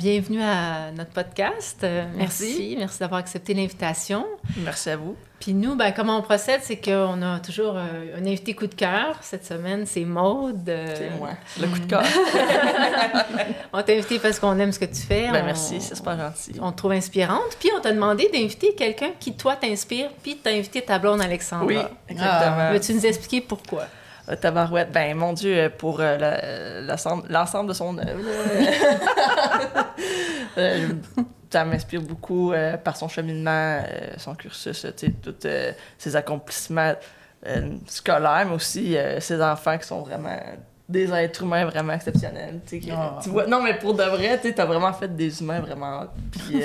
Bienvenue à notre podcast. Euh, merci. Merci, d'avoir accepté l'invitation. Merci à vous. Puis nous, ben, comment on procède, c'est qu'on a toujours euh, un invité coup de cœur. Cette semaine, c'est Maude. Euh, c'est moi, le coup de cœur. on t'a invité parce qu'on aime ce que tu fais. Ben, merci, c'est super gentil. On te trouve inspirante. Puis on t'a demandé d'inviter quelqu'un qui, toi, t'inspire, puis t'as invité ta blonde Alexandra. Oui, exactement. Ah, Veux-tu nous expliquer pourquoi? Euh, tabarouette, ben mon Dieu, euh, pour euh, l'ensemble de son œuvre. ça m'inspire beaucoup par son cheminement, son cursus, tous ses accomplissements scolaires, mais aussi ses enfants qui sont vraiment des êtres humains vraiment exceptionnels. Ah. Tu vois, non, mais pour de vrai, tu as vraiment fait des humains vraiment. Puis,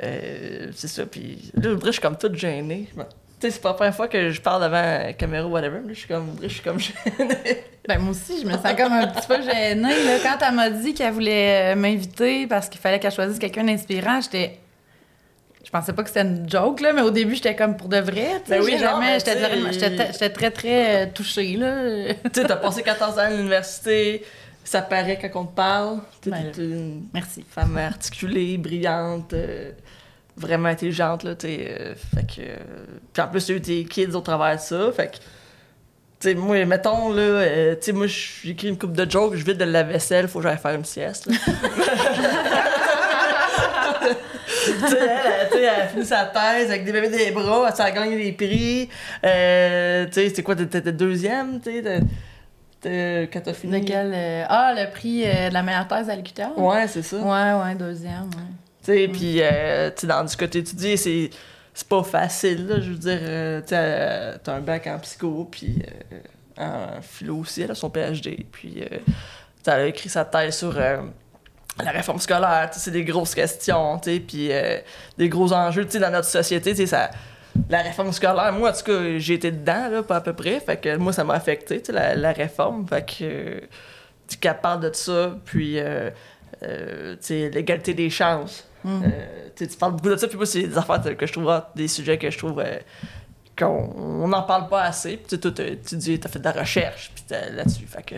c'est ça. Puis là, je suis comme toute gênée sais, c'est pas la première fois que je parle devant la caméra ou whatever. je suis comme, je suis comme gênée. ben, moi aussi, je me sens comme un petit peu gênée. Là. Quand elle m'a dit qu'elle voulait euh, m'inviter parce qu'il fallait qu'elle choisisse quelqu'un d'inspirant, j'étais. Je pensais pas que c'était une joke, là, mais au début, j'étais comme pour de vrai. Ben oui, jamais. J'étais très, très euh, touchée. Là. tu sais, t'as passé 14 ans à l'université ça paraît quand on te parle. T'es ben, une Merci. femme articulée, brillante. Euh, vraiment intelligente, là, tu euh, fait que... Euh, puis en plus, il y a eu tes kids au travers de ça, fait que... Tu sais, moi, mettons, là, euh, tu sais, moi, j'écris une coupe de jokes, je vide de la vaisselle, faut que j'aille faire une sieste, tu sais, elle, elle, a fini sa thèse avec des bébés des bras, elle s'est gagné des prix. Euh, tu sais, c'est quoi, t'étais deuxième, tu sais, quand t'as fini? ah, le prix de la meilleure thèse à l'UQTR? Ouais, c'est ça. Ouais, ouais, deuxième, ouais. Mm. Puis, euh, dans que tu étudies, c'est, c'est pas facile, là, je veux dire. Euh, tu euh, t'as un bac en psycho, puis en philo aussi, elle a son PhD. Puis, tu as écrit sa thèse sur la réforme scolaire, c'est des grosses questions, puis des gros enjeux dans notre société. Ça, la réforme scolaire, moi, en tout cas, j'ai été dedans, là, pas à peu près. Fait que moi, ça m'a affecté, la, la réforme. Fait que tu de ça, puis l'égalité des chances. Mm. Euh, tu parles beaucoup de ça, puis moi, c'est des affaires que je trouve, des sujets que je trouve euh, qu'on n'en parle pas assez. Puis tu tu dis, t'as fait de la recherche, puis là-dessus. Fait que.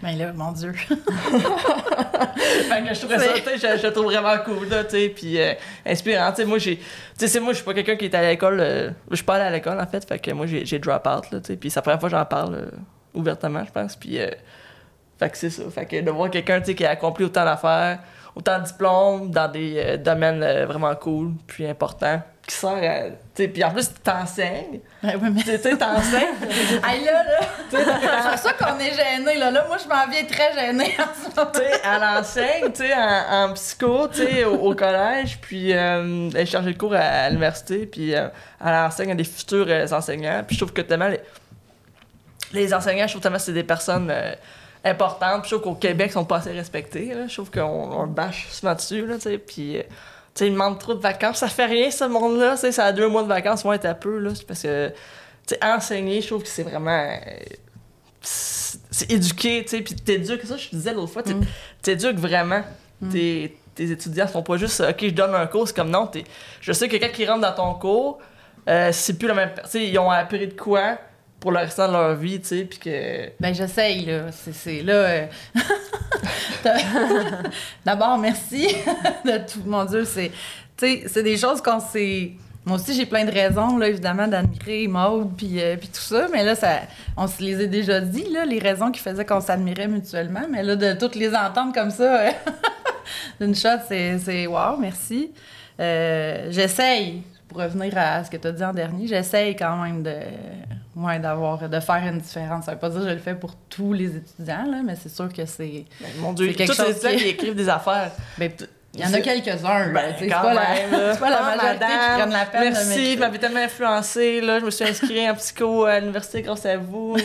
Ben là, mon Dieu. fait que je trouve ça, je, je trouve vraiment cool, là, tu sais, puis euh, inspirant. Moi, j'ai, tu sais, moi, je suis pas quelqu'un qui est à l'école, je suis pas allé à l'école, en fait, fait que moi, j'ai drop out, là, tu sais, puis c'est la première fois que j'en parle ouvertement, je pense, puis fait que c'est ça. Fait que de voir quelqu'un, tu qui a accompli autant d'affaires, autant de diplômes dans des euh, domaines euh, vraiment cool, puis importants, qui sert à. Puis en plus, tu t'enseignes. Ouais, ouais, mais... Tu sais, t'enseignes. hey, là, là. C'est pour ça qu'on est gêné, là. Là, moi, je m'en viens très gênée Tu sais, elle enseigne, tu sais, en, psycho, tu sais, au, collège, puis euh, elle charge de cours à, l'université, puis elle enseigne à des futurs enseignants. Puis je trouve que tellement les, les enseignants, je trouve tellement que c'est des personnes importante. je trouve qu'au Québec, ils sont pas assez respectés. Je trouve qu'on bâche souvent dessus. Là, puis, euh, ils demandent trop de vacances. Ça fait rien, ce monde-là. Ça a deux mois de vacances, moi, être un peu. Là, parce que enseigner, je trouve que c'est vraiment. Euh, c'est éduquer, tu sais, puis t'éduques, ça je te disais l'autre fois, mm. t'éduques vraiment mm. tes, tes, étudiants, sont pas juste, ok, je donne un cours, c'est comme non, je sais que quelqu'un qui rentre dans ton cours, euh, c'est plus la même, tu sais, ils ont appris de quoi, pour le restant de leur vie, tu sais, puis que... Ben, j'essaye, là. C'est, là... euh, D'abord, merci de tout. Mon Dieu, c'est... Tu sais, c'est des choses qu'on s'est... Moi aussi, j'ai plein de raisons, là, évidemment, d'admirer Maude, puis, euh, puis tout ça. Mais là, ça, on se les a déjà dit, là, les raisons qui faisaient qu'on s'admirait mutuellement. Mais là, de toutes les entendre comme ça, d'une shot, c'est, c'est wow, merci. Euh, j'essaye, pour revenir à ce que tu as dit en dernier, j'essaye quand même de, ouais, d'avoir, de faire une différence. Ça veut pas dire que je le fais pour tous les étudiants, là, mais c'est sûr que c'est. Ben, mon Dieu, quelque tous les chose étudiants qui- qui écrivent des affaires. Ben, il y en a quelques-uns, Ben, c'est pas, la, pas la Ah, majorité qui prennent la peine de Merci, vous m'avez tellement influencé. Là, je me suis inscrite en psycho à l'université grâce à vous.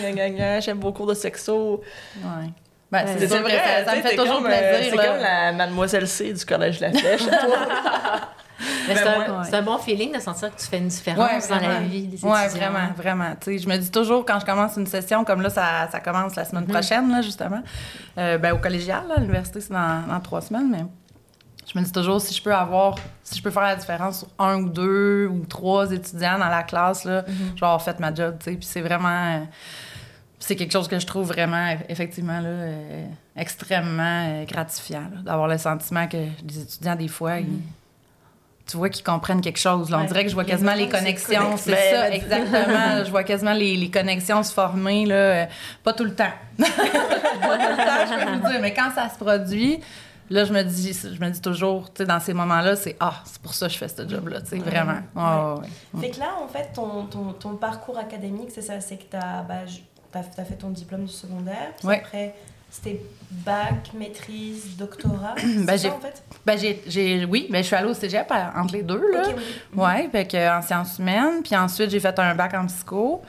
J'aime vos cours de sexo. Ouais. Ben, c'est vrai, ça, ça me fait toujours comme, euh, plaisir. C'est comme la mademoiselle C du collège La Flèche. Mais Ben, c'est un, ouais. c'est un bon feeling de sentir que tu fais une différence dans la vie des étudiants. Ouais, vraiment, vraiment. Je me dis toujours quand je commence une session, comme là, ça, ça commence la semaine prochaine, là, justement, euh, ben, au collégial, là, à l'université, c'est dans, dans trois semaines, mais je me dis toujours si je peux avoir, si je peux faire la différence sur un ou deux ou trois étudiants dans la classe, là, je vais avoir fait ma job, tu sais. Puis c'est vraiment. euh, c'est quelque chose que je trouve vraiment, effectivement, là, euh, extrêmement euh, gratifiant, là, d'avoir le sentiment que les étudiants, des fois, ils- tu vois qu'ils comprennent quelque chose. là. On Ouais. dirait que je vois quasiment les connexions. C'est Ben, ça, ben, exactement. je vois quasiment les, les connexions se former, là, euh, pas tout le temps. pas tout le temps, je peux vous dire, mais quand ça se produit, là, je me dis, je me dis toujours, tu sais, dans ces moments-là, c'est ah, c'est pour ça que je fais ce job-là, tu sais, vraiment. Ouais, ouais. Fait que là, en fait, ton, ton, ton parcours académique, c'est ça, c'est que bah, t'as as fait ton diplôme du secondaire, puis Ouais. après, c'était bac, maîtrise, doctorat. Ben, ça, en fait? Ben, j'ai, j'ai- oui, ben, je suis allée au cégep entre les deux, là. Oui. Ouais, fait que en sciences humaines, puis ensuite j'ai fait un bac en psycho.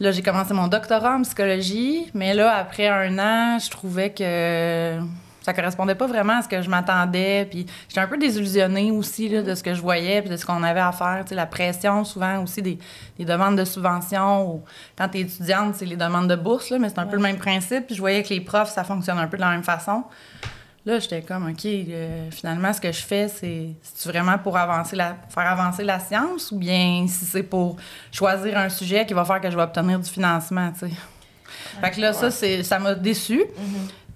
Là, j'ai commencé mon doctorat en psychologie, mais là, après un an, je trouvais que ça correspondait pas vraiment à ce que je m'attendais, puis j'étais un peu désillusionnée aussi là, de ce que je voyais, puis de ce qu'on avait à faire, tu sais, la pression souvent aussi des, des demandes de subventions, ou quand tu es étudiante, c'est les demandes de bourse, là, mais c'est un peu le même principe, puis je voyais que les profs, ça fonctionne un peu de la même façon. Là, j'étais comme, OK, euh, finalement, ce que je fais, c'est vraiment pour avancer la, faire avancer la science ou bien si c'est pour choisir un sujet qui va faire que je vais obtenir du financement, tu sais? Fait que là, ça, c'est, ça m'a déçue.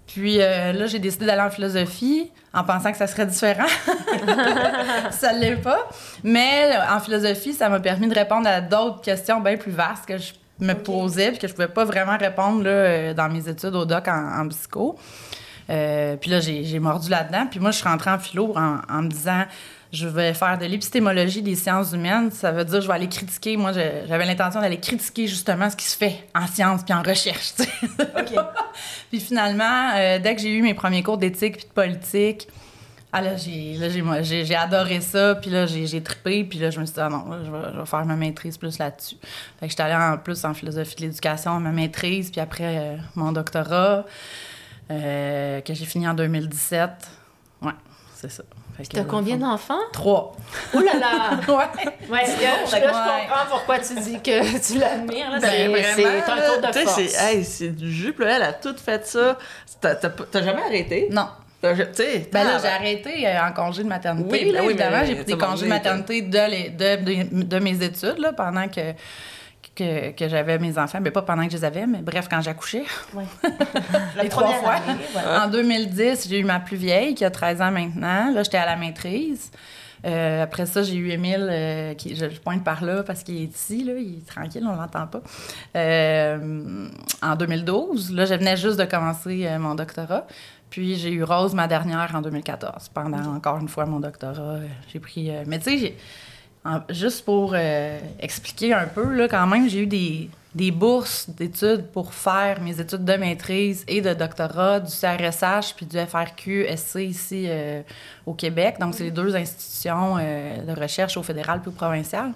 Puis euh, là, j'ai décidé d'aller en philosophie en pensant que ça serait différent. ça ne l'est pas. Mais en philosophie, ça m'a permis de répondre à d'autres questions bien plus vastes que je me posais puis que je pouvais pas vraiment répondre là, euh, dans mes études au doc en, en psycho. Euh, puis là, j'ai j'ai mordu là-dedans. Puis moi, je suis rentrée en philo en, en me disant, je vais faire de l'épistémologie des sciences humaines. Ça veut dire, je vais aller critiquer. Moi, j'avais l'intention d'aller critiquer justement ce qui se fait en sciences puis en recherche. Puis finalement, euh, dès que j'ai eu mes premiers cours d'éthique puis de politique, ah là, j'ai, adoré ça. Puis là, j'ai, j'ai trippé. Puis là, je me suis dit, ah non, là, je, vais, je vais faire ma maîtrise plus là-dessus. Fait que j'étais allée en plus en philosophie de l'éducation, ma maîtrise, puis après euh, mon doctorat, euh, que j'ai fini en 2017. Ouais, c'est ça. Dans le combien d'enfants? Trois. Oh là là! Ouais. Ouais, là, je, là, je Ouais. comprends pourquoi tu dis que tu l'admires. là. Ben, C'est vraiment, c'est un tour de tu force. c'est hey, du jus, là, elle a tout fait ça. T'as- jamais arrêté? Non. Tu Ben là, j'ai arrêté euh, en congé de maternité. Oui, ben là, oui, évidemment, j'ai pris des tu congés de maternité de, les- de, de, de mes études là, pendant que, que, que j'avais mes enfants. Mais pas pendant que je les avais, mais bref, quand j'accouchais. Ouais. Les trois fois. année, ouais. En 2010, j'ai eu ma plus vieille, qui a 13 ans maintenant. Là, j'étais à la maîtrise. Euh, après ça, j'ai eu Émile, euh, qui, je, je pointe par là parce qu'il est ici, là, il est tranquille, on l'entend pas. Euh, en 2012, là, je venais juste de commencer mon doctorat. Puis j'ai eu Rose, ma dernière, en 2014. Pendant encore une fois mon doctorat, j'ai pris... mais tu sais, en- juste pour euh, expliquer un peu, là, quand même, j'ai eu des, des bourses d'études pour faire mes études de maîtrise et de doctorat du CRSH puis du FRQ-SC ici euh, au Québec. Donc, c'est les deux institutions euh, de recherche au fédéral puis au provincial.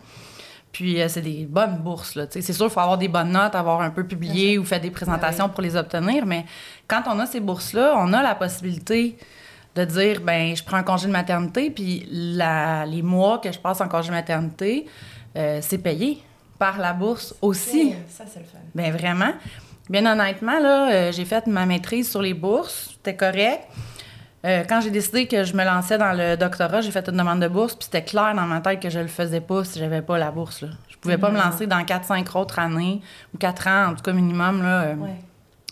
Puis, c'est des bonnes bourses. Là, c'est sûr qu'il faut avoir des bonnes notes, avoir un peu publié ou fait des présentations pour les obtenir. Mais quand on a ces bourses-là, on a la possibilité de dire, ben je prends un congé de maternité, puis la- les mois que je passe en congé de maternité, euh, c'est payé par la bourse aussi. Ça, c'est le fun. Ben vraiment. Bien honnêtement, là, euh, j'ai fait ma maîtrise sur les bourses. C'était correct. Euh, quand j'ai décidé que je me lançais dans le doctorat, j'ai fait une demande de bourse, puis c'était clair dans ma tête que je le faisais pas si j'avais pas la bourse. Là. Je pouvais pas me lancer dans 4-5 autres années, ou 4 ans, en tout cas minimum, là, euh, Ouais.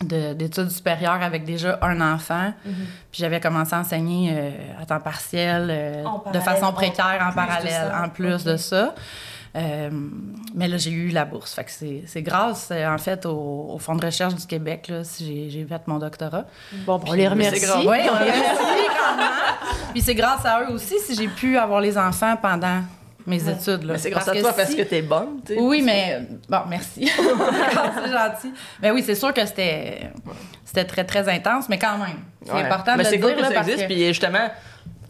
De- d'études supérieures avec déjà un enfant. Mhm. Puis j'avais commencé à enseigner euh, à temps partiel, euh, de façon précaire en parallèle, en plus de ça. Euh, mais là, j'ai eu la bourse. Fait que c'est grâce, en fait, au, au Fonds de recherche du Québec, là, si j'ai fait mon doctorat. Bon, on les remercie. Oui, on les remercie grandement. Puis c'est grâce à eux aussi si j'ai pu avoir les enfants pendant mes études. Là. Mais c'est grâce Parce à toi si- parce que t'es bonne, tu sais. oui, mais bon, merci. c'est gentil. Mais oui, c'est sûr que c'était c'était très très intense, mais quand même, c'est Ouais. important Mais de le cool dire que là, ça parce existe, que puis justement,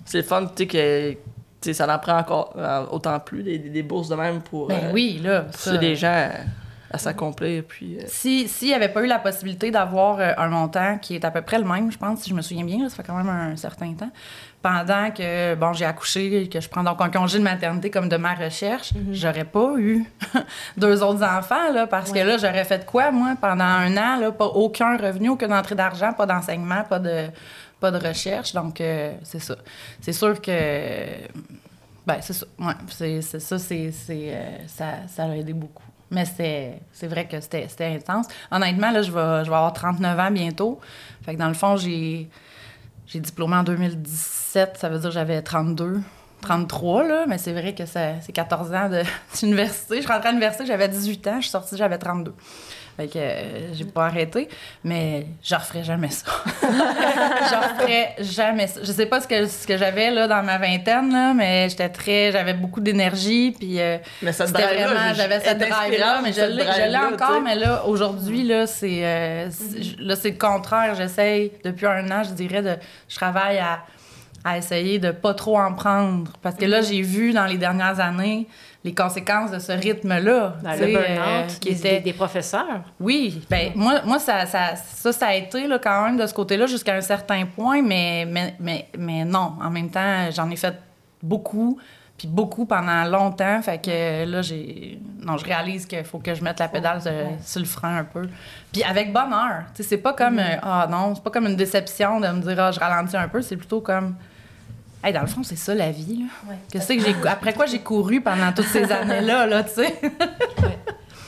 c'est le fun, tu sais, que tu sais, ça en prend encore euh, autant plus, des, des bourses de même pour ben euh, oui là, pousser ça. les gens à, à s'accomplir, puis... euh, Si s'il n'y avait pas eu la possibilité d'avoir un montant qui est à peu près le même, je pense, si je me souviens bien, là, ça fait quand même un certain temps, pendant que bon j'ai accouché, que je prends donc un congé de maternité comme de ma recherche, j'aurais pas eu deux autres enfants là, parce que là j'aurais fait quoi moi pendant un an là, pas aucun revenu, aucune entrée d'argent, pas d'enseignement, pas de pas de recherche, donc euh, c'est ça. C'est sûr que ben, c'est ça. Ouais, c'est, ça, c'est, euh, ça, ça a aidé beaucoup. Mais c'est, vrai que c'était, intense. Honnêtement, là, je vais, je vais avoir 39 ans bientôt. Fait que dans le fond, j'ai, j'ai diplômé en 2017. Ça veut dire que j'avais 32, 33, là. Mais c'est vrai que ça, c'est 14 ans d'université. Je rentrais à l'université, j'avais 18 ans. Je suis sortie, j'avais 32. Fait que euh, j'ai pas arrêté, mais je referais jamais ça. je referais jamais ça. Je sais pas ce que, ce que j'avais là dans ma vingtaine, là, mais j'étais très... J'avais beaucoup d'énergie, puis euh, Mais cette c'était vraiment... J'avais cette drive-là, mais je l'ai, encore, mais là, aujourd'hui, là, c'est... euh, là, c'est le contraire. J'essaye, depuis un an, je dirais, de... Je travaille à, à essayer de pas trop en prendre. Parce que là, j'ai vu dans les dernières années les conséquences de ce rythme-là. Le burn-out, euh, qui était des, des professeurs. oui, ben moi, moi ça, ça, ça, ça a été là, quand même de ce côté-là jusqu'à un certain point, mais, mais, mais, mais non. En même temps, j'en ai fait beaucoup, puis beaucoup pendant longtemps. Fait que là, j'ai. Non, je réalise qu'il faut que je mette la pédale sur, sur le frein un peu. Puis avec bonheur. Tu sais, c'est pas comme. euh, Ah non, c'est pas comme une déception de me dire, ah, je ralentis un peu. C'est plutôt comme. Hey, dans le fond, c'est ça la vie. Là. Ouais. Qu'est-ce que j'ai, après quoi j'ai couru pendant toutes ces années-là, là, tu sais?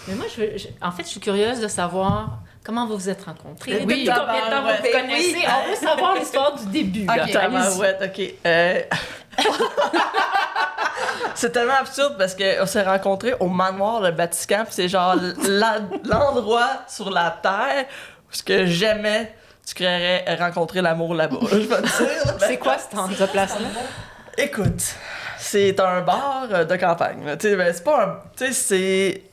Mais moi, je veux- je- en fait, je suis curieuse de savoir comment vous vous êtes rencontrés. Oui. Depuis combien de temps vous vous connaissez? On veut savoir l'histoire du début. là. Ok, ouais, ok. Euh, c'est tellement absurde parce qu'on s'est rencontrés au manoir de Vatican, puis c'est genre l'endroit sur la terre où ce que jamais tu créerais rencontrer l'amour là-bas. Je vais te dire. là. C'est quoi ce cette place-là? Écoute, c'est un bar de campagne. là. Tu sais, ben, c'est pas un. Tu sais, c'est.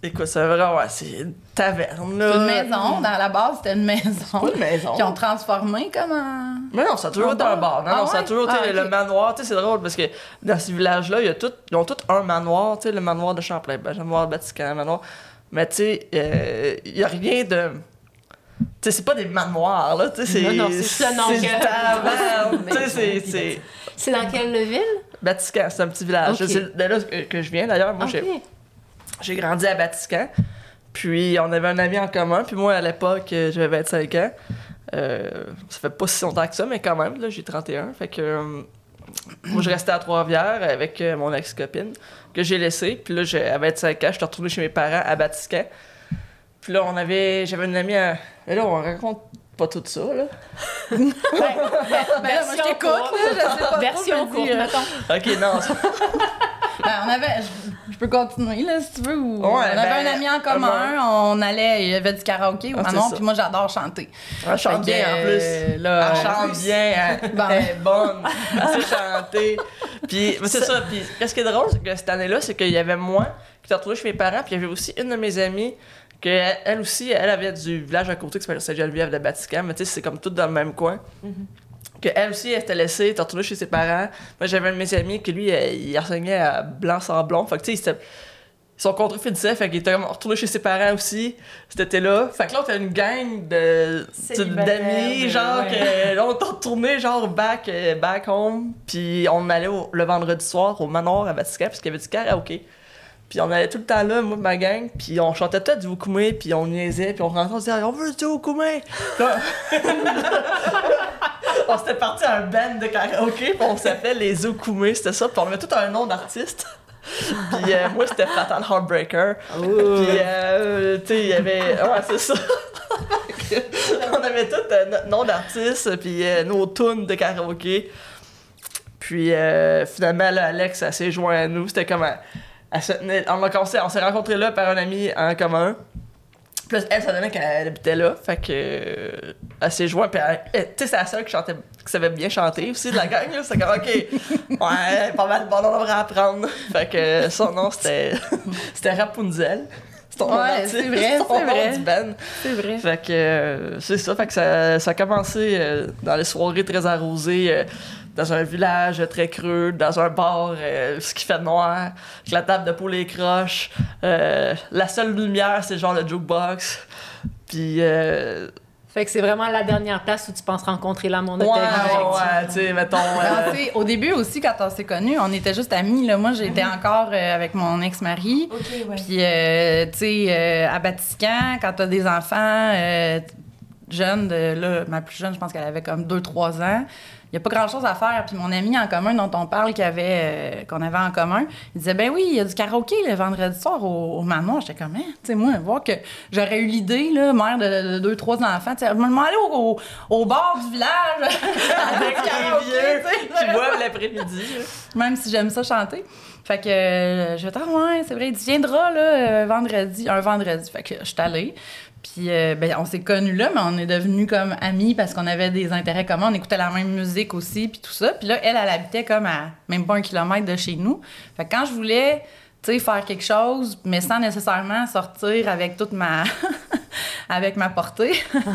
Écoute, c'est vraiment. Ouais, c'est une taverne, là. C'est une maison. Dans la base, c'était une maison. C'est pas une maison. Qui ont transformé comme un. Mais non, ça a toujours été un bar? Non, Ah non, ça a toujours été Ah, le manoir. Tu sais, c'est drôle parce que dans y a tout, ils ont tous un manoir. Tu sais, le manoir de Champlain, ben, le manoir de Vatican, le manoir. Mais tu sais, euh, il y a rien de. Tu sais, c'est pas des manoirs, là. Tu sais, c'est. Non, non, c'est ça, non, C'est que- une taverne. Tu sais, c'est- dans quelle ville? Vatican, c'est un petit village. C'est de là que que je viens d'ailleurs. Moi, j'ai- Ok. J'ai grandi à Vatican. Puis on avait un ami en commun. Puis moi, à l'époque, euh, j'avais 25 ans. Euh, ça fait pas si longtemps que ça, mais quand même, là, j'ai 31. Fait que euh, moi, je restais à Trois-Rivières avec euh, mon ex-copine que j'ai laissée. Puis là, j'ai- à 25 ans, je suis retourné chez mes parents à Vatican. Puis là, on avait... J'avais une amie à... Mais là, on raconte pas tout ça, là. Ben, là, moi, je t'écoute, là, je sais pas Version courte, euh, mettons. OK, non. ben, on avait, je, je peux continuer, là, si tu veux. ou- Ouais, on avait ben, un ami en commun, on allait, il y avait du karaoké au Ah, ça. puis moi, j'adore chanter. Elle chante Fait que, bien, en plus. euh, là, Elle chante bien, elle, Bon. elle est bonne, elle sait chanter. Puis, c'est ça. Puis, qu'est-ce qui est drôle, c'est que cette année-là, c'est qu'il y avait moi qui était retrouvé chez mes parents, puis il y avait aussi une de mes amies, que elle, elle aussi, elle avait du village à côté qui s'appelle Saint-Geneviève de Vatican, mais tu sais, c'est comme tout dans le même coin. Que elle aussi, elle était laissée, elle était retournée chez ses parents. Moi, j'avais un de mes amis qui, lui, euh, il enseignait à Blanc-Sablon. Fait que, tu sais, s'était- son contrat finissait, fait qu'il était retourné chez ses parents aussi. C'était là. Fait que là, on était une gang de d'amis, de- genre, ouais. que là, on était retourné, genre, back, euh, back home. Puis on allait au- le vendredi soir au manoir à Vatican, parce qu'il y avait du karaoké. Puis on allait tout le temps là, moi, ma gang, puis on chantait peut-être du Wukumé, puis on niaisait, puis on rentrait, on disait « On veut du Wukumé! » On s'était parti à un band de karaoké, puis on s'appelait les Wukumé, c'était ça, puis on avait tout un nom d'artiste. Puis euh, moi, c'était Fatan Heartbreaker. Oh. Puis, euh, tu sais, il y avait. Ouais, c'est ça. on avait tous euh, notre nom d'artiste, puis euh, nos tunes de karaoké. Puis euh, finalement, là, Alex, s'est joint à nous. C'était comme. elle- elle se tenait- on, s'est rencontrés là par un ami en commun. Là, elle, ça donnait qu'elle habitait là. Fait que. euh, elle s'est jointe. Puis tu sais, c'est la seule qui, chantait, qui savait bien chanter aussi de la gang. là. C'était comme, OK, ouais, pas mal bon, on devrait apprendre. Fait que son nom, c'était. c'était Rapunzel. C'est ton Ouais, c'est vrai, c'est vrai. du band. C'est vrai. Fait que euh, c'est ça, fait que ça, ça a commencé euh, dans les soirées très arrosées, euh, dans un village très creux, dans un bar, euh, ce qui fait noir, avec la table de poulet croche. Euh, la seule lumière, c'est genre le jukebox. Puis, euh, Fait que c'est vraiment la dernière place où tu penses rencontrer l'amour de ouais, ta vie. ouais, ouais, tu sais, mettons. Ben, euh, au début aussi, quand on s'est connus, on était juste amis. Là. Moi, j'étais encore euh, avec mon ex-mari. Ok, ouais. Puis, euh, tu sais, euh, à Vatican, quand t'as des enfants euh, jeunes, de, là, ma plus jeune, je pense qu'elle avait comme 2-3 ans, il n'y a pas grand-chose à faire. Puis mon ami en commun dont on parle avait, euh, qu'on avait en commun, il disait, ben oui, il y a du karaoké le vendredi soir au, au manoir. J'étais comme, Hein? tu sais, moi, voir que j'aurais eu l'idée, là, mère de, de deux, trois enfants, tu sais, je me demandais au, au, au bord du village avec les karaoké, vieux tu qui boivent l'après-midi. Même si j'aime ça chanter. Fait que euh, je vais ah ouais, c'est vrai, il viendra là, euh, vendredi, un vendredi. Fait que je suis allée. Puis euh, ben, on s'est connus là, mais on est devenus comme amis parce qu'on avait des intérêts communs. On écoutait la même musique aussi, puis tout ça. Puis là, elle, elle habitait comme à même pas un kilomètre de chez nous. Fait que quand je voulais, tu sais, faire quelque chose, mais sans nécessairement sortir avec toute ma... avec ma portée,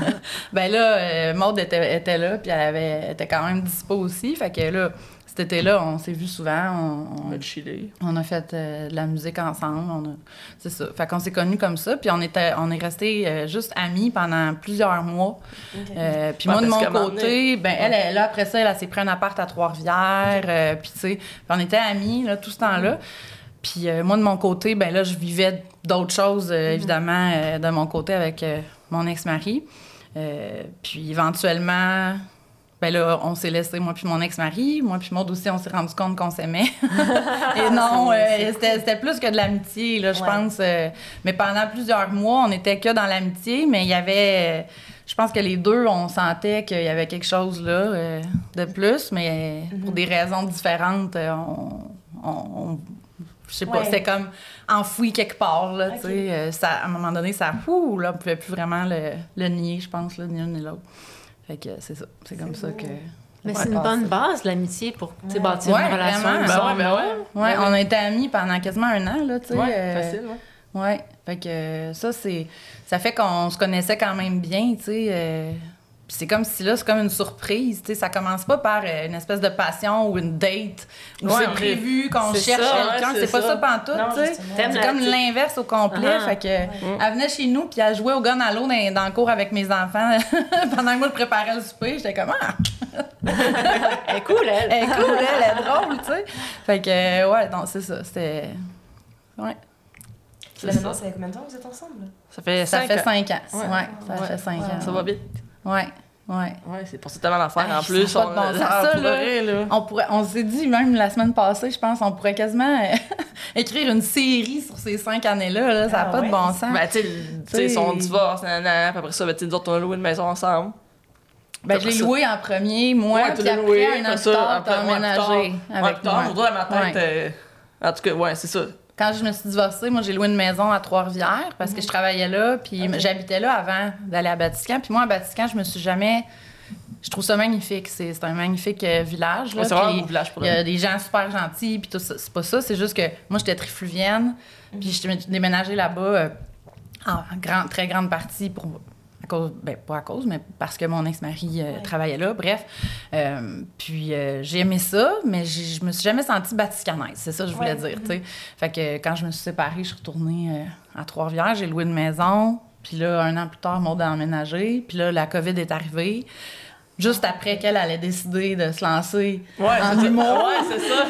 ben là, euh, Maude était, là, puis elle avait, était quand même dispo aussi. Fait que là, cet été-là, on s'est vu souvent. On, On on- va chiller. on a fait euh, de la musique ensemble. On a... C'est ça. Fait qu'on s'est connus comme ça. Puis on, était, on est restés euh, juste amis pendant plusieurs mois. Euh, puis Ouais, moi, de mon côté, ben, elle, elle, là, après ça, elle, elle s'est pris un appart à Trois-Rivières. euh, puis tu sais, puis on était amis là, tout ce temps-là. Puis euh, moi, de mon côté, ben là, je vivais d'autres choses, euh, évidemment, euh, de mon côté avec euh, mon ex-mari. Euh, puis éventuellement, ben là, on s'est laissé, moi puis mon ex-mari. Moi puis Maud aussi, on s'est rendu compte qu'on s'aimait. Et non, euh, c'était plus que de l'amitié, là, je Ouais. pense. euh, mais pendant plusieurs mois, on n'était que dans l'amitié, mais il y avait... euh, je pense que les deux, on sentait qu'il y avait quelque chose là euh, de plus, mais pour Mhm. des raisons différentes, on... on- on- je sais pas, Ouais. c'était comme enfoui quelque part, là, tu sais. euh, ça, à un moment donné, ça... Ouh, là, on pouvait plus vraiment le, le nier, je pense, ni l'un ni l'autre. Fait que c'est ça. C'est comme ça que... Mais Ouais, c'est une bonne base, l'amitié, pour bâtir Ouais, une relation. Ben ouais, ben ouais. Ouais, Ben on a été amis pendant quasiment un an, là, tu sais. Ouais, euh, facile, ouais. Ouais, fait que euh, ça, c'est... Ça fait qu'on se connaissait quand même bien, tu sais. Puis c'est comme si là, c'est comme une surprise, tu sais. Ça commence pas par euh, une espèce de passion ou une date où Ouais, c'est prévu qu'on cherche ça, ouais, quelqu'un. c'est pas ça. ça pantoute, tu sais. C'est comme l'inverse au complet. Ah. Fait que elle venait chez nous puis elle jouait au gun à l'eau dans, dans le cours avec mes enfants pendant que moi je préparais le souper. J'étais comme ah, Elle est cool, elle. elle est cool, elle, elle est drôle, tu sais. Fait que euh, ouais, non, c'est ça. C'était ouais. Là, ça. maintenant, ça fait combien de temps que vous êtes ensemble? Ça fait Ça cinq fait ans. cinq ans. Ouais. Ouais, ça Ouais. fait cinq ans. Ça va vite. Ouais, ouais. Ouais, c'est pour ça tellement d'affaires Ah, en plus. de bon sens. Ça, pour là, vrai, là. On, pourrait, on s'est dit même la semaine passée, je pense, on pourrait quasiment euh, écrire une série sur ces cinq années-là. là. Ça n'a Ah pas de bon sens. Ben, tu sais, son divorce, nanana, puis après ça, ben, nous autres, on a loué une maison ensemble. Ben, je l'ai loué en premier, moi, Ouais, tu puis l'as après, loué, un an après plus ça, tard, t'as emménagé avec tard, moi. aujourd'hui, dans ma tête, Ouais. euh, en tout cas, ouais, c'est ça. Quand je me suis divorcée, moi, j'ai loué une maison à Trois-Rivières parce que je travaillais là, puis j'habitais là avant d'aller à Vatican. Puis moi, à Vatican, je me suis jamais... Je trouve ça magnifique. C'est c'est un magnifique euh, village. Là, Ouais, un village pour Il y a des gens super gentils, puis tout ça. C'est pas ça, c'est juste que moi, j'étais trifluvienne, puis j'étais déménagée là-bas euh, en grand, très grande partie pour. Cause, ben, pas à cause, mais parce que mon ex-mari euh, travaillait là, bref. Euh, puis euh, j'ai aimé ça, mais je me suis jamais sentie baticanaise, c'est ça que je voulais Ouais. dire, tu sais. Fait que quand je me suis séparée, je suis retournée à Trois-Rivières, j'ai loué une maison, puis là, un an plus tard, Maud a emménagé, puis là, la COVID est arrivée. Juste après qu'elle allait décider de se lancer Ouais, en c'est ça. humour. Ouais, c'est ça.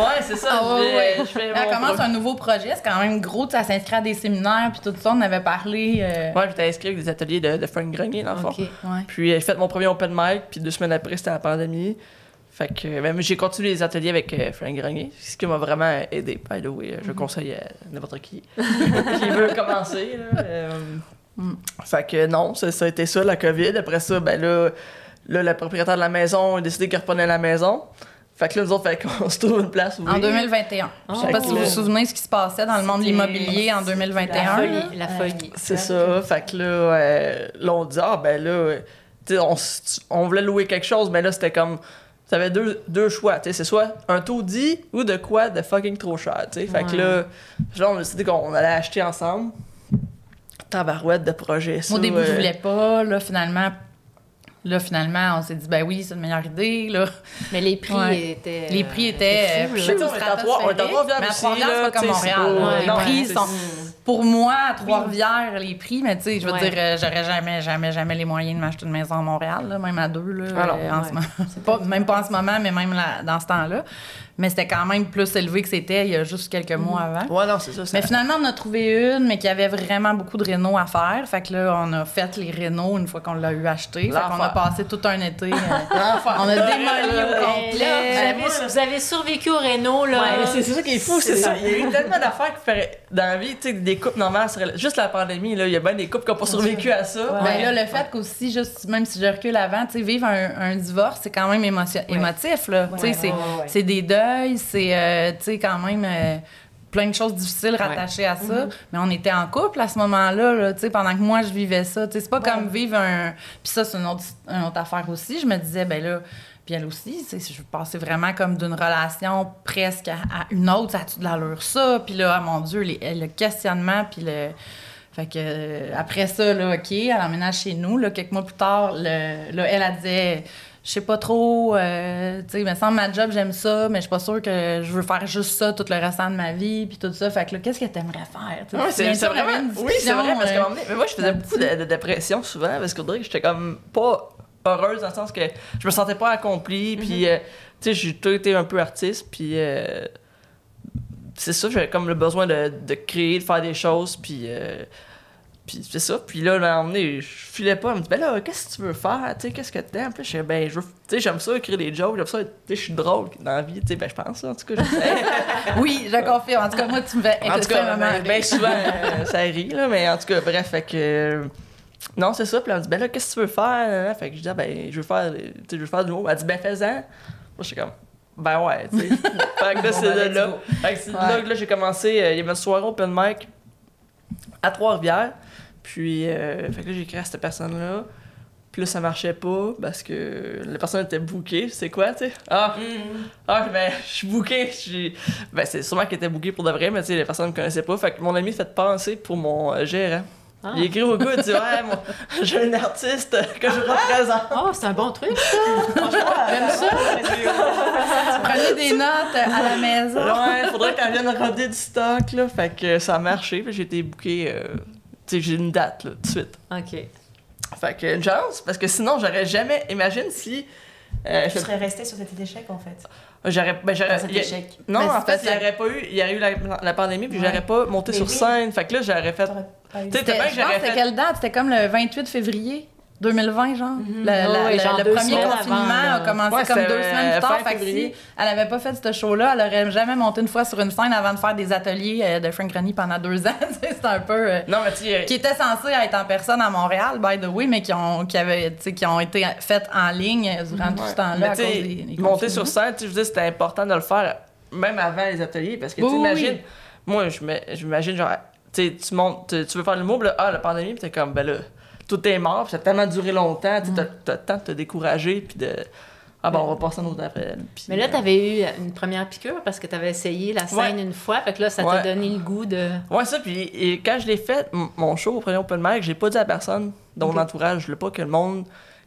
Ouais, c'est ça. Ah ouais, fais- ouais. je fais Elle mon commence un nouveau projet, c'est quand même gros, elle s'inscrit à des séminaires, puis tout ça, on avait parlé. euh, Ouais, j'étais inscrit avec des ateliers de, de Frank Grenier, dans le fond. OK. ouais. Puis euh, j'ai fait mon premier open mic, puis deux semaines après, c'était la pandémie. Fait que même j'ai continué les ateliers avec euh, Frank Grenier, ce qui m'a vraiment aidé. By the way, je conseille à n'importe qui qui veut commencer. Là, euh, Mm. Fait que non, ça, ça a été ça, la COVID. Après ça, ben là, là le propriétaire de la maison a décidé qu'il reprenait la maison. Fait que là, nous autres, fait qu'on se trouve une place où. En 2021. Je sais Ah, pas si vous vous souvenez ce qui se passait dans le monde de l'immobilier en c'était 2021. La folie, la folie. C'est ça. Fait que là, euh, là, on dit, ah, ben là, on, voulait louer quelque chose, mais là, c'était comme. T'avais deux, deux choix, tu sais, c'est soit un taudis ou de quoi de fucking trop cher, tu sais. Fait que là, genre, on a décidé qu'on allait acheter ensemble. Tabarouette de projet, ça. Au début, je euh, voulais pas. Là, finalement, là, finalement, on s'est dit, ben oui, c'est une meilleure idée. Là. Mais les prix Ouais. étaient. Les prix étaient, euh, là. Mais tu sais, on est à Trois-Rivières Mais à Trois-Rivières, c'est là, pas comme Montréal. là. les non, prix sont. Pour moi, à Trois-Rivières, les prix, mais tu sais, je veux Ouais. dire, euh, j'aurais jamais, jamais, jamais les moyens de m'acheter une maison à Montréal, là, même à deux, là, Ah euh, en ce moment. Pas, même pas en ce moment, mais même là, dans ce temps-là. Mais c'était quand même plus élevé que c'était il y a juste quelques mois avant. Ouais, non, c'est ça. ça- Mais finalement, on a trouvé une, mais qui avait vraiment beaucoup de rénaux à faire. Fait que là, on a fait les rénaux une fois qu'on l'a eu acheté. Fait qu'on a passé tout un été. euh, on a démoli au complet. vous, avez, vous avez survécu au Renault, là. Ouais, c'est ça qui est fou, c'est ça. Il y a eu tellement d'affaires qui feraient dans la vie, tu sais, des couples normales, serait- juste la pandémie, là, il y a bien des couples qui n'ont pas survécu à ça. Ouais. Ben là, le fait qu'aussi, juste, même si je recule avant, tu sais, vivre un, un divorce, c'est quand même émotion- émotif, là. Tu sais, Ouais, c'est, ouais, ouais. c'est des deuils, c'est, euh, tu sais, quand même euh, plein de choses difficiles rattachées à ça. Mais on était en couple à ce moment-là, là, pendant que moi, je vivais ça. C'est pas comme vivre un... Puis ça, c'est une autre, une autre affaire aussi. Je me disais, ben là... Puis elle aussi, je passais vraiment comme d'une relation presque à, à une autre, ça a-tu de l'allure ça? Puis là, ah, mon Dieu, les- le questionnement, puis le... Fait que euh, après ça, là, OK, elle emménage chez nous. Là, quelques mois plus tard, le- là, elle, elle disait Je sais pas trop, euh, tu sais, me semble ma job, j'aime ça, mais je suis pas sûre que je veux faire juste ça tout le restant de ma vie, puis tout ça. Fait que là, qu'est-ce que t'aimerais faire? Ouais, c'est vraiment. une Oui, c'est vrai, parce euh, donné- mais moi, je faisais beaucoup de, de dépression souvent, parce qu'on dirait que j'étais comme pas heureuse dans le sens que je me sentais pas accomplie, puis, euh, tu sais, j'ai toujours été un peu artiste, puis. euh, c'est ça, j'avais comme le besoin de, de créer, de faire des choses, puis. Puis c'est ça. Puis là, à un moment donné, je filais pas. Elle me dit, ben là, qu'est-ce que tu veux faire? Tu sais, qu'est-ce que t'aimes? Puis là, ben, je veux. Tu sais, j'aime ça écrire des jokes, j'aime ça. Tu sais, je suis drôle dans la vie. Tu sais, ben, je pense, en tout cas. je- Oui, je confirme. En tout cas, moi, tu me fais en tout cas, ben, ben souvent, euh, ça rit, là, mais en tout cas, bref, fait que. euh, non, c'est ça. Puis elle me dit, ben là, qu'est-ce que tu veux faire? Fait que je dis, ah, ben, je veux faire, tu sais, je veux faire du mot. Elle dit, ben, fais-en. Moi, je suis comme, ben ouais, tu sais. fait que là, c'est ben, là. go. Fait là que là, j'ai commencé. euh, il y avait une soirée open mic à Trois-Rivières. Puis, euh, fait que là, j'ai écrit à cette personne-là. Puis là, ça marchait pas parce que la personne était bookée. C'est quoi, tu sais? Ah, ah, ben, je suis bookée. Ben, c'est sûrement qu'elle était bookée pour de vrai, mais tu sais, les personnes ne me connaissaient pas. Fait que mon ami fait penser pour mon euh, gérant. Ah. Il écrit au gars, il dit Ouais, moi, j'ai un artiste que je représente. Oh, c'est un bon truc, ça. Franchement, j'aime ça. Prenez des notes à la maison. Ouais, faudrait qu'elle vienne roder du stock, là. Fait que ça a marché. Puis j'ai été euh, j'ai une date, là, tout de suite. OK. Fait que une chance, parce que sinon, j'aurais jamais. Imagine si. euh, Je je- serais restée sur cet échec en fait. J'aurais. Ben, j'aurais. Dans cet il y a- échec. Non, Ben, en fait, il n'y que- aurait pas eu. Il y aurait eu la, la pandémie, puis Ouais. j'aurais pas monté Mais sur oui. scène. Fait que là, j'aurais fait. Tu sais, pense j'aurais que c'était fait- quelle date? C'était comme le 28 février 2020, genre? Le, la- Ah ouais, genre le premier confinement avant, a commencé Ouais, comme deux semaines euh, plus tard. Fait que si elle avait pas fait ce show-là, elle aurait jamais monté une fois sur une scène avant de faire des ateliers euh, de Frank Granny pendant deux ans. C'était un peu... euh, Non, mais tu sais. qui étaient censés être en personne à Montréal, by the way, mais qui ont, qui avaient, qui ont été faites en ligne durant tout ce temps-là. Monter sur scène, je veux dire, c'était important de le faire même avant les ateliers parce que tu Oui, imagines, oui. moi, je m'imagine, genre, tu sais, tu montes, tu veux faire le mot, puis là, ah, la pandémie, puis t'es comme, ben là, tout est mort, puis ça a tellement duré longtemps, tu t'as- t'as le temps de te décourager, puis de. Ah, bon, on va passer à notre après. Puis, Mais là, euh, tu avais eu une première piqûre parce que tu avais essayé la scène Ouais. une fois. Fait que là, ça Ouais. t'a donné le goût de. Ouais, ça, puis et quand je l'ai fait, mon show au premier open mic, j'ai pas dit à personne dans mon entourage, je voulais pas que le monde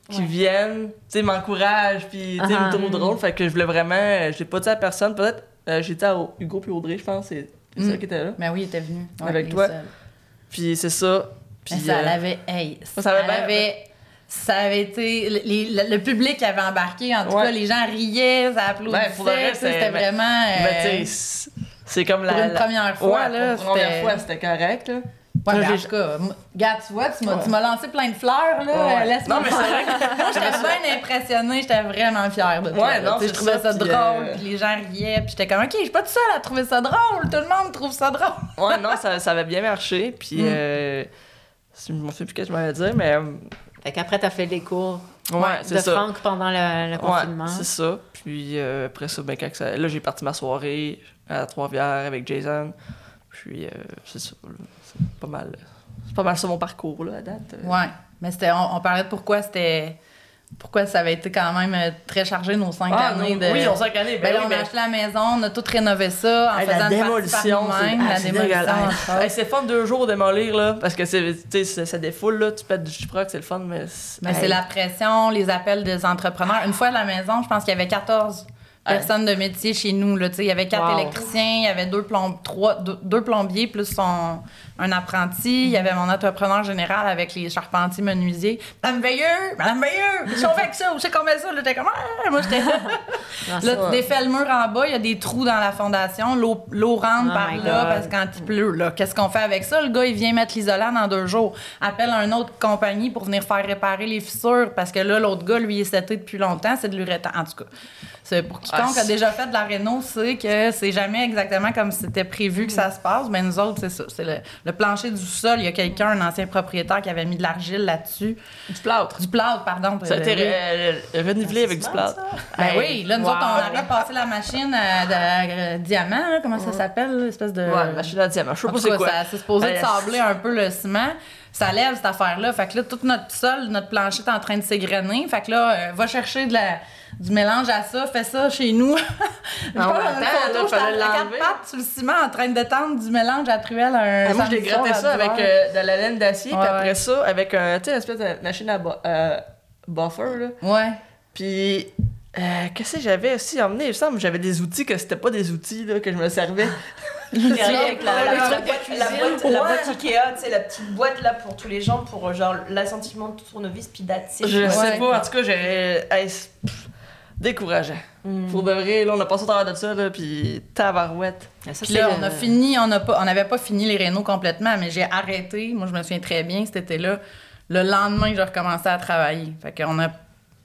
qui Ouais. vienne, tu sais, m'encourage, puis tu sais, Ah, me trouve mm. drôle, fait que je voulais vraiment, euh, j'ai pas dit à personne, peut-être, euh, j'étais à Hugo puis Audrey, je pense, c'est Mm. ça qui était là. Ben oui, il était venu. Avec toi. Puis c'est ça. Puis, ça euh, l'avait. Hey, ça, ça avait. Ça avait été. le- les- le, le public avait embarqué, en tout Ouais. cas, les gens riaient, ça applaudissait. Ben, c'était ben, vraiment. mais euh, tu sais, c'est- comme la. pour une la- première fois, ouais, là. pour une première c'était- fois, c'était correct, là. Ouais, mais en j'ai- tout cas, tu vois, tu m'as tu m'as lancé plein de fleurs, là. Ouais. Laisse-moi Non, mais c'est vrai Moi, j'étais bien impressionnée, j'étais vraiment fière de toi. Ouais, non, je trouvais ça, ça, puis, drôle, euh, puis les gens riaient, puis j'étais comme, OK, je suis pas toute seule à trouver ça drôle, tout le monde trouve ça drôle. Ouais, non, ça, ça avait bien marché. Puis, Mm. euh, je me souviens plus ce que je m'allais dire, mais. euh, Fait qu'après, t'as fait les cours Ouais, de ça. Franck pendant le, le confinement. Ouais, c'est ça. Puis euh, après ça, ben, quand ça- là, j'ai parti ma soirée à Trois-Rivières avec Jason. Puis euh, c'est ça. C'est pas mal. C'est pas mal ça mon parcours, là, à date. Euh, Ouais, mais c'était, on, on parlait de pourquoi c'était. Pourquoi ça avait été quand même euh, très chargé nos cinq Ah, années de. Oui, on cinq années. Ben Ben, oui, on a acheté la maison, on a tout rénové ça en Hey, faisant la démolition, par la démolition. Hey, c'est fun deux jours démolir, là, parce que c'est, ça, défoule, là, tu pètes du chiproc, c'est le fun, mais... Mais hey. c'est la pression, les appels des entrepreneurs. Une fois à la maison, je pense qu'il y avait 14 Ouais. Personnes de métier chez nous. Là, il y avait quatre Wow. électriciens, il y avait deux, plomb- trois, deux, deux plombiers plus son, un apprenti. Il y avait mon entrepreneur général avec les charpentiers menuisiers. Madame Veilleux, Madame Veilleux, qu'est-ce qu'on fait avec ça? Où c'est qu'on met ça? Là, j'étais comme, ah! Moi, j'étais. Là, tu défais le mur en bas, il y a des trous dans la fondation, l'eau rentre Oh par là parce que quand il pleut, là, qu'est-ce qu'on fait avec ça? Le gars, il vient mettre l'isolant dans deux jours. Appelle une autre compagnie pour venir faire réparer les fissures parce que là, l'autre gars, lui, il est seté depuis longtemps, c'est de l'uréthane. En tout cas, c'est pour Ah, a déjà fait de la réno, sait que c'est jamais exactement comme c'était prévu que ça se passe. Mais nous autres, c'est ça. C'est le, le plancher du sol. Il y a quelqu'un, un ancien propriétaire, qui avait mis de l'argile là-dessus. Du plâtre. Du plâtre, pardon. Ça a été Euh, re- renouvelé avec du plâtre. Ben Hey, oui, là, nous wow. autres, on aurait passé la machine à, de- à diamant, là, comment ça s'appelle, l'espèce de... Ouais, machine à diamant. Je sais pas c'est quoi. ça- c'est supposé de sabler un peu le ciment. Ça lève cette affaire-là. Fait que là, tout notre sol, notre plancher est en train de s'égrener. Fait que là, euh, va chercher de la, du mélange à ça, fais ça chez nous. Je En pense même dans une photo, j'étais à quatre l'enlever. pattes sur le ciment en train de détendre du mélange à truelle à un Ah, moi, je gratté ça 10 avec euh, de la laine d'acier, puis après ça, avec un, une espèce de machine à euh, buffer, là. Ouais. Puis, euh, qu'est-ce que j'avais aussi emmené? Il me semble que j'avais des outils que c'était pas des outils, là, que je me servais. Derrière, avec la, boîte, la la Ikea, tu sais, la petite boîte là pour tous les gens, pour genre l'assentiment de tournevis, puis it. Je Ouais. sais pas, en tout cas, j'ai. Décourageant. Mm. Pour de vrai, là, on a passé au travers de ça, là, puis tabarouette. Ça, Puis c'est là, le- on a fini, on n'a pas, on n'avait pas fini les rénaux complètement, mais j'ai arrêté. Moi, je me souviens très bien, cet été-là. Le lendemain, j'ai recommencé à travailler. Fait qu'on n'a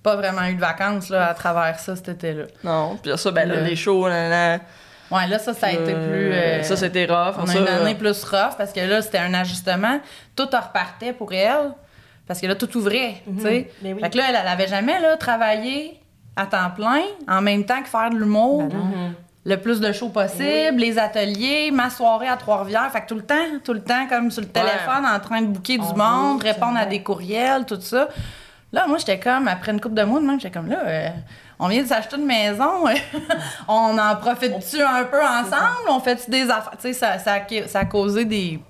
pas vraiment eu de vacances là, à travers ça cet été-là. Non, puis ça, ben là, Le- les shows, là, là, Ouais, là, ça, ça a été euh, plus. euh, Ça, c'était rough. On a ça, une année plus rough parce que là, c'était un ajustement. Tout repartait pour elle parce que là, tout ouvrait. tu sais. Mais oui. Fait que là, elle, elle avait jamais là, travaillé à temps plein en même temps que faire de l'humour. Ben non. le plus de shows possible, les ateliers, ma soirée à Trois-Rivières. Fait que tout le temps, tout le temps, comme sur le téléphone, en train de booker du On monde, répondre à des courriels, tout ça. Là, moi, j'étais comme, après une couple de mois, de même, j'étais comme, là, euh, on vient de s'acheter une maison, on en profite-tu un peu ensemble? On fait-tu des affaires? Tu sais, ça, ça a causé des,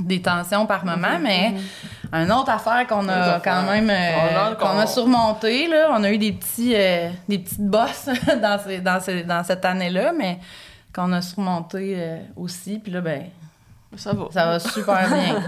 des tensions par moment, mais une autre affaire qu'on a quand même, euh, On a encore- qu'on a surmonté, là, on a eu des petits, euh, des petites bosses dans, ces, dans, ces- dans cette année-là, mais qu'on a surmonté euh, aussi, puis là, ben, Ça va. ça va super bien.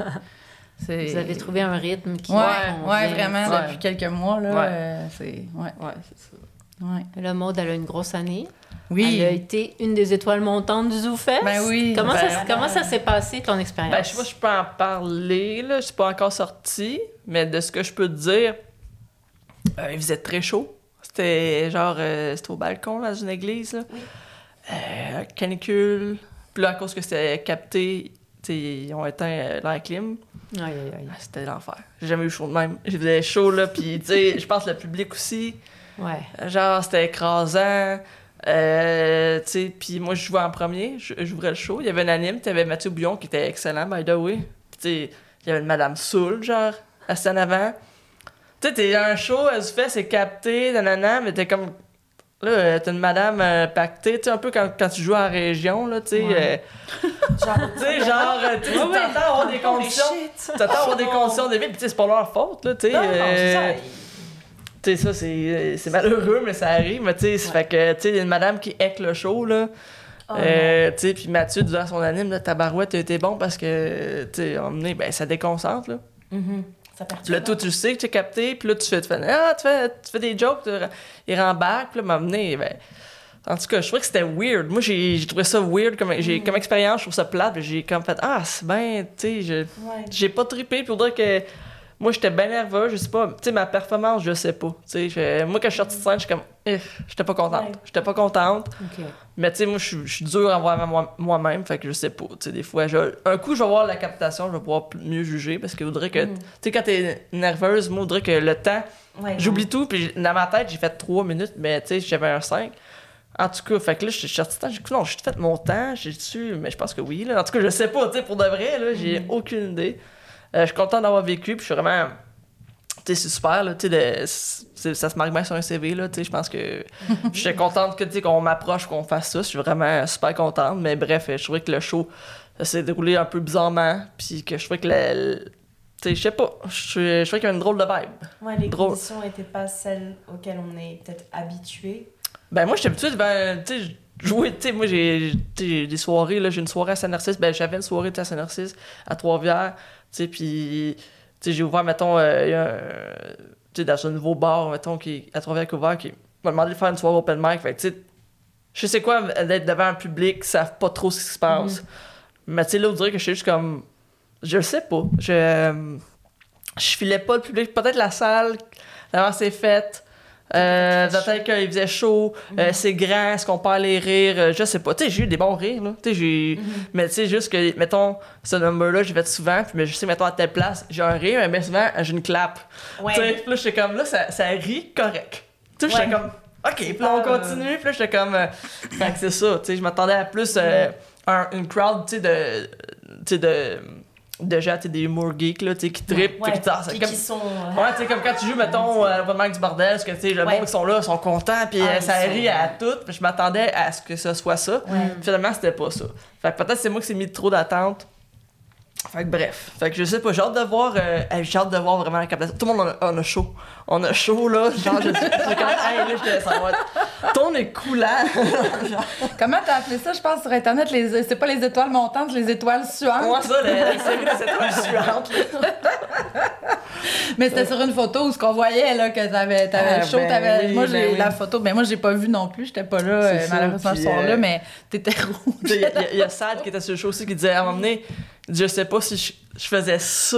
C'est- Vous avez trouvé un rythme qui Ouais, ouais, vraiment, Ouais. depuis quelques mois, là, Ouais. euh, c'est... Ouais, Ouais, c'est ça. Ouais. Le mode, elle a une grosse année. Oui. Elle a été une des étoiles montantes du ZooFest. Ben oui. Comment, Ben, ça, comment ça s'est passé, ton expérience? Ben, je sais pas si je peux en parler, là. Je suis pas encore sorti, mais de ce que je peux te dire, euh, il faisait très chaud. C'était genre, euh, c'était au balcon, là, dans une église, là. Euh, canicule. Puis là, à cause que c'était capté, ils ont éteint euh, l'air clim. Aïe, aïe, aïe. Ah, C'était l'enfer. J'ai jamais eu chaud de même. J'ai chaud, là, puis tu sais, je pense le public aussi. Ouais. Genre, c'était écrasant. Euh, tu sais, puis moi, je jouais en premier. je- J'ouvrais le show. Il y avait un anime. Tu avais Mathieu Bouillon qui était excellent, by the way. Puis, tu sais, il y avait une Madame Soul, genre, assise en avant. Tu sais, t'es un show, elle se fait, c'est capté, nanana, mais t'es comme. Là, euh, t'as une madame euh, pactée, tu sais, un peu quand, quand tu joues en région, là, tu sais. Ouais. euh, tu sais, genre, euh, tu sais, t'entends avoir des conditions. T'entends avoir des conditions de vie, puis tu sais, c'est pas leur faute, là, tu sais. Sais, ça, c'est c'est malheureux, mais ça arrive. Mais tu sais, ça fait que, tu sais, il y a une madame qui hack le show, là. Oh, Euh, tu sais, puis Mathieu, durant son anime, là, tabarouette a été bon parce que, tu sais, emmené, ben, ça déconcentre, là. Ça Puis perturbe. là, toi, tu le sais que tu as capté, puis là, tu fais, tu fais, ah, tu fais, tu fais des jokes, tu- il rembarque, puis là, m'emmener, ben, En tout cas, je trouvais que c'était weird. Moi, j'ai j'ai trouvé ça weird comme, j'ai, comme expérience. Je trouve ça plate. J'ai comme fait, ah, c'est bien, tu sais, je- Ouais. j'ai pas trippé. Puis dirait que moi, j'étais bien nerveux. Je sais pas, tu sais, ma performance, je sais pas. Tu sais, moi, quand je suis sortie de scène, je suis comme, eh, j'étais pas contente. J'étais pas contente. Mais tu sais, moi, je suis- dur envers moi- moi-même, fait que je sais pas. Tu sais, des fois, je- un coup, je vais voir la captation, je vais pouvoir mieux juger parce que voudrait que, Mm. tu sais, quand t'es nerveuse, moi, voudrait que le temps, Ouais, j'oublie tout, puis dans ma tête, j'ai fait 3 minutes, mais tu sais, j'avais un 5. En tout cas, fait que là, je suis sorti de temps, j'ai dit, non, j'ai fait mon temps, j'ai su, mais je pense que oui, là. En tout cas, je sais pas, tu sais, pour de vrai, là, j'ai aucune idée. Euh, je suis content d'avoir vécu, puis je suis vraiment. Tu sais, c'est super, là, tu sais, de- ça se marque bien sur un CV, là, tu sais, je pense que. Je suis contente que, tu sais, qu'on m'approche, qu'on fasse ça, je suis vraiment super contente, mais bref, je trouvais que le show, s'est déroulé un peu bizarrement, puis que je trouvais que le. le- Tu sais, je sais pas, je je trouvais qu'il y avait une drôle de vibe. Ouais, les Drôle. conditions n'étaient pas celles auxquelles on est peut-être habitué. Ben moi, j'étais habitué de tu sais, jouer, tu sais, moi j'ai des soirées, là, j'ai une soirée à Saint-Narcisse, ben j'avais une soirée à Saint-Narcisse, à Trois-Rivières, tu sais, puis, j'ai ouvert, mettons, euh, il y a un- tu sais, dans un nouveau bar, mettons, qui, à Trois-Rivières qui est ouvert, qui m'a demandé de faire une soirée open mic, fait tu sais, je sais quoi, d'être devant un public, qui savent pas trop ce qui se passe, mais tu sais, là, on dirait que je suis juste comme, je sais pas, je, euh, je filais pas le public, peut-être la salle, l'avant c'est faite, euh, peut-être qu'il faisait chaud, euh, c'est grand, est-ce qu'on perd les rires, euh, je sais pas. Tu sais, j'ai eu des bons rires, là. Tu sais, j'ai. Mais tu sais, juste que, mettons, ce number-là, j'ai fait souvent, puis mais je sais, mettons, à telle place, j'ai un rire, mais souvent, j'ai une clap. Ouais. Tu sais, puis là, j'étais comme, là, ça, ça rit correct. Tu sais, Ouais. j'étais comme, OK, puis là, on euh, continue, puis là, j'étais comme. fait que c'est ça, tu sais, je m'attendais à plus euh, un- une crowd, tu sais, de. Tu sais, de. De gens, tu sais, des humour geeks, là, tu sais, qui trippent, Ouais. qui- comme- sont. euh, Ouais, tu sais, comme quand tu joues, mettons, euh, au Mike du bordel, parce que, tu sais, le Ouais. monde qui sont là, sont contents, puis Ah, euh, ils ça sont- rit à tout, puis je m'attendais à ce que ce soit ça. Ouais. Finalement, c'était pas ça. Fait que peut-être c'est moi qui s'est mis trop d'attente. Fait que bref. Fait que je sais pas, j'ai hâte de voir, euh, j'ai hâte de voir vraiment la captation. Tout le monde, on a, chaud. On a chaud, là. Genre, je j'ai comme, hey, là, va être. Ton est coulant. Comment t'as appelé ça, je pense, sur Internet? Les, c'est pas les étoiles montantes, les étoiles suantes. Moi, ça, la, la série de cette étoile suivante, là. Mais c'était sur une photo où ce qu'on voyait, là, que t'avais, t'avais Ah, chaud, ben t'avais... oui, moi, ben j'ai oui. la photo, mais moi, j'ai pas vu non plus, j'étais pas là, euh, malheureusement, ce soir-là, euh, mais t'étais rouge. Il y, y a Sad qui était sur le show aussi qui disait à un moment donné, je sais pas si je, je faisais ça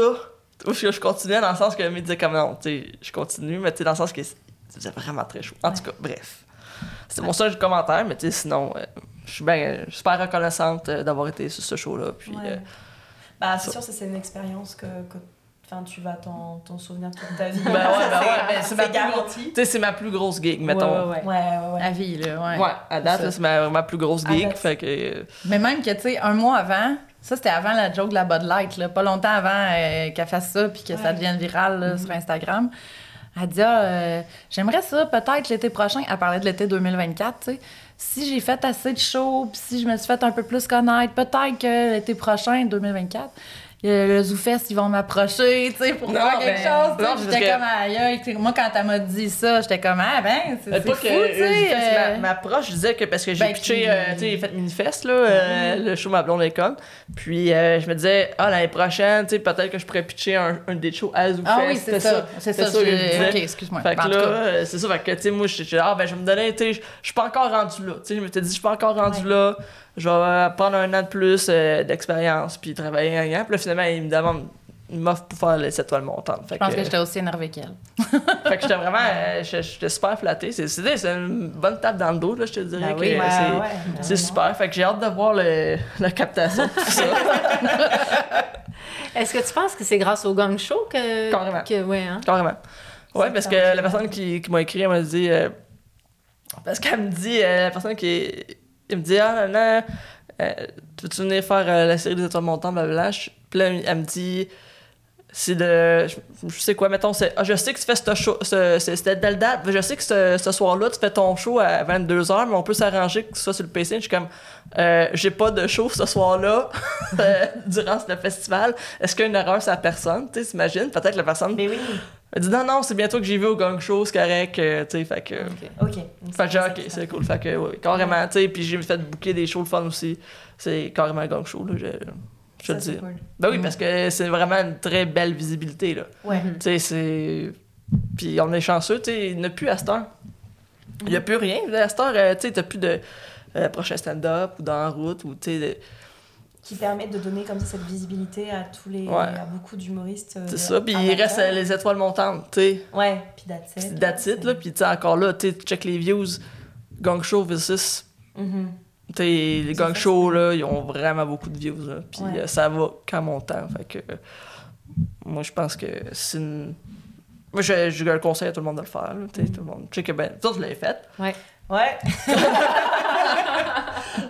ou si je continuais dans le sens que il disait comme non, tu je continue, mais tu dans le sens que c'était vraiment très chaud. En tout cas, bref. C'était mon seul commentaire, mais tu sais, sinon, euh, je suis bien super reconnaissante euh, d'avoir été sur ce show-là. Puis, Ouais. euh, Bah, c'est sûr, c'est une expérience que, que enfin, tu vas t'en, souvenir toute ta vie. Ben ouais, ben ouais, c'est c'est ma plus garanti. tu sais, c'est ma plus grosse gig, mettons. Ouais, Ouais, ouais, ouais. ouais, ouais. À vie, là, ouais. Ouais, à date, C'est c'est ma, ma plus grosse gig. date. Fait que. Mais même que, tu sais, un mois avant, ça, c'était avant la joke de la Bud Light, là, pas longtemps avant euh, qu'elle fasse ça puis que ça devienne viral là, sur Instagram. Elle dit, ah, euh, j'aimerais ça peut-être l'été prochain. Elle parlait de l'été 2024, tu sais. Si j'ai fait assez de shows, puis si je me suis fait un peu plus connaître, peut-être que l'été prochain, 2024, le, le ZooFest, ils vont m'approcher, tu sais, pour Non, faire quelque ben, chose. J'étais que- comme, aïe, Moi, quand elle m'a dit ça, j'étais comme, ah ben, c'est Euh, c'est pas fou, que tu euh, sais. Manifest, euh, ma, ma proche, je disais que parce que j'ai Ben, pitché, euh, tu sais, fait Minifest, là, euh, le show Ma blonde école. Puis euh, je me disais, ah, l'année prochaine, tu sais, peut-être que je pourrais pitcher un, un des shows à ZooFest. Ah oui, c'est ça. C'est ça, que je disais. Ok, excuse-moi. Fait que En tout là, cas. euh, c'est ça, fait que, tu sais, moi, je suis ah, ben, je vais me donner, tu sais, je suis pas encore rendu là. Tu sais, je m'étais dit, je suis pas encore rendu là. Je vais prendre un an de plus euh, d'expérience, puis travailler un an. Puis là, finalement, il me demande, m'offre pour faire les étoiles montantes. Fait Je pense que, que j'étais aussi énervée qu'elle. fait que j'étais vraiment, euh, j'étais super flatté. C'est une bonne tape dans le dos, là, je te dirais. Ben que oui, Ouais, c'est- ouais, vraiment. super. Fait que j'ai hâte de voir le, la captation de tout ça. Est-ce que tu penses que c'est grâce au gang show que. Carrément. Que, ouais, hein? Carrément. Ouais, C'est parce que la personne qui, qui m'a écrit, elle m'a dit. euh, parce qu'elle me dit, euh, la personne qui. Elle me dit, ah, non, euh, tu veux-tu venir faire euh, la série des étoiles montantes, blablabla? Puis là, elle me dit. C'est de. Je, sais quoi, mettons, c'est. Ah, je sais que tu fais ce show. C'était telle date. Je sais que ce, ce soir-là, tu fais ton show à 22h, mais on peut s'arranger que ce soit sur le PC. Je suis comme. euh, J'ai pas de show ce soir-là euh, durant le festival. Est-ce qu'il y a une erreur sur la personne? Tu sais, t'imagines? Peut-être la personne. Mais oui, Elle dit non, non, c'est bientôt que j'ai vu au gang show, c'est correct, euh, tu sais, fait que. ok. Fait que j'ai, ok, c'est cool, fait que, ouais, carrément, tu sais, puis j'ai fait booker des shows de fun aussi. C'est carrément gang show, là, je, je te le dis. Ben oui, parce que c'est vraiment une très belle visibilité, là. Ouais. Tu sais, c'est. Puis on est chanceux, tu sais, il n'y a plus à cette heure. Il y a plus rien. À cette heure, euh, tu sais, t'as plus de euh, prochain stand-up ou dans la route ou, tu sais, de- Qui permet de donner comme ça cette visibilité à tous les, Ouais. à beaucoup d'humoristes. euh, c'est ça. Puis il reste les étoiles montantes, tu sais. Ouais, puis that's Puis it. That's it, là. Puis tu sais, encore là, tu sais, tu check les views. Gang Show versus Mhm. Tu sais, les gang shows, là, ils ont vraiment beaucoup de views, là. Puis Ouais. euh, ça va qu'à mon temps. Fait que euh, moi, je pense que c'est une... Moi, je, je le conseille à tout le monde de le faire, là. Tu sais, tout le monde... Que, ben, toi, tu l'avais fait. Ouais. Ouais.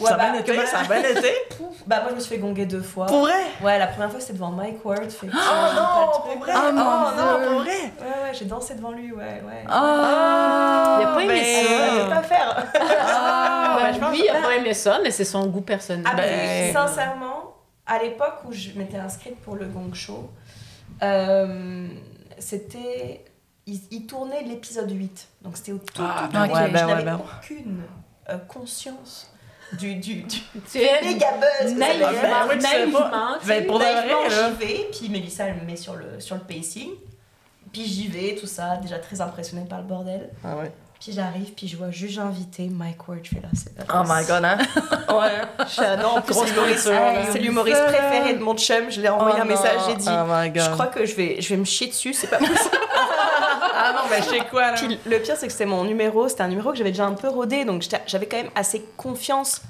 Ouais, ça a bah, bien été, comment- ça a bien été. Bah, moi, je me suis fait gonger deux fois. Pour vrai? Ouais, la première fois, c'était devant Mike Ward. Fait que, Oh euh, non, pour vrai? Oh, Oh, non, pour vrai? Ouais, ouais, j'ai dansé devant lui, ouais, ouais. Ah! Il a pas aimé ben, ça. Euh, vais pas faire. Ah, ben, je pense lui, il a pas aimé ça, mais c'est son goût personnel. Ah, Ben- mais sincèrement, à l'époque où je m'étais inscrite pour le Gong Show, euh, c'était. Il, il tournait l'épisode 8. Donc c'était au tout, Ah, tout ben début. ouais, Je ben ouais, n'avais ben ouais. aucune euh, conscience du, du, du tu es méga buzz. naïvement, oui, pas. naïvement, tu Ben, pour de Naïvement, j'y vais, puis Mélissa, elle me met sur le, sur le pacing. Puis j'y vais, tout ça, déjà très impressionnée par le bordel. Ah ouais. Puis j'arrive, puis je vois juge invité, Mike Ward, je fais là, c'est pas Oh my god, hein? ouais. Grosse c'est l'humoriste, nourriture, c'est là. l'humoriste Ça. préféré de mon chum. Je lui ai envoyé Oh un message, j'ai dit, Oh my god. je crois que je vais, je vais me chier dessus, c'est pas possible. Ah non, mais je sais quoi, là? Puis le pire, c'est que c'était mon numéro, c'était un numéro que j'avais déjà un peu rodé, donc j'avais quand même assez confiance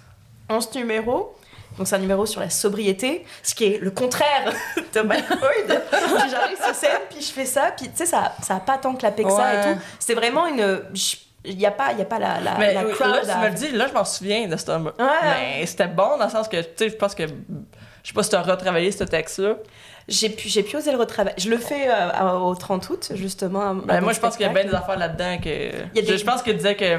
en ce numéro. Donc c'est un numéro sur la sobriété, ce qui est le contraire de puis j'arrive sur scène, puis je fais ça, puis tu sais, ça, ça a pas tant clapé que ça Ouais. et tout. C'était vraiment une... Il n'y a, pas- y a pas la, la, Mais la oui, crowd là, tu à- me le dis, là, je m'en souviens de ce. Ouais. Mais c'était bon dans le sens que, tu sais, je pense que. Je sais pas si tu as retravaillé ce texte-là. J'ai pu, j'ai pu oser le retravailler. Je le fais euh, au 30 août, justement. à- à Ben, moi, je pense qu'il y a bien des affaires là-dedans que. Des- Je, je pense qu'il disait que.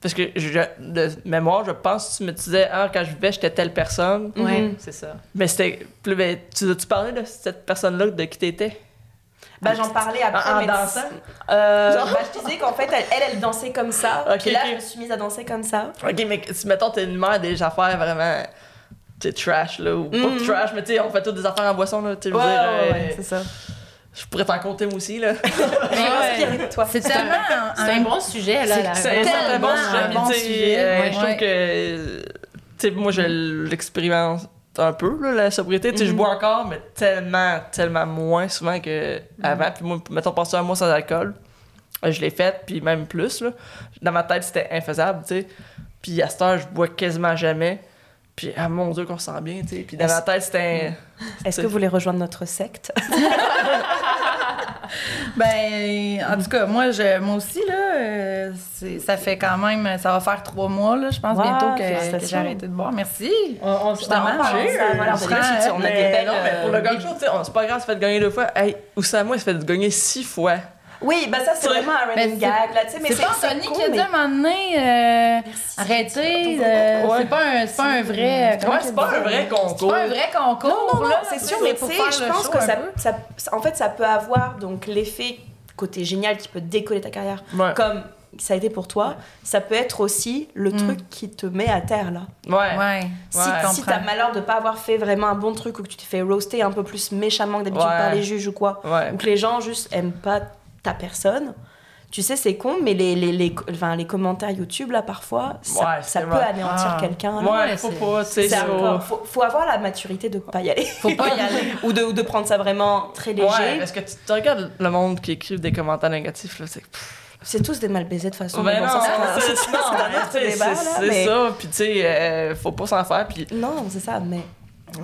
Parce que je, de mémoire, je pense que tu me disais, ah, quand je vivais, j'étais telle personne. Ouais, Mhm. c'est ça. Mais c'était. ben, tu, tu parlais de cette personne-là, de qui t'étais? Bah, j'en parlais après. En mais dansant? Euh, Genre? bah, je disais qu'en fait, elle, elle, elle dansait comme ça. Ok, puis là, je me suis mise à danser comme ça. Ok, mais si, mettons, t'es une mère des affaires vraiment. Sais, trash, là, ou Mhm. pas trash, mais tu sais, on fait toutes des affaires en boisson, là. Tu sais, Ouais, veux dire, ouais, euh, ouais, c'est ça. Je pourrais t'en compter, moi aussi, là. C'est tellement C'est un bon sujet, là. C'est un tellement bon un sujet. bon sujet, euh, ouais. Je trouve que. Tu sais, moi, je l'expérimente un peu, là, la sobriété. Tu sais, je Mhm. bois encore, mais tellement, tellement moins souvent qu'avant. Puis moi, mettons, passer un mois sans alcool, euh, je l'ai fait, puis même plus, là. Dans ma tête, c'était infaisable, tu sais. Puis à cette heure, je bois quasiment jamais. Puis, ah mon Dieu, qu'on se sent bien, tu sais. Puis dans ma tête, c'était. Est-ce que vous voulez rejoindre notre secte? Ben, en tout cas, moi, je, moi aussi, là, euh, ça fait quand même, ça va faire trois mois, là, je pense, Wow, bientôt que- que, j'ai arrêté de boire. Merci. On, on, Justement, on- de On sais, on a des Mais belles. non, mais pour le euh, gang show, tu sais, on- c'est pas grave, ça fait de gagner deux fois. Hey, Oussama, il se fait gagner six fois. Oui, bah ça, c'est vraiment un running c'est- gag, là, tu sais. mais C'est pas Anthony qui a dit à un moment donné, euh, arrêtez, euh, c'est pas un, c'est pas un vrai. Ouais, c'est pas un vrai concours. C'est pas un vrai concours. Non, non, non, là, c'est sûr, mais pour tu sais, faire je le pense show que ça, en fait, ça peut avoir donc l'effet côté génial qui peut décoller ta carrière, Ouais. comme ça a été pour toi. Ça peut être aussi le Mm. truc qui te met à terre là. Ouais. Ouais. Si, Ouais. si t'as malheur de pas avoir fait vraiment un bon truc ou que tu t'es fait roaster un peu plus méchamment que d'habitude Ouais. par les juges ou quoi, Ouais. ou que les gens juste aiment pas ta personne. Tu sais, c'est con, mais les, les, les, enfin, les commentaires YouTube, là, parfois, ça, Ouais, ça peut vrai. anéantir Ah. quelqu'un. là. Ouais, Ouais, faut c'est- pas, tu sais, C'est faut- encore- faut, faut avoir la maturité de pas y aller. Faut pas y aller. ou, de, ou de prendre ça vraiment très léger. Ouais, parce que tu, tu regardes le monde qui écrive des commentaires négatifs, là, c'est. C'est tous des mal baisés de façon. Ben bon, non, ça, c'est un- c'est là, mais- ça, puis tu sais, euh, faut pas s'en faire, puis. Non, c'est ça, mais.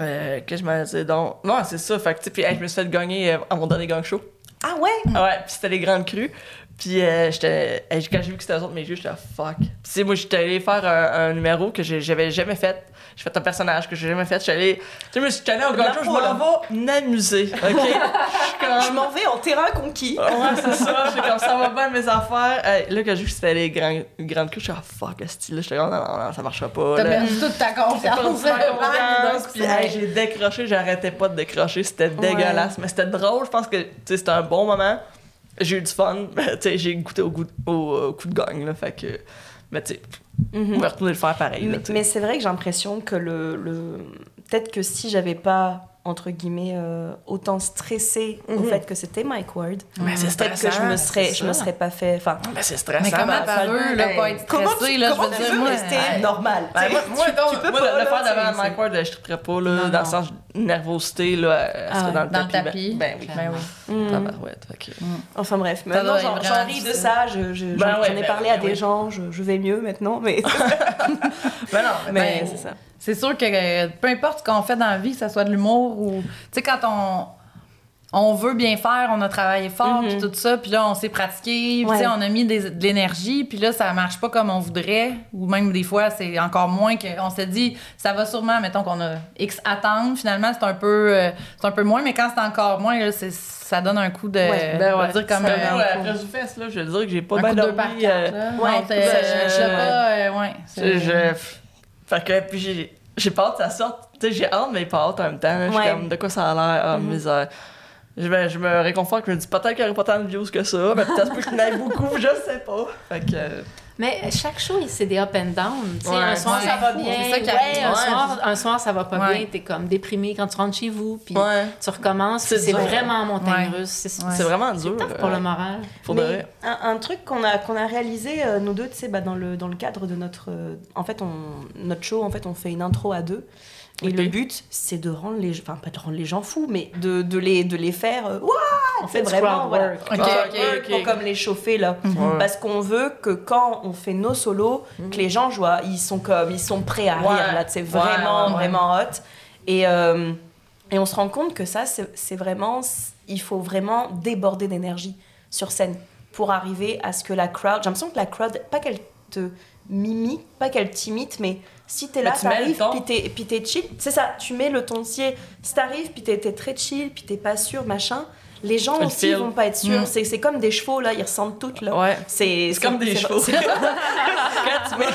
Euh, que je me disais donc? Non, c'est ça, fait que tu sais, puis hey, je me suis fait gagner euh, à mon dernier gang show. Ah ouais? Ouais, puis c'était les grandes crues. Puis euh, j'étais. hey, quand j'ai vu que c'était eux autres mes jeux, j'étais fuck. Puis moi j'étais allé faire un, un numéro que j'avais jamais fait. J'ai fait un personnage que j'ai jamais fait. J'étais allé. Tu sais, je suis allé au show, je m'en vais m'amuser. Ok? Je suis comme. Je m'en vais en terrain conquis. Ouais, c'est ça. J'étais comme ça va bien mes affaires. Hey, là, quand j'ai vu que c'était les grands, grandes crues, j'étais ah fuck, style là. J'étais comme non, non, non, ça marchera pas. T'as perdu toute ta confiance. puis hey, j'ai décroché, j'arrêtais pas de décrocher, c'était dégueulasse, mais c'était drôle, je pense que tu sais, c'était un bon moment. J'ai eu du fun, j'ai goûté au, goût, au, au coup de gagne là, fait que mais tu sais, on va retourner le faire pareil là, Mais, mais c'est vrai que j'ai l'impression que le. le... Peut-être que si j'avais pas entre guillemets, euh, autant stressée au Mhm. fait que c'était Mike Ward. Mais c'est Peut-être que je stressant, me serais, je me serais pas fait. Enfin, Ben, c'est stressant. Mais comment ben, tu veux, là, pas être comment stressé, tu, là, je comment veux tu dire, moi... rester ouais. normal Ben, moi, moi, Tu- donc, tu peux moi, pas, le là, faire devant Mike Ward, je triperais pas, là, Non, dans le sens nervosité, là, elle Ah, serait dans le dans le tapis. tapis. Ben, ben oui. Ben oui. Mm. Tabarouette, fait que- Enfin bref, maintenant j'en ris de ça, je- je- Ben j'en ai ben parlé à ben des gens, je, je vais mieux maintenant, mais, Ben non, mais ben, c'est ça. C'est sûr que euh, peu importe ce qu'on fait dans la vie, que ce soit de l'humour ou... Tu sais, quand on... On veut bien faire, on a travaillé fort, Mhm. puis tout ça, puis là, on s'est pratiqué, puis tu sais, Ouais. on a mis des- de l'énergie, puis là, ça marche pas comme on voudrait, ou même des fois, c'est encore moins qu'on s'est dit, ça va sûrement, mettons qu'on a X attendre, finalement, c'est un peu euh, c'est un peu moins, mais quand c'est encore moins, là, c'est- ça donne un coup de... Ouais, ben ouais. dire comme un, un après du fest, là, je veux dire que j'ai pas coup bien de par euh, quatre, là. ouais, Non, c'est- je- je sais euh, pas, euh, ouais. Je- Fait que, puis j'ai, j'ai pas hâte que ça sorte. Tu sais, j'ai hâte, mais pas hâte en même temps. Je suis Ouais. comme, de quoi ça a l'air? Ah, Mhm. misère. Je me, je me réconforte, je me dis peut-être qu'il n'y aurait pas tant de views que ça, mais peut-être qu'il y en ait beaucoup, je sais pas. Fait que. Euh, Mais chaque show, c'est des up and down. Tu sais, Ouais. un soir, Ouais. ça va bien. ça qui ouais, un, soir, un soir, ça va pas Ouais. bien. T'es comme déprimé quand tu rentres chez vous. Puis Ouais. tu recommences. C'est vraiment montagne Ouais. russe. C'est Ouais. C'est vraiment c'est dur. tough pour euh, le moral. pour de Mais vrai. un, un truc qu'on a, qu'on a réalisé, euh, nous deux, tu sais, bah, dans, le, dans le cadre de notre. euh, en fait, on, notre show, en fait, on fait une intro à deux. Et le but, c'est de rendre les enfin pas de rendre les gens fous, mais de, de, les, de les faire. euh, Ouah On fait vraiment, voilà. work. Ok, Crowd ok, work ok. Pour comme les chauffer là. Ouais. Parce qu'on veut que quand on fait nos solos, que les gens jouent, ils sont comme, ils sont prêts à Ouais. rire là, c'est vraiment, ouais, ouais. vraiment hot. Et, euh, et on se rend compte que ça, c'est c'est vraiment, il faut vraiment déborder d'énergie sur scène pour arriver à ce que la crowd, j'ai l'impression que la crowd, pas qu'elle te mimie, pas qu'elle t'imite, mais si t'es là, mets le t'arrives, puis t'es, chill, c'est ça, tu mets le toncier, si t'arrives, puis t'es, très chill, puis t'es pas sûr, machin, les gens aussi vont pas être sûrs. Mm. C'est, c'est comme des chevaux, là, ils ressemblent toutes, là. Ouais. C'est, C'est comme des c'est- chevaux. c'est- Quand tu mets-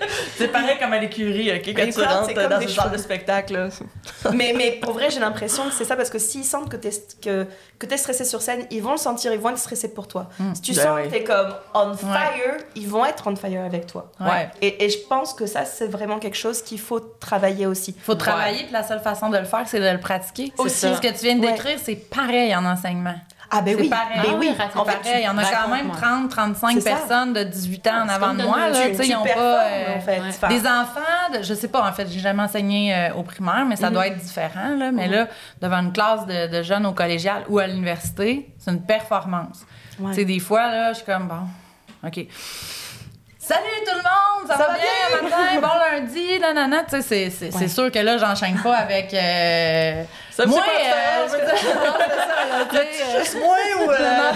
C'est pareil comme à l'écurie, ok? Quand tu rentres dans des salle chevaux. de spectacle, là. mais, mais pour vrai, j'ai l'impression que c'est ça, parce que s'ils sentent que t'es, que, que t'es stressé sur scène, ils vont le sentir, ils vont être stressés pour toi. Mm. Si tu Ben sens oui. que t'es comme on fire, ils vont être on fire avec toi. Ouais. Et, et je pense que ça, c'est vraiment quelque chose qu'il faut travailler aussi. faut travailler, puis la seule façon de le faire, c'est de le pratiquer. Aussi. Aussi, ce que tu viens de Ouais. décrire, c'est pareil en enseignement. Ah ben oui, pareil. ben oui. Ah, C'est En fait, pareil. Il y en a quand même moi. 30, 35 C'est ça. personnes de 18 ans en avant de moi. Là, tu, ils ont performes, pas. euh, en fait. ouais. Enfin, Des enfants, de- je sais pas, en fait, j'ai jamais enseigné euh, au primaire, mais ça Mhm. doit être différent, là. Mais Mhm. là, devant une classe de, de jeunes au collégial ou à l'université, c'est une performance. Ouais. Tu sais, des fois, là, je suis comme, bon, OK. Salut tout le monde, ça, Ça va bien, matin, bon lundi, nanana. Tu sais, c'est- c'est c'est Ouais. sûr que là, j'enchaîne pas avec. euh, Ça me moi, euh, de je veux dire, non, c'est ça, sais, euh, Juste moi ou. euh,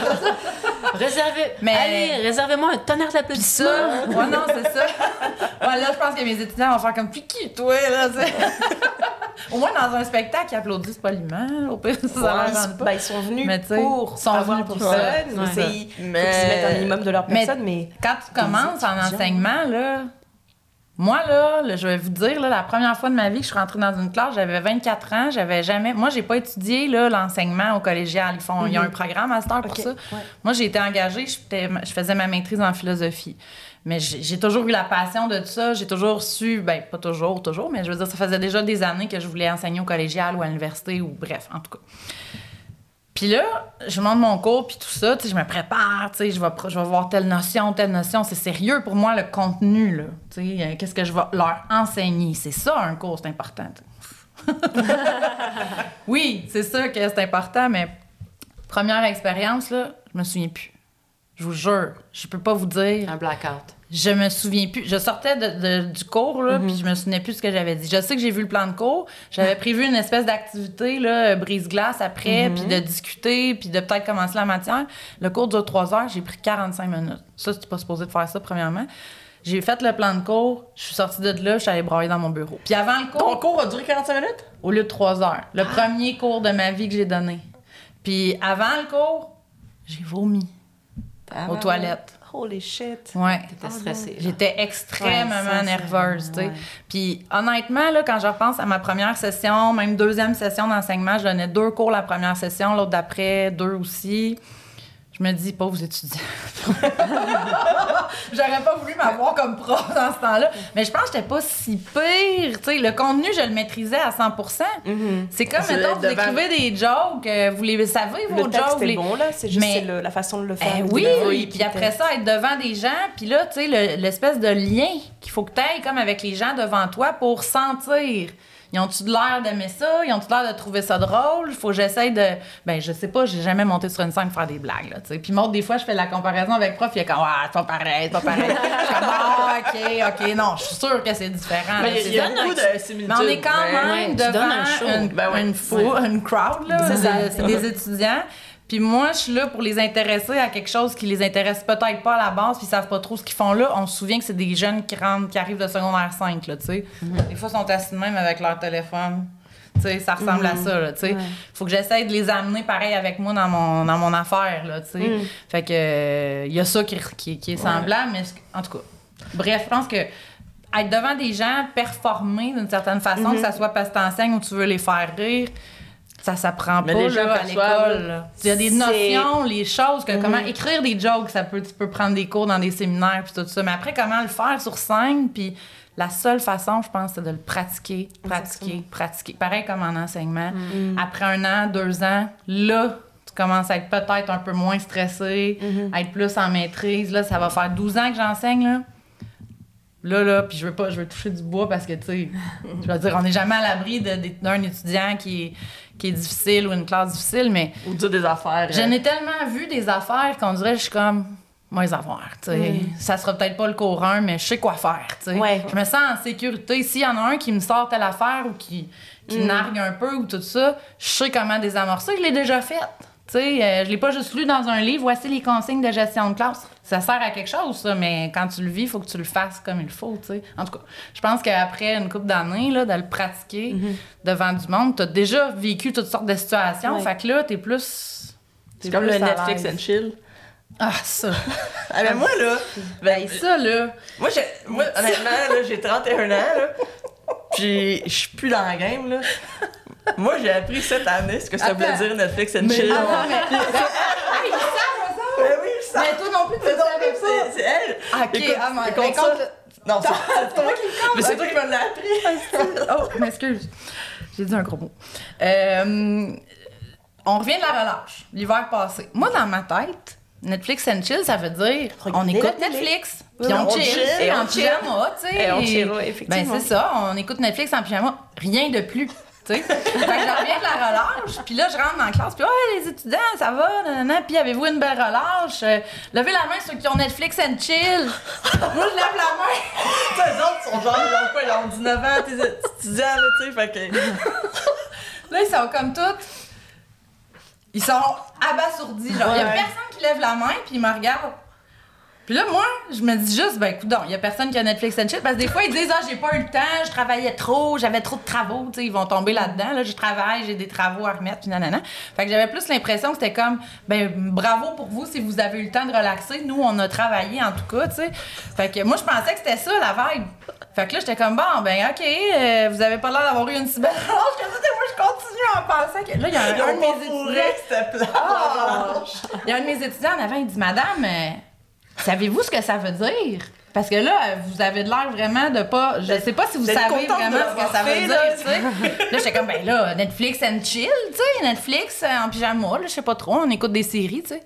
Réservez, Mais- allez, réservez-moi un tonnerre d'applaudissements. ça, ouais, non, c'est ça. Ouais, là, je pense que mes étudiants vont faire comme, puis qui, toi, là, tu sais? Au moins, dans un spectacle, ils applaudissent poliment. Au pire, ça Ouais, ils, pas. bah, ils sont venus Mais pour ils sont venus pour ça. fun. Ouais. C'est- Il faut qu'ils Mais- se mettent un minimum de leur Mais- personne, mais... Quand tu commences en enseignement, là, moi, là, là, je vais vous dire, là, la première fois de ma vie que je suis rentrée dans une classe, j'avais 24 ans, j'avais jamais... Moi, j'ai pas étudié, là, l'enseignement au collégial. Ils font... Il y a Mhm. un programme à cette heure pour ça. ouais. Moi, j'ai été engagée, je, faisais- ma maîtrise en philosophie. Mais j'ai j'ai toujours eu la passion de tout ça. J'ai toujours su, ben pas toujours, toujours, mais je veux dire, ça faisait déjà des années que je voulais enseigner au collégial ou à l'université ou bref, en tout cas. Puis là, je monte mon cours, puis tout ça, je me prépare, je vais, je vais voir telle notion, telle notion. C'est sérieux pour moi, le contenu, là. Euh, qu'est-ce que je vais leur enseigner? C'est ça, un cours, c'est important. oui, c'est sûr que c'est important, mais première expérience, là, je me souviens plus. Je vous jure, je peux pas vous dire. Un blackout. Je me souviens plus. Je sortais de, de- du cours, là, Mhm. puis je me souvenais plus de ce que j'avais dit. Je sais que j'ai vu le plan de cours. J'avais prévu une espèce d'activité, là, euh, brise-glace après, Mhm. puis de discuter, puis de peut-être commencer la matière. Le cours dure trois heures, j'ai pris 45 minutes. Ça, c'est pas supposé de faire ça, premièrement. J'ai fait le plan de cours, je suis sortie de là, je suis allée brailler dans mon bureau. Puis avant le cours, Ton cours a duré 45 minutes? au lieu de trois heures, le premier cours de ma vie que j'ai donné. Puis avant le cours, j'ai vomi aux toilettes. Holy shit. Ouais. T'étais stressée. là. J'étais extrêmement Ouais, ça, c'est- nerveuse, tu sais. ouais. Puis honnêtement, là, quand je repense à ma première session, même deuxième session d'enseignement, je donnais deux cours la première session, l'autre d'après, deux aussi. Je me dis, pauvres étudiants. J'aurais pas voulu m'avoir comme prof dans ce temps-là. Mais je pense que j'étais pas si pire. Tu sais, le contenu, je le maîtrisais à 100 C'est comme, C'est mettons, vous devant- écrivez des jokes, euh, vous les savez, vos Le texte jokes. les- bon, là. C'est juste Mais- c'est le- la façon de le faire. eh oui, puis après ça, être devant des gens, puis là, tu sais, le- l'espèce de lien qu'il faut que tu aies comme avec les gens devant toi pour sentir. Ils ont-tu de l'air d'aimer ça? Ils ont-tu l'air de trouver ça drôle? Il faut que j'essaye de. Ben, je sais pas, j'ai jamais monté sur une scène pour faire des blagues, là, tu sais. Puis, moi, des fois, je fais la comparaison avec prof, il est comme, ah, c'est pas pareil, c'est pas pareil. je suis comme, ah, OK, OK, non, je suis sûre que c'est différent. Mais c'est il y a beaucoup de similitudes. Mais on est quand même Ouais, tu donnes devant un show. une, Ben ouais. une foule, une crowd, là. C'est ça. C'est c'est des étudiants. Puis moi, je suis là pour les intéresser à quelque chose qui les intéresse peut-être pas à la base, puis ils savent pas trop ce qu'ils font là. On se souvient que c'est des jeunes qui rentrent, qui arrivent de secondaire 5, là, tu sais. Des fois, ils sont assis de même avec leur téléphone. Tu sais, ça ressemble à ça, là, tu sais. Ouais. Faut que j'essaie de les amener pareil avec moi dans mon, dans mon affaire, là, tu sais. Mm. Fait que, euh, il y a ça qui, qui, qui est semblable, mais en tout cas, bref, je pense que être devant des gens, performer d'une certaine façon, Mm-hmm. que ça soit parce que t'enseignes ou tu veux les faire rire, ça s'apprend pas les gens là, à l'école. Il y a des notions, les choses, que Mm-hmm. comment écrire des jokes, ça peut, tu peux prendre des cours dans des séminaires puis tout ça. Mais après, comment le faire sur scène, puis la seule façon, je pense, c'est de le pratiquer, pratiquer, pratiquer. Pareil comme en enseignement. Mm-hmm. Après un an, deux ans, là, tu commences à être peut-être un peu moins stressé, Mm-hmm. à être plus en maîtrise. Là, ça va faire 12 ans que j'enseigne, là. Là, là, puis je veux pas, je veux toucher du bois parce que, tu sais, je veux dire, on n'est jamais à l'abri d'un étudiant qui est, qui est difficile ou une classe difficile, mais Ou dire des affaires. je euh, n'ai tellement vu des affaires qu'on dirait, je suis comme, moi, les affaires, tu sais. Ça sera peut-être pas le cours 1, mais je sais quoi faire, tu sais. Ouais. Je me sens en sécurité. S'il y en a un qui me sort telle affaire ou qui, qui nargue un peu ou tout ça, je sais comment désamorcer. Je l'ai déjà fait. Tu sais, euh, je l'ai pas juste lu dans un livre. Voici les consignes de gestion de classe. Ça sert à quelque chose, ça, mais quand tu le vis, il faut que tu le fasses comme il faut, tu sais. En tout cas, je pense qu'après une couple d'années, là, de le pratiquer devant du monde, t'as déjà vécu toutes sortes de situations. Ouais. Fait que là, t'es plus... C'est comme plus le Netflix and chill. Ah, ça. Ah, mais moi, là, ben, ça, là. moi, j'ai- moi, honnêtement, là, j'ai 31 ans, là, puis je suis plus dans la game, là. Moi, j'ai appris cette année ce que ça voulait dire Netflix and chill. Ah, non, mais... Ah, ils savent, ça. Ben oui, je sais. Mais toi non plus, tu Mais savais pas. c'est- C'est elle. Ah, OK, Écoute, ah, mais mais ça. compte- Non, c'est c'est toi qui Mais c'est toi qui me l'as appris. Oh, m'excuse. J'ai dit un gros mot. Euh, on revient de la relâche, l'hiver passé. Moi, dans ma tête, Netflix and chill, ça veut dire on écoute. Netflix, puis on, on chill, chill, tu sais, et en on chill. pyjama, tu sais. Et on chill, oui, Ben, effectivement. c'est ça, on écoute Netflix en pyjama, rien de plus. Tu sais, fait que je reviens de la relâche, puis là, je rentre dans la classe, puis ouais, les étudiants, ça va, nanana, puis avez-vous une belle relâche? Euh, levez la main ceux qui ont Netflix and chill. Moi, je lève la main. Tu sais, les autres sont genre, ils ont quoi, ils ont 19 ans, tes étudiants, là, tu sais, fait que. Là, ils sont comme toutes. Ils sont abasourdis. Genre, il y a Ouais. personne qui lève la main, puis ils me regardent. Puis là, moi, je me dis juste, ben, écoute, il y a personne qui a Netflix and chill. Parce que des fois, ils disent, ah, j'ai pas eu le temps, je travaillais trop, j'avais trop de travaux, tu sais, ils vont tomber là-dedans. Là, je travaille, j'ai des travaux à remettre, puis nanana. Fait que j'avais plus l'impression que c'était comme, ben, bravo pour vous si vous avez eu le temps de relaxer. Nous, on a travaillé, en tout cas, tu sais. Fait que moi, je pensais que c'était ça, la vibe. Fait que là, j'étais comme, bon, ben, OK, euh, vous avez pas l'air d'avoir eu une si belle relâche que ça. Moi, je continue en pensant que. Là, il y a un, de mes étudiants. Ah! Il y a un de mes étudiants en avant, il dit Madame, euh, savez-vous ce que ça veut dire? Parce que là, vous avez de l'air vraiment de pas. Je sais pas si vous savez vraiment ce que ça veut dire, là. tu sais. Là, j'étais comme, ben là, Netflix and chill, tu sais, Netflix euh, en pyjama, là, je sais pas trop, on écoute des séries, tu sais.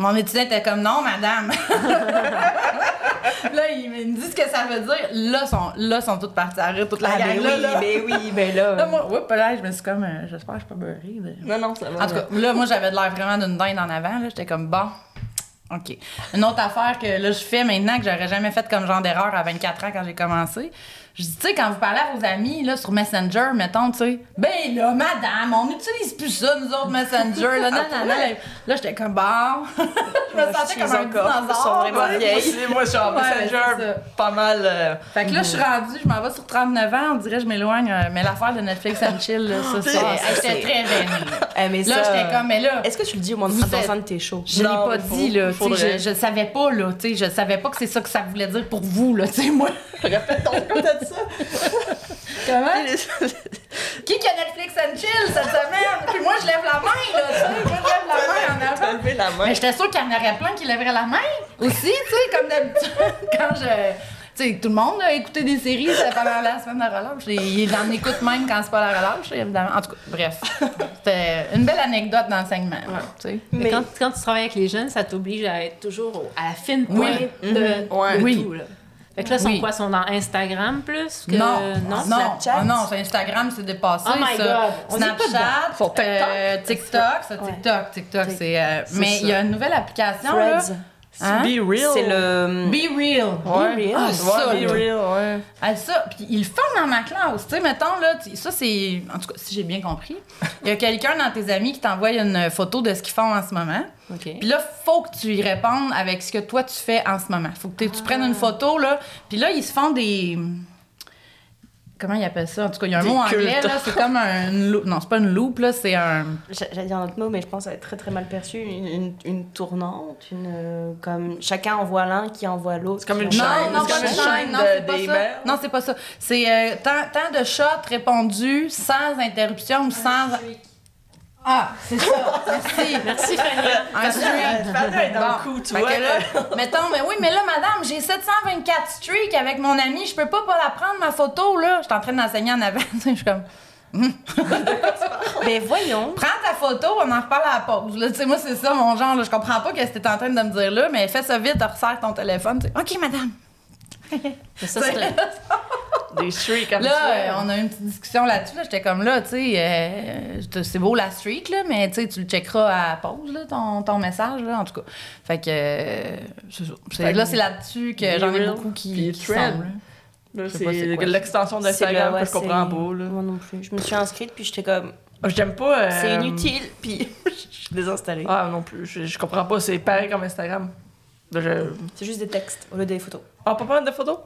Mon étudiant était comme, non, madame. là, il me dit ce que ça veut dire. Là, sont, là, sont toutes parties à rire, toute la Ah, gang. ben là, oui, là. ben oui, ben Là, là. moi, oups, là, je me suis comme, euh, j'espère que je suis pas beurrée. Non, non, ça va. en tout cas, là, moi, j'avais de l'air vraiment d'une dinde en avant. là. J'étais comme, bon, OK. Une autre affaire que là, je fais maintenant, que j'aurais jamais faite comme genre d'erreur à 24 ans quand j'ai commencé. Je dis, tu sais, quand vous parlez à vos amis là, sur Messenger, mettons, tu sais, ben là, madame, on n'utilise plus ça, nous autres, Messenger. Là, non, non, non. Là, j'étais comme, bon. je me sentais comme un encore. Ils sont dinosaure. vraiment vieilles. moi, je suis en Ouais, Messenger, pas mal. euh, Fait que là, je suis rendue, je m'en vais sur 39 ans, on dirait que je m'éloigne, euh, mais l'affaire de Netflix and chill, là, ça, ça, j'étais très gênée. là. Eh, Là, j'étais comme, mais là. Est-ce que tu le dis au moment Vous de êtes- un de tes shows? Je l'ai pas dit, là. tu sais, faudrait. Je, savais pas, là. Tu sais, je savais pas que c'est ça que ça voulait dire pour vous, là. Tu sais, moi. Répète donc, comme t'as ça. Comment? Qui qui a Netflix and chill cette semaine? Puis moi, je lève la main, là, tu sais. Moi, je lève la main en T'as avant. levé la main. Mais j'étais sûre qu'il y en aurait plein qui lèveraient la main aussi, tu sais, comme d'habitude. Quand je. Tu sais, tout le monde a écouté des séries pendant la semaine de relâche. Et Il en écoute même quand c'est pas la relâche, évidemment. En tout cas, bref. C'était une belle anecdote d'enseignement. Mais, Mais- quand, quand tu travailles avec les jeunes, ça t'oblige à être toujours à la fine Oui. pointe de, Ouais. de Oui. tout. Là. Fait que là, ils sont Oui. quoi? Ils sont dans Instagram plus que... Non, non? non, Snapchat? Ah non, c'est Instagram, c'est dépassé. Oh my ça. God, Snapchat, Sur TikTok. euh, TikTok, ça, TikTok, TikTok, Tik- c'est. euh, mais il y a une nouvelle application là. Hein? Be real. C'est le. Be real. Ouais. Be real. Ah, Ouais, ça, be real, ouais. Ah, ça, puis ils le font dans ma classe. Tu sais, mettons, là, ça, c'est. En tout cas, si j'ai bien compris, il y a quelqu'un dans tes amis qui t'envoie une photo de ce qu'ils font en ce moment. OK. Puis là, faut que tu y répondes avec ce que toi, tu fais en ce moment. Faut que tu prennes une photo, là. Puis là, ils se font des. Comment ils appellent ça? En tout cas, il y a un Des mot anglais, là. C'est comme un. Non, c'est pas une loupe, là. C'est un. J'a- J'allais dire un autre mot, mais je pense que ça va être très très mal perçu. Une, une, une tournante, une. euh, comme chacun envoie l'un qui envoie l'autre. C'est comme une chaîne. Non, non, c'est pas comme une chaîne. Non, de- c'est pas ça. Non, c'est pas ça. C'est euh, tant, tant de shots répondus sans interruption ou sans. Ah, c'est ça. Merci. Merci, Fanny. Un streak. Fanny est dans Bon. le coup, tu Fait vois. que là, mettons, mais oui, mais là, madame, j'ai 724 streaks avec mon ami, je peux pas pas la prendre, ma photo, là. Je suis en train d'enseigner en avant, je suis comme, Mais voyons. prends ta photo, on en reparle à la pause. Là, tu sais, moi, c'est ça, mon genre, là. Je comprends pas ce que t'es en train de me dire là, mais fais ça vite, resserre ton téléphone. OK, madame. Ça, c'est Des streaks comme Là, ça. euh, on a eu une petite discussion là-dessus. Là. J'étais comme là, tu sais, euh, c'est beau la streak, là, mais tu le checkeras à pause, là, ton, ton message, là, en tout cas. Fait que, euh, c'est ça. Fait que là, c'est là-dessus que j'en ai beaucoup qui, puis qui là. Là, pas c'est l'extension d'Instagram ouais, que je comprends pas. Là. Moi non plus. Je me suis inscrite, puis j'étais comme. J'aime pas. euh, C'est inutile, puis je suis désinstallée. Ah non plus, je, je comprends pas. C'est pareil comme Instagram. Là, je... C'est juste des textes au lieu des photos. Ah, pas prendre de photos?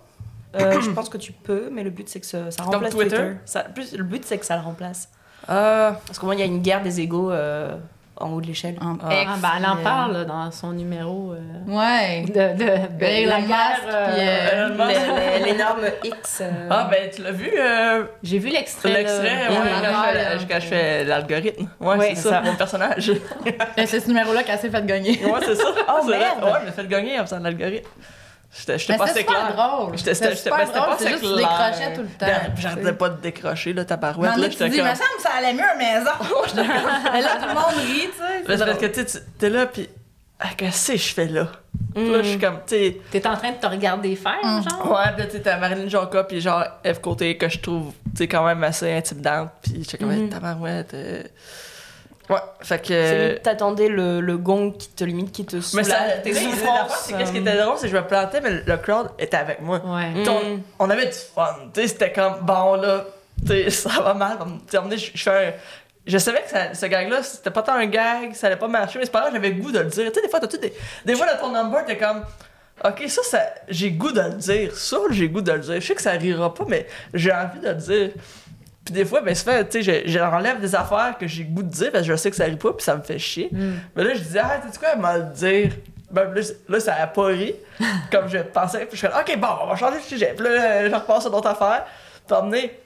Euh, je pense que tu peux, mais le but c'est que ça, remplace Twitter? Twitter. Ça- plus, le but c'est que ça le remplace. Ah, Parce qu'au moins il y a une guerre des égaux euh, en haut de l'échelle. Ah. ex, Ah, ben, elle en euh, parle dans son numéro euh, Ouais. de, de, de Elon la guerre. euh, euh, L'énorme X. euh, ah, ben tu l'as vu, euh, J'ai vu l'extrait. l'extrait, Ouais, ouais, ouais, quand, je fais, je l'algorithme. Ouais, Ouais, c'est ça, ça. mon personnage. Ben, C'est ce numéro-là qu'elle s'est fait gagner. ouais, c'est ça. Oh, C'est vrai. merde. Ouais, il m'a fait gagner en faisant l'algorithme. J'étais Mais pas c'était assez clair. drôle. J'étais c'était drôle, pas c'est juste que tu décrochais tout le temps. Ben, J'arrêtais pas de décrocher, là, ta barouette. Là, j'étais dis, comme... me semble que ça allait mieux à la maison. Mais là, tout le monde rit, tu sais. Parce que tu t'es là, pis. Ah, qu'est-ce que je fais là? Puis Mm. Là, je suis comme, tu sais. T'es en train de te regarder faire, Mm. genre? Ouais, pis là, tu sais, t'as Marilyn Jonca, pis genre, F. Côté, que je trouve, tu sais, quand même assez intimidante. Pis j'étais comme, Mhm. hey, tabarouette. euh. Ouais, fait que. Limite, t'attendais le, le gong qui te limite, qui te Mais ça, soulage tes souffrances. c'est qu'est-ce qui était drôle, c'est que je me plantais, mais le crowd était avec moi. Ouais. Mm. On, on avait du fun, tu sais, c'était comme, bon, là, ça va mal. Tu sais, à un moment donné, je je fais un. Je savais que ça- ce gag-là, c'était pas tant un gag, ça allait pas marcher, mais c'est pas grave, j'avais le goût de le dire. Tu sais, des fois, t'as-tu des. Des fois, dans ton number, t'es comme. Ok, ça, ça j'ai goût de le dire. Ça, j'ai goût de le dire. Je sais que ça rira pas, mais j'ai envie de le dire. Puis des fois, ben, ça fait, tu sais, je- j'enlève des affaires que j'ai goût de dire parce que je sais que ça rit pas, puis ça me fait chier. Mm. Mais là, je disais, ah, tu quoi, elle m'a le dire? Ben, là, ça a pas ri, comme je pensais. Puis je suis comme, ok, bon, on va changer de sujet. Puis là, euh, je repasse à d'autres affaires. Puis emmené,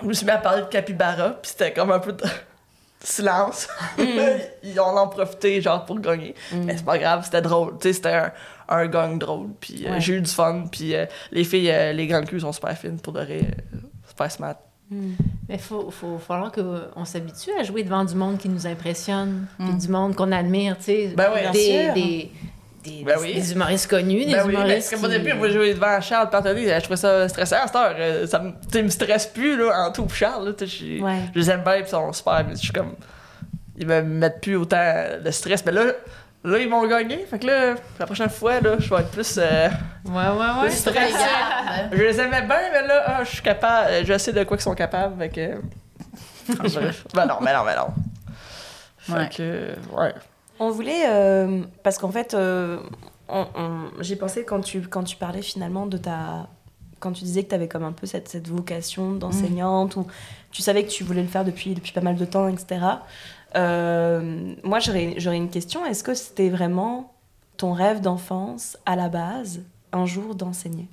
je me suis mis à parler de capybara, puis c'était comme un peu de silence. Là, ils en ont profité, genre, pour gagner. Mais c'est pas grave, c'était drôle. Tu sais, c'était un, un gang drôle. Puis euh, j'ai eu du fun. Puis euh, les filles, euh, les grandes culs sont super fines pour de vrai. super smart. Mm. Mais il faut, faut falloir qu'on s'habitue à jouer devant du monde qui nous impressionne, Mm. du monde qu'on admire, tu sais. Ben oui. Des, des, des, Ben oui. des humoristes connus, des Ben oui, humoristes. au qui- début, moi, je jouais devant Charles Partoli, je trouvais ça stressant à cette heure. euh, Ça me, me stresse plus, là, en tout, Charles, là, je- Ouais. je les aime bien, ils sont super, mais je suis comme. Ils me mettent plus autant de stress. Mais là, là ils m'ont gagné, fait que là, la prochaine fois, là, je vais être plus. euh, Ouais, ouais, ouais. stressé. Je les aimais bien, mais là, ah, je suis capable, euh, je sais de quoi ils sont capables, fait que. Bref. ben non, mais non, mais non. Fait Ouais. que, ouais. On voulait, euh, parce qu'en fait, euh, on- on- j'ai pensé quand tu, quand tu parlais finalement de ta... Quand tu disais que tu avais comme un peu cette, cette vocation d'enseignante, ou tu savais que tu voulais le faire depuis, depuis pas mal de temps, etc. Euh, moi, j'aurais une question. Est-ce que c'était vraiment ton rêve d'enfance, à la base, un jour d'enseigner?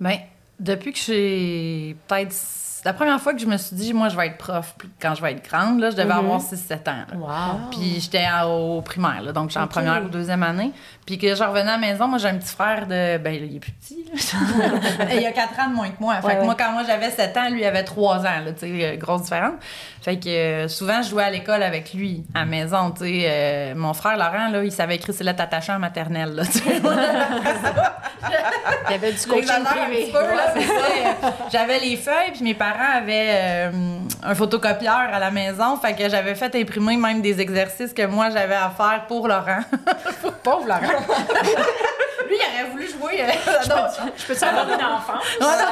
Ben, depuis que j'ai peut-être la première fois que je me suis dit, moi, je vais être prof quand je vais être grande. Là, je devais Mhm. avoir 6-7 ans. là. Wow. Puis j'étais en- au primaire, là, donc j'étais en Ok. première ou deuxième année. Puis que je revenais à la maison, moi j'ai un petit frère de. Ben, il est plus petit. il a 4 ans de moins que moi. Fait Ouais, que ouais. moi, quand moi j'avais 7 ans, lui avait 3 ans, là, tu sais, euh, grosse différence. Fait que euh, souvent, je jouais à l'école avec lui, à la maison, tu sais. euh, mon frère Laurent, là, il savait écrire ses lettres attachées en maternelle, là, tu sais. Il y avait du coaching privé. J'avais les feuilles, puis mes parents avaient euh, un photocopieur à la maison. Fait que j'avais fait imprimer même des exercices que moi j'avais à faire pour Laurent. Pauvre Laurent. Lui, il aurait voulu jouer. euh. Je peux savoir une enfant? Voilà.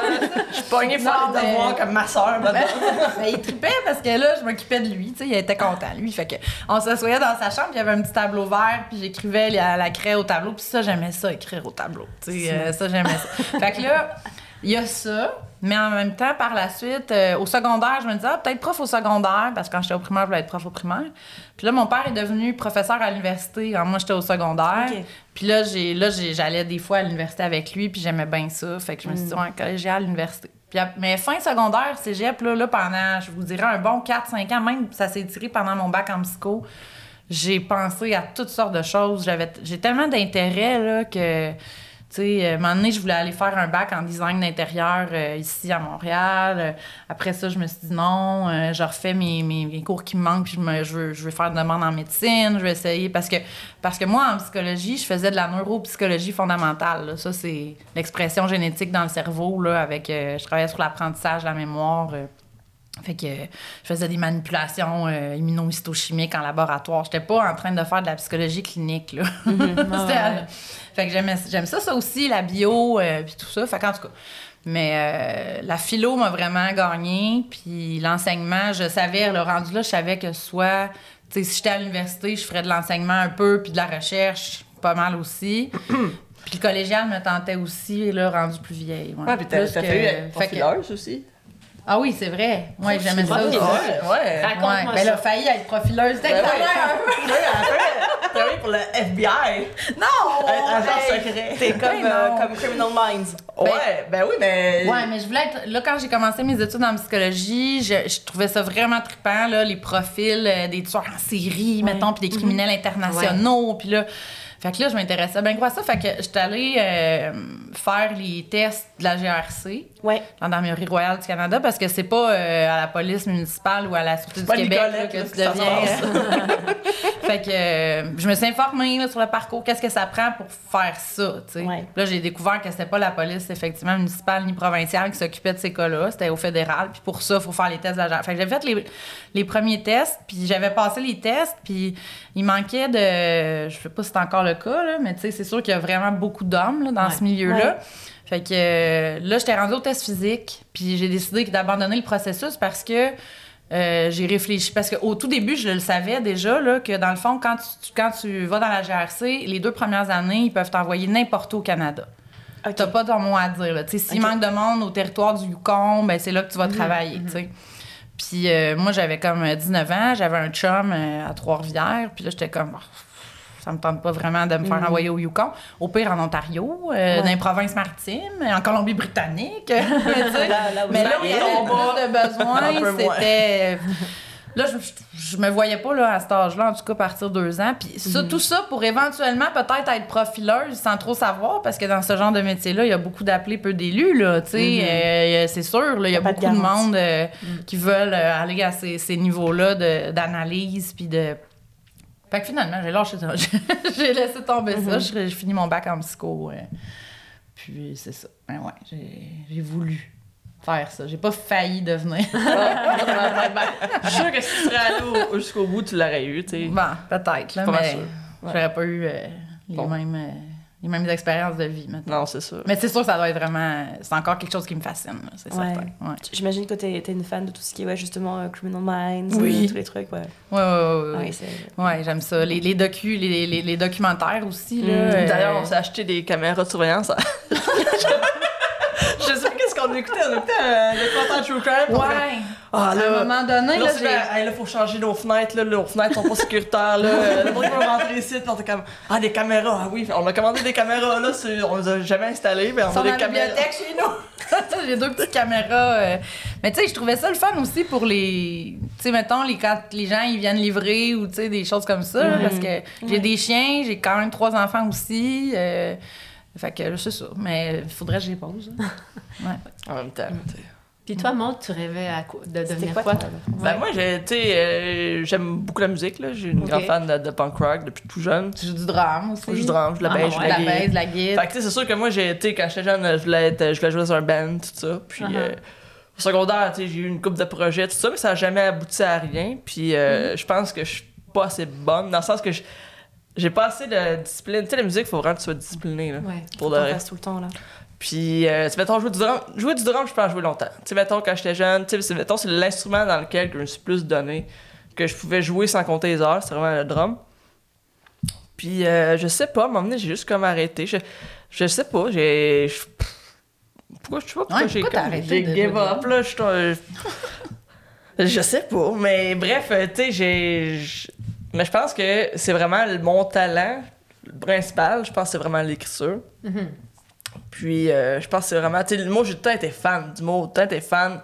Je suis pogné faire Non, des mais- devoirs comme ma soeur. Ben, ben, il tripait parce que là, je m'occupais de lui. Tu sais, il était content, lui. Fait que on s'assoyait dans sa chambre, puis il y avait un petit tableau vert, puis j'écrivais la, la craie au tableau. Puis ça, j'aimais ça, écrire au tableau. Tu euh, ça, j'aimais ça. fait que là, il y a ça. Mais en même temps, par la suite, euh, au secondaire, je me disais, ah, peut-être prof au secondaire, parce que quand j'étais au primaire, je voulais être prof au primaire. Puis là, mon père est devenu professeur à l'université quand moi, j'étais au secondaire. Puis là, j'ai, là j'allais des fois à l'université avec lui, puis j'aimais bien ça. Fait que je me suis dit, ouais, collégial, l'université. Puis, ap- mais fin secondaire, cégep, là, là, pendant, je vous dirais, un bon 4-5 ans, même ça s'est tiré pendant mon bac en psycho, j'ai pensé à toutes sortes de choses. J'avais, j'ai tellement d'intérêt, là, que... Tu sais, euh, un moment donné, je voulais aller faire un bac en design d'intérieur euh, ici à Montréal. Euh, après ça, je me suis dit non, je refais mes, mes, cours qui me manquent, puis je, me, veux, je veux faire une demande en médecine, je vais essayer. Parce que, parce que moi, en psychologie, je faisais de la neuropsychologie fondamentale. Ça, c'est l'expression génétique dans le cerveau, là, avec... je travaillais sur l'apprentissage, la mémoire. Fait que je faisais des manipulations euh, immunohistochimiques en laboratoire. J'étais pas en train de faire de la psychologie clinique, là. C'était- Fait que j'aime ça, ça aussi, la bio, euh, puis tout ça. Fait qu'en tout cas... Mais euh, la philo m'a vraiment gagné, puis l'enseignement, je savais, le rendu là, je savais que soit... Tu sais, si j'étais à l'université, je ferais de l'enseignement un peu, puis de la recherche, pas mal aussi. puis le collégial me tentait aussi, là, rendu plus vieille. ouais. Ouais, puis t'as que- fait fait que- aussi? Ah oui, c'est vrai. Ouais, j'aimais ça aussi. ouais. Ouais, ouais. Raconte-moi Ouais, ben, elle a failli être profileuse. C'était Ben ta oui. Oui, pour le FBI. Non! Agent Hey, secret. T'es comme, Ben euh, comme Criminal Minds. Ouais, ben oui, mais. Ouais, mais je voulais être. Là, quand j'ai commencé mes études en psychologie, je, je trouvais ça vraiment trippant, là, les profils euh, des tueurs en série, mettons, puis des criminels internationaux. Puis là. Fait que là, je m'intéressais bien quoi ça. Fait que j'étais allée euh, faire les tests de la GRC, Ouais. Gendarmerie royale du Canada, parce que c'est pas euh, à la police municipale ou à la Sûreté du pas Québec là, que là, tu que ça se deviens. fait que euh, je me suis informée là, sur le parcours, qu'est-ce que ça prend pour faire ça, tu sais. Ouais. Là, j'ai découvert que c'était pas la police, effectivement, municipale ni provinciale qui s'occupait de ces cas-là. C'était au fédéral. Puis pour ça, il faut faire les tests d'agent. Fait que j'ai fait les, les premiers tests, puis j'avais passé les tests, puis il manquait de... Je sais pas si c'est encore le cas, là, mais tu sais, c'est sûr qu'il y a vraiment beaucoup d'hommes là, dans Ouais. ce milieu-là. Fait que euh, là, j'étais rendue au test physique, puis j'ai décidé d'abandonner le processus parce que euh, j'ai réfléchi. Parce qu'au tout début, je le savais déjà, là, que dans le fond, quand tu, quand tu vas dans la GRC, les deux premières années, ils peuvent t'envoyer n'importe où au Canada. T'as pas ton mot à dire. S'il manque de monde au territoire du Yukon, ben, c'est là que tu vas travailler. tu sais. Puis euh, moi, j'avais comme euh, 19 ans, j'avais un chum euh, à Trois-Rivières, puis là, j'étais comme. Oh, ça me tente pas vraiment de me faire envoyer au Yukon. Au pire, en Ontario, euh, dans les provinces maritimes, en Colombie-Britannique. Mais là où il y avait plus de besoin, c'était. Là, je, je, me voyais pas là, à cet âge-là, en tout cas, partir deux ans. Puis ça, Mhm. tout ça pour éventuellement peut-être être profileuse sans trop savoir, parce que dans ce genre de métier-là, il y a beaucoup d'appelés, peu d'élus, là, tu sais. Euh, c'est sûr, là, il y a de beaucoup de, monde euh, qui veulent euh, aller à ces, ces niveaux-là d'analyse, puis de... Fait que finalement, j'ai lâché ça. j'ai laissé tomber Mhm. ça. J'ai j'ai fini mon bac en psycho. puis c'est ça. Ben ouais, j'ai j'ai voulu faire ça. J'ai pas failli devenir. Je suis sûre que si tu serais allé au- jusqu'au bout, tu l'aurais eu, tu sais. Bon, peut-être, là, Pas mais sûr. j'aurais pas eu euh, les, Bon. mêmes, euh, les mêmes expériences de vie maintenant. Non, c'est ça. Mais c'est sûr que ça doit être vraiment... C'est encore quelque chose qui me fascine, c'est Ouais. certain. Ouais. J'imagine que t'es t'es une fan de tout ce qui est ouais, justement euh, Criminal Minds, Oui. euh, tous les trucs. Ouais, Ouais, ouais, ouais, Ouais, j'aime ça. Les, les docus, les, les, les documentaires aussi, là. Mm. euh, D'ailleurs, on s'est acheté des caméras de surveillance. Je sais qu'on écoutait. On écoutait un documentaire True Crime. on Ouais. Ah À un là. moment donné, Là, là, j'ai... là, hey, là, faut changer nos fenêtres, là, nos fenêtres sont pas sécuritaires, là. Euh, Le monde peut rentrer ici, puis on était comme, ah, des caméras, ah oui, on a commandé des caméras, là, c'est- on les a jamais installées, mais on a des la caméras. bibliothèque chez nous. j'ai deux petites caméras. euh. Mais tu sais, je trouvais ça le fun aussi pour les. Tu sais, mettons, les, quand les gens ils viennent livrer ou tu sais, des choses comme ça. là, Mhm. Parce que j'ai des chiens, j'ai quand même trois enfants aussi. euh, fait que c'est ça. Mais il faudrait que je les pose. hein. En même temps, tu sais. Puis toi, Maud, tu rêvais à quoi- de devenir quoi? Ben moi, j'ai, tu sais, euh, j'aime beaucoup la musique, là. J'ai une grande fan de, de punk rock depuis tout jeune. Tu joues du drum aussi? Je joue du drum, je la Ah, baisse, je ouais. la la guide. baisse, la guide. Fait que tu sais, c'est sûr que moi, j'ai été, quand j'étais jeune, je voulais, être, je voulais jouer dans un band, tout ça. Puis Uh-huh. euh, au secondaire, tu sais, j'ai eu une couple de projets, tout ça, mais ça n'a jamais abouti à rien. Puis euh, Mm-hmm. je pense que je suis pas assez bonne, dans le sens que je- j'ai pas assez de discipline. Tu sais, la musique, il faut vraiment que tu sois discipliné, là. Ouais. Pour le reste. tout le temps, là. Puis, euh, tu sais, mettons, jouer du drum, jouer du drum, je peux en jouer longtemps. Tu sais, mettons, quand j'étais jeune, tu sais, mettons, c'est l'instrument dans lequel que je me suis plus donné, que je pouvais jouer sans compter les heures, c'est vraiment le drum. Puis, euh, je sais pas, à un moment donné, j'ai juste comme arrêté. Je, je sais pas, j'ai. Pourquoi je sais pas pourquoi Ouais, j'ai pourquoi t'as comme- arrêté j'ai de give jouer up, là. Je, je sais pas, mais bref, euh, tu sais, j'ai. Mais je pense que c'est vraiment mon talent principal, je pense que c'est vraiment l'écriture. Mhm. Puis, euh, je pense que c'est vraiment. Tu sais, moi, j'ai tout le temps été fan du mot, tout le temps été fan.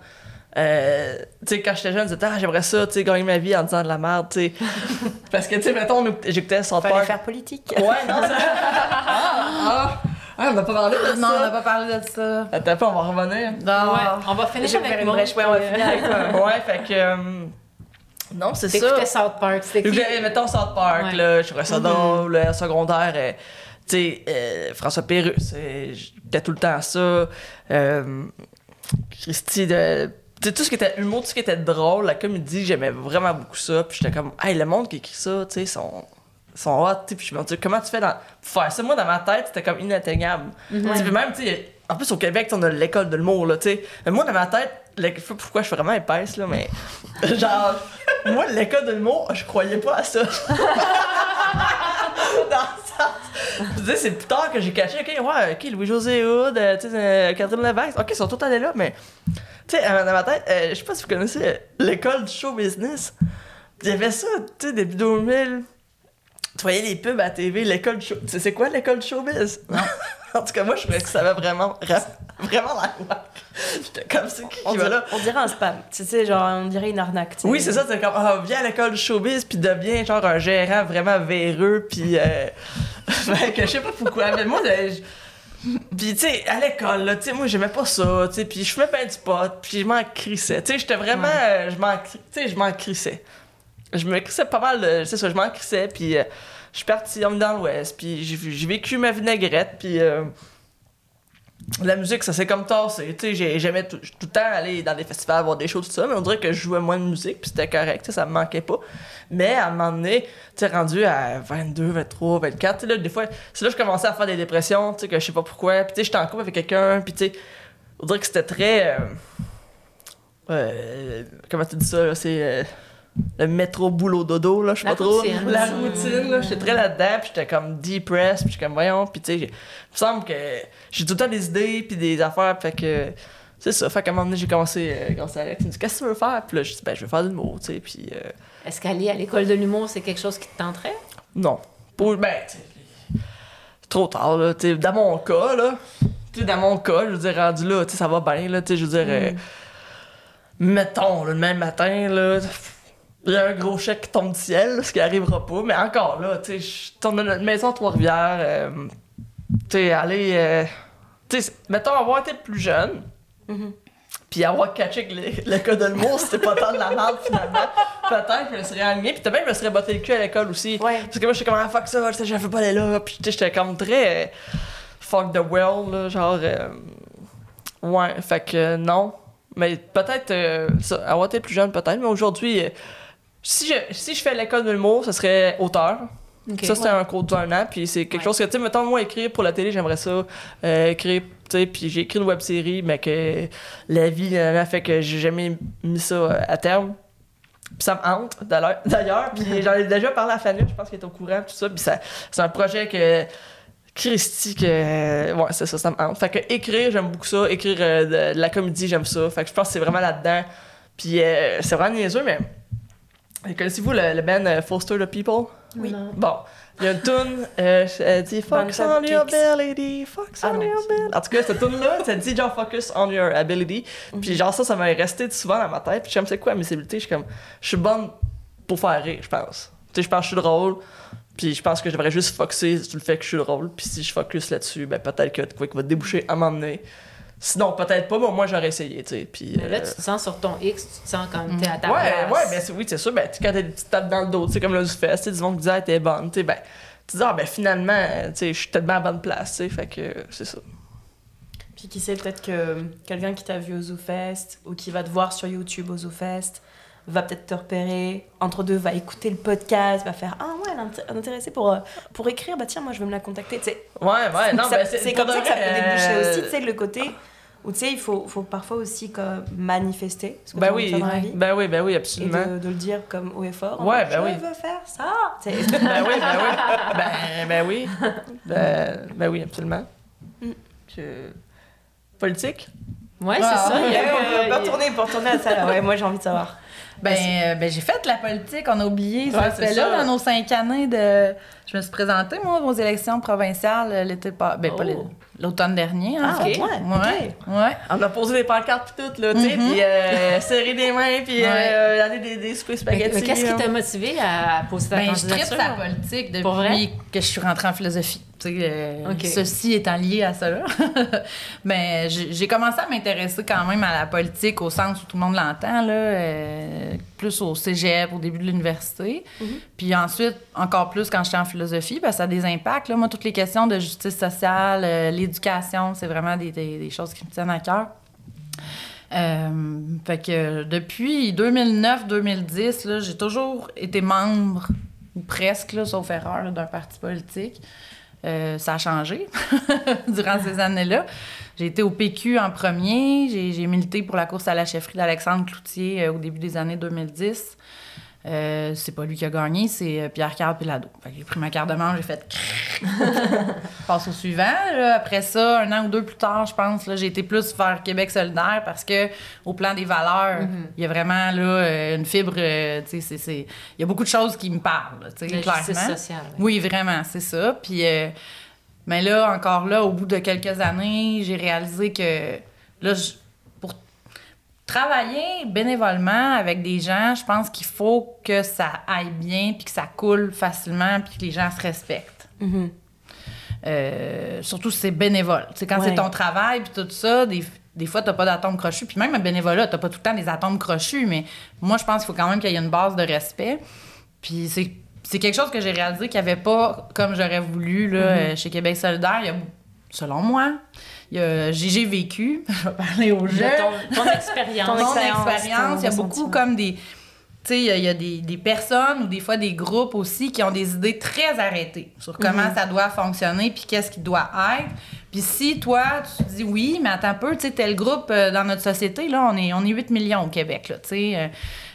Euh, tu sais, quand j'étais jeune, je disais, ah, j'aimerais ça, tu sais, gagner ma vie en disant de la merde, tu sais. Parce que, tu sais, mettons, j'écoutais South Fallait Park. faire politique. Ouais, non, ça. ah, ah, on n'a pas parlé de non, on n'a ça. pas parlé de ça. Attends, on va revenir. Non. Ouais, on va finir Je vais avec faire une brèche, ouais, on va euh, finir avec toi. Ouais, fait que. euh, non, c'est ça. T'écoutais South Park, c'était? J'écoutais, mettons South Park, Ouais. là, je trouvais ça drôle, le secondaire, euh, tu sais, euh, François Pérusse, euh, j'écoutais tout le temps ça, euh, Christy, de, tout ce qui était humour, tout ce qui était drôle, la comédie, j'aimais vraiment beaucoup ça, puis j'étais comme, hey, le monde qui écrit ça, tu sais, sont, sont hot, puis je me dis, comment tu fais dans, pour faire ça, moi, dans ma tête, c'était comme inatteignable. Sais, puis même, tu sais, en plus, au Québec, on a l'école de l'humour, là, tu sais, mais moi, dans ma tête, je sais pas pourquoi je suis vraiment épaisse, là, mais genre, moi, l'école de l'humour, je croyais pas à ça. Dans le sens- Tu sais, c'est plus tard que j'ai caché, ok, ouais, ok, Louis-José Hood, euh, tu sais, euh, Catherine Levac, ok, ils sont tous allés là, mais, tu sais, euh, dans ma tête, euh, je sais pas si vous connaissez l'école du show business. Il y avait ça, tu sais, début 2000. Tu voyais les pubs à TV, l'école du show. Tu sais, c'est quoi l'école du showbiz? Non. en tout cas, moi, je trouvais que ça avait vraiment, ra- vraiment la. J'étais comme, c'est qui On va dirait, là? on dirait un spam. Tu sais, genre, on dirait une arnaque. Oui, c'est ça, c'est comme, ah, viens à l'école showbiz, puis deviens genre un gérant vraiment véreux, puis. Euh... fait que je sais pas pourquoi, mais moi, je- Puis, tu sais, à l'école, là, tu sais, moi, j'aimais pas ça, tu sais, puis je fumais pas du pot, puis je m'en crissais. Tu sais, j'étais vraiment. euh, je m'en cri- Tu sais, je m'en crissais. Je me crissais pas mal, de- c'est ça, je m'en crissais, puis euh, je suis parti dans l'Ouest, puis j'ai vécu ma vinaigrette, puis. euh, la musique, ça s'est comme tassé. Tu sais, j'ai- j'aimais tout, tout le temps aller dans des festivals, voir des shows, tout ça, mais on dirait que je jouais moins de musique, puis c'était correct, ça me manquait pas. Mais à un moment donné, tu rendu à 22, 23, 24, tu sais, là, des fois, c'est là que je commençais à faire des dépressions, tu sais, que je sais pas pourquoi. Puis tu sais, j'étais en couple avec quelqu'un, puis tu sais, on dirait que c'était très. euh, euh, comment tu dis ça, c'est. Le métro boulot dodo là je sais La pas trop. routine. la routine là. J'étais très là-dedans puis j'étais comme depressed puis j'étais comme voyons puis tu sais j'ai- il me semble que j'ai tout le temps des idées puis des affaires fait que c'est ça. Fait qu'à un moment donné j'ai commencé euh, quand c'est Alex il me dit qu'est-ce que tu veux faire? Puis là je dis ben je veux faire du mot tu sais puis euh, Est-ce qu'aller à l'école de l'humour, c'est quelque chose qui te tenterait? non. Pour ben tu sais, c'est trop tard là tu sais dans mon cas là tu sais dans mon cas je veux dire rendu là tu sais ça va bien là tu sais je veux dire euh, mettons là, le même matin là il y a un gros chèque qui tombe du ciel, ce qui arrivera pas, mais encore là, tu sais, dans notre maison à Trois-Rivières, euh, tu sais, aller, euh, tu sais, mettons avoir été plus jeune, Mhm. puis avoir catché que le, le cas de l'humour, c'était pas tant de la merde finalement, peut-être que je me serais aligné, puis peut-être même je me serais botté le cul à l'école aussi, Ouais. parce que moi j'étais comme, ah fuck ça, je veux pas aller là, puis tu sais, j'étais comme très euh, fuck the world, là, genre, euh, ouais, fait que non. Mais peut-être, euh, ça, avoir été plus jeune, peut-être, mais aujourd'hui, si je, si je fais l'école de l'humour, ce serait auteur. Ça, c'était un cours d'un an, puis c'est quelque Ouais. chose que, tu sais, mettons, moi, écrire pour la télé, j'aimerais ça. Euh, écrire, tu sais, puis j'ai écrit une web série, mais que la vie a fait que j'ai jamais mis ça euh, à terme. Puis ça me hante, d'ailleurs- d'ailleurs. Puis j'en ai déjà parlé à Fanny, je pense qu'elle est au courant, tout ça. Puis ça, c'est un projet que. Christy, que. Ouais, c'est ça, ça me hante. Fait que écrire, j'aime beaucoup ça. Écrire euh, de, de la comédie, j'aime ça. Fait que je pense que c'est vraiment là-dedans. Puis euh, c'est vraiment niaiseux, mais. Connaissez-vous le, le band euh, Foster the People? Oui. Non. Bon, Il y a une toune, euh, elle dit Focus on your ability, focus Ah on non, your ability. En tout cas, cette toune-là, ça dit genre Focus on your ability. Puis genre ça, ça m'a resté souvent dans ma tête. Puis je suis comme, c'est quoi mes habilités? Je suis comme, je suis bonne pour faire rire, je pense. Tu sais, je pense que je suis drôle. Puis je pense que je devrais juste focuser sur le fait que je suis drôle. Puis si je focus là-dessus, ben peut-être que quoi qui va déboucher à m'emmener. Sinon, peut-être pas, mais moins j'aurais essayé, tu sais. Puis. Mais Là, euh, tu te sens sur ton X, tu te sens comme t'es à ta Ouais, place. ouais, ben c'est- oui, c'est sûr. Ben, tu- quand t'as des petites tapes dans le dos, tu sais, comme là, du fest, tu sais, du monde qui dit, ah, t'es bonne, tu sais, ben, tu dis, ah, ben, finalement, tu sais, je suis tellement à bonne place, tu sais, fait que euh, c'est ça. Puis qui sait, peut-être que quelqu'un qui t'a vu au ZooFest ou qui va te voir sur YouTube au ZooFest va peut-être te repérer. Entre deux, va écouter le podcast, va faire Ah ouais, elle est int- intéressée pour, euh, pour écrire, bah tiens, moi je vais me la contacter. Tu sais, Ouais, ouais, non, ben, c'est comme ça que ça peut déboucher euh, aussi, tu sais, le côté où tu sais, il faut, faut parfois aussi comme, manifester ce que de oui, dans la vie. ben oui, ben oui, Et absolument. de, de le dire comme haut et fort. Ouais, ben je oui. veux faire ça. Tu sais. ben oui, ben oui. Ben, ben oui. Ben, ben oui, absolument. Mm. Que- Politique? Ouais, c'est Ah, ça. on peut retourner pour retourner à ça là. Ouais, moi j'ai envie de savoir. Ben, euh, ben j'ai fait la politique, on a oublié Ouais, ça. dans nos cinq années de. Je me suis présentée, moi, aux élections provinciales euh, l'été pas. Ben, pas Oh. l'automne dernier, en Ah, fait. ouais, ouais. ouais. On a posé des pancartes pis tout, là, tu sais, Mhm. pis euh, serrer des mains, pis Ouais. euh, aller des, des souper Mais- spaghetti. mais Qu'est-ce qui t'a motivé à poser ta Ben, je tripe candidature? sa politique Pour vrai? depuis que je suis rentrée en philosophie. Tu sais, euh. Ceci étant lié à cela. Mais j'ai j'ai commencé à m'intéresser quand même à la politique au sens où tout le monde l'entend, là, euh, plus au cégep, au début de l'université. Puis ensuite, encore plus quand j'étais en philosophie, que ça a des impacts. Là. Moi, toutes les questions de justice sociale, euh, l'éducation, c'est vraiment des, des- des choses qui me tiennent à cœur. Euh, fait que depuis 2009-2010, là, j'ai toujours été membre, ou presque, là, sauf erreur, d'un parti politique. Euh, ça a changé durant ces années-là. J'ai été au PQ en premier. J'ai, milité pour la course à la chefferie d'Alexandre Cloutier euh, au début des années 2010. Euh, c'est pas lui qui a gagné, c'est euh, Pierre-Carl Pilado. J'ai pris ma carte de membre, j'ai fait passe au suivant. là. Après ça, un an ou deux plus tard, je pense, là, j'ai été plus vers Québec solidaire parce que au plan des valeurs, il y a vraiment là, une fibre. Il y a beaucoup de choses qui me parlent, là, clairement. sociale. ouais. Oui, vraiment, c'est ça. Puis, euh, mais là, encore là, au bout de quelques années, j'ai réalisé que là, je- pour travailler bénévolement avec des gens, je pense qu'il faut que ça aille bien, puis que ça coule facilement, puis que les gens se respectent. Euh, surtout si c'est bénévole. Sais, quand Ouais. c'est ton travail, puis tout ça, des, des fois, t'as pas d'atomes crochus. Puis même un bénévolat, t'as pas tout le temps des atomes crochus, mais moi, je pense qu'il faut quand même qu'il y ait une base de respect. Puis c'est, c'est quelque chose que j'ai réalisé qu'il n'y avait pas comme j'aurais voulu là, euh, chez Québec solidaire. Il y a, selon moi, j'ai, vécu, je vais parler aux jeunes, Ton, ton expérience. Ton expérience, il y a beaucoup comme des. Tu sais, il y a- il y a des, des personnes ou des fois des groupes aussi qui ont des idées très arrêtées sur comment ça doit fonctionner puis qu'est-ce qui doit être. Puis si toi, tu te dis oui, mais attends un peu, tu sais, tel groupe euh, dans notre société, là, on est, on est 8 millions au Québec, là, tu sais. euh,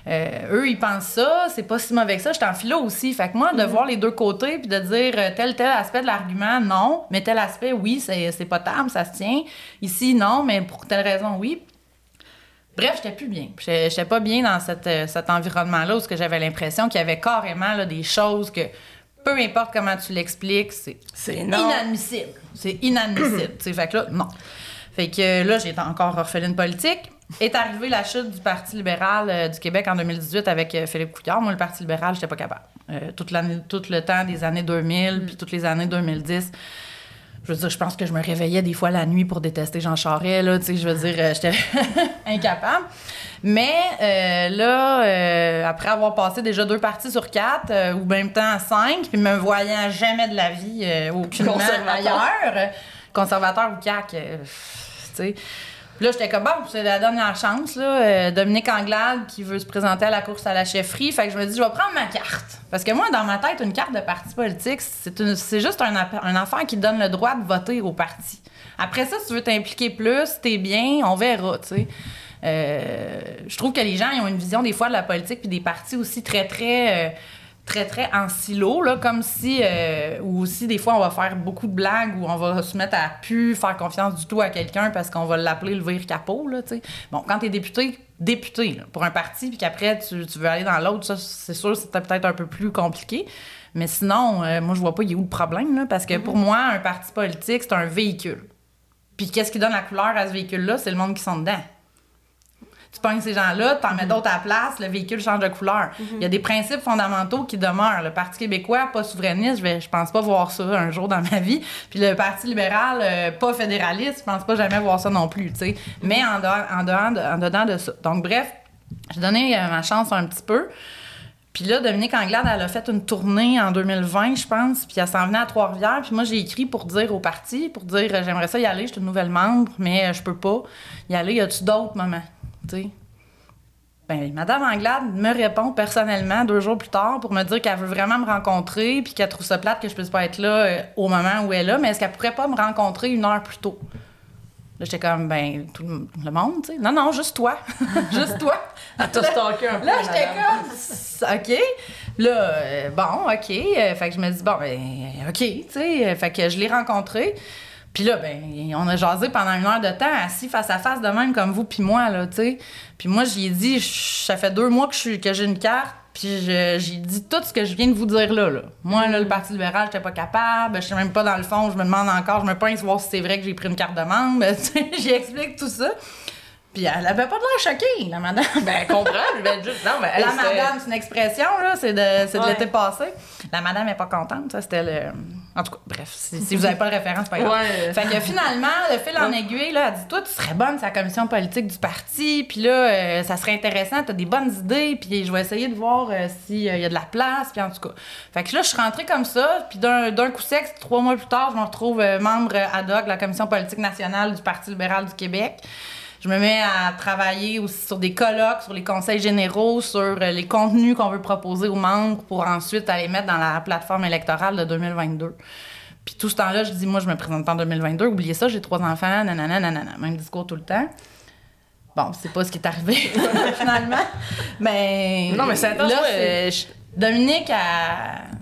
euh, eux, ils pensent ça, c'est pas si mauvais que ça. J'étais en philo aussi. Fait que moi, de voir les deux côtés puis de dire tel, tel aspect de l'argument, non, mais tel aspect, oui, c'est potable, ça se tient. Ici, non, mais pour telle raison, oui. Bref, j'étais plus bien. J'étais pas bien dans cette, cet environnement-là où j'avais l'impression qu'il y avait carrément là, des choses que, peu importe comment tu l'expliques, c'est inadmissible. C'est inadmissible. fait que là, non. Fait que euh, là, j'ai encore orpheline politique. Est arrivée la chute du Parti libéral euh, du Québec en 2018 avec euh, Philippe Couillard. Moi, le Parti libéral, j'étais pas capable. Euh, toute l'année, tout le temps des années 2000, puis toutes les années 2010. Je veux dire, je pense que je me réveillais des fois la nuit pour détester Jean Charest, là, tu sais, je veux dire, j'étais incapable. Mais euh, là, euh, après avoir passé déjà deux parties sur quatre, euh, ou même temps cinq, puis me voyant jamais de la vie aucunement Conservateur. ailleurs, conservateur ou CAC, tu sais. Là, j'étais comme, bon, c'est la dernière chance, là. Dominique Anglade qui veut se présenter à la course à la chefferie. Fait que je me dis, je vais prendre ma carte. Parce que moi, dans ma tête, une carte de parti politique, c'est, juste un, un enfant qui donne le droit de voter au parti. Après ça, si tu veux t'impliquer plus, t'es bien, on verra, tu sais. Euh, je trouve que les gens ils ont une vision des fois de la politique puis des partis aussi très, très... euh, très, très en silo, là, comme si, euh, ou aussi des fois, on va faire beaucoup de blagues ou on va se mettre à plus faire confiance du tout à quelqu'un parce qu'on va l'appeler le vire capot, là, tu sais. Bon, quand t'es député, député, là, pour un parti, puis qu'après, tu, tu veux aller dans l'autre, ça, c'est sûr, c'était peut-être un peu plus compliqué. Mais sinon, moi, je vois pas, il y a où le problème, là, parce que pour moi, un parti politique, c'est un véhicule. Puis qu'est-ce qui donne la couleur à ce véhicule-là? C'est le monde qui sont dedans. Tu pognes ces gens-là, t'en mets d'autres à la place, le véhicule change de couleur. Il y a des principes fondamentaux qui demeurent. Le Parti québécois, pas souverainiste, je, vais, je pense pas voir ça un jour dans ma vie. Puis le Parti libéral, euh, pas fédéraliste, je pense pas jamais voir ça non plus, tu sais. Mais en, dehors, en, dehors de, en dedans de ça. Donc bref, j'ai donné euh, ma chance un petit peu. Puis là, Dominique Anglade, elle a fait une tournée en 2020, je pense, puis elle s'en venait à Trois-Rivières. Puis moi, j'ai écrit pour dire au parti, pour dire euh, j'aimerais ça y aller, je suis une nouvelle membre, mais je peux pas y aller. Y a-tu d'autres moments? Ben, Madame Anglade me répond personnellement deux jours plus tard pour me dire qu'elle veut vraiment me rencontrer puis qu'elle trouve ça plate que je puisse pas être là euh, au moment où elle est là, mais est-ce qu'elle pourrait pas me rencontrer une heure plus tôt? Là, j'étais comme, ben, tout le monde, tu sais. Non, non, juste toi. juste toi. Elle t'a stalké un peu. Là, j'étais comme, OK. Là, euh, bon, OK. Euh, fait que je me dis, bon, ben, OK, tu sais. Fait que je l'ai rencontré. Puis là, ben, on a jasé pendant une heure de temps, assis face à face de même comme vous puis moi, là, tu sais. Puis moi, j'y ai dit, ça fait deux mois que je suis- que j'ai une carte, puis j'ai dit tout ce que je viens de vous dire là, là. Moi, là, le Parti libéral, j'étais pas capable, je sais même pas dans le fond, je me demande encore, je me pince voir si c'est vrai que j'ai pris une carte de membre, tu sais, j'y explique tout ça. Puis elle avait pas de l'air choquée, la madame. Ben, comprends, je vais juste. Non, mais elle, La madame, c'est une expression, là, c'est de, c'est de Ouais. l'été passé. La madame est pas contente, ça, c'était le... En tout cas, bref, si, si vous avez pas de référence, c'est pas grave. Ouais. Fait que finalement, le fil en aiguille, là, elle dit, toi, tu serais bonne sur la commission politique du parti, puis là, euh, ça serait intéressant, t'as des bonnes idées, puis je vais essayer de voir euh, s'il y a de la place, puis en tout cas. Fait que là, je suis rentrée comme ça, puis d'un, d'un coup sec, trois mois plus tard, je me retrouve euh, membre ad hoc de la commission politique nationale du Parti libéral du Québec. Je me mets à travailler aussi sur des colloques, sur les conseils généraux, sur euh, les contenus qu'on veut proposer aux membres pour ensuite aller mettre dans la plateforme électorale de 2022. Puis tout ce temps-là, je dis, moi, je me présente pas en 2022. Oubliez ça, j'ai trois enfants, nanana, nanana. Même discours tout le temps. Bon, c'est pas ce qui est arrivé, finalement. Mais. Non, mais c'est Dominique, elle-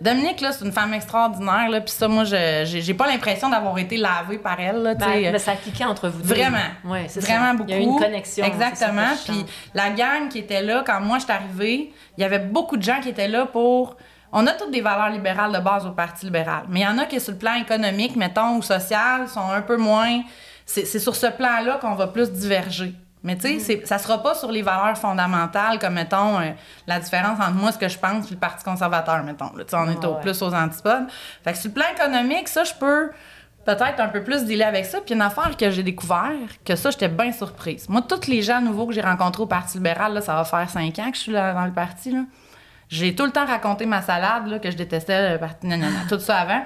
Dominique, là, c'est une femme extraordinaire, là. Puis ça, moi, je- j'ai pas l'impression d'avoir été lavée par elle, là. Ben, ben, ça a cliqué entre vous deux. Vraiment. Ouais, c'est Vraiment ça. beaucoup. Il y a eu une connexion. Exactement. Puis la gang qui était là, quand moi, je suis arrivée, il y avait beaucoup de gens qui étaient là pour. On a toutes des valeurs libérales de base au Parti libéral. Mais il y en a qui, sur le plan économique, mettons, ou social, sont un peu moins. C'est c'est sur ce plan-là qu'on va plus diverger. Mais tu sais, Mm. c'est- ça sera pas sur les valeurs fondamentales, comme, mettons, euh, la différence entre moi, ce que je pense, puis le Parti conservateur, mettons. Là, Tu sais, on est au- Ouais. plus aux antipodes. Fait que sur le plan économique, ça, je peux peut-être un peu plus dealer avec ça. Puis une affaire que j'ai découvert, que ça, j'étais bien surprise. Moi, tous les gens nouveaux que j'ai rencontrés au Parti libéral, là, ça va faire cinq ans que je suis là, dans le parti. Là. J'ai tout le temps raconté ma salade, là, que je détestais le parti, nanana, tout ça avant.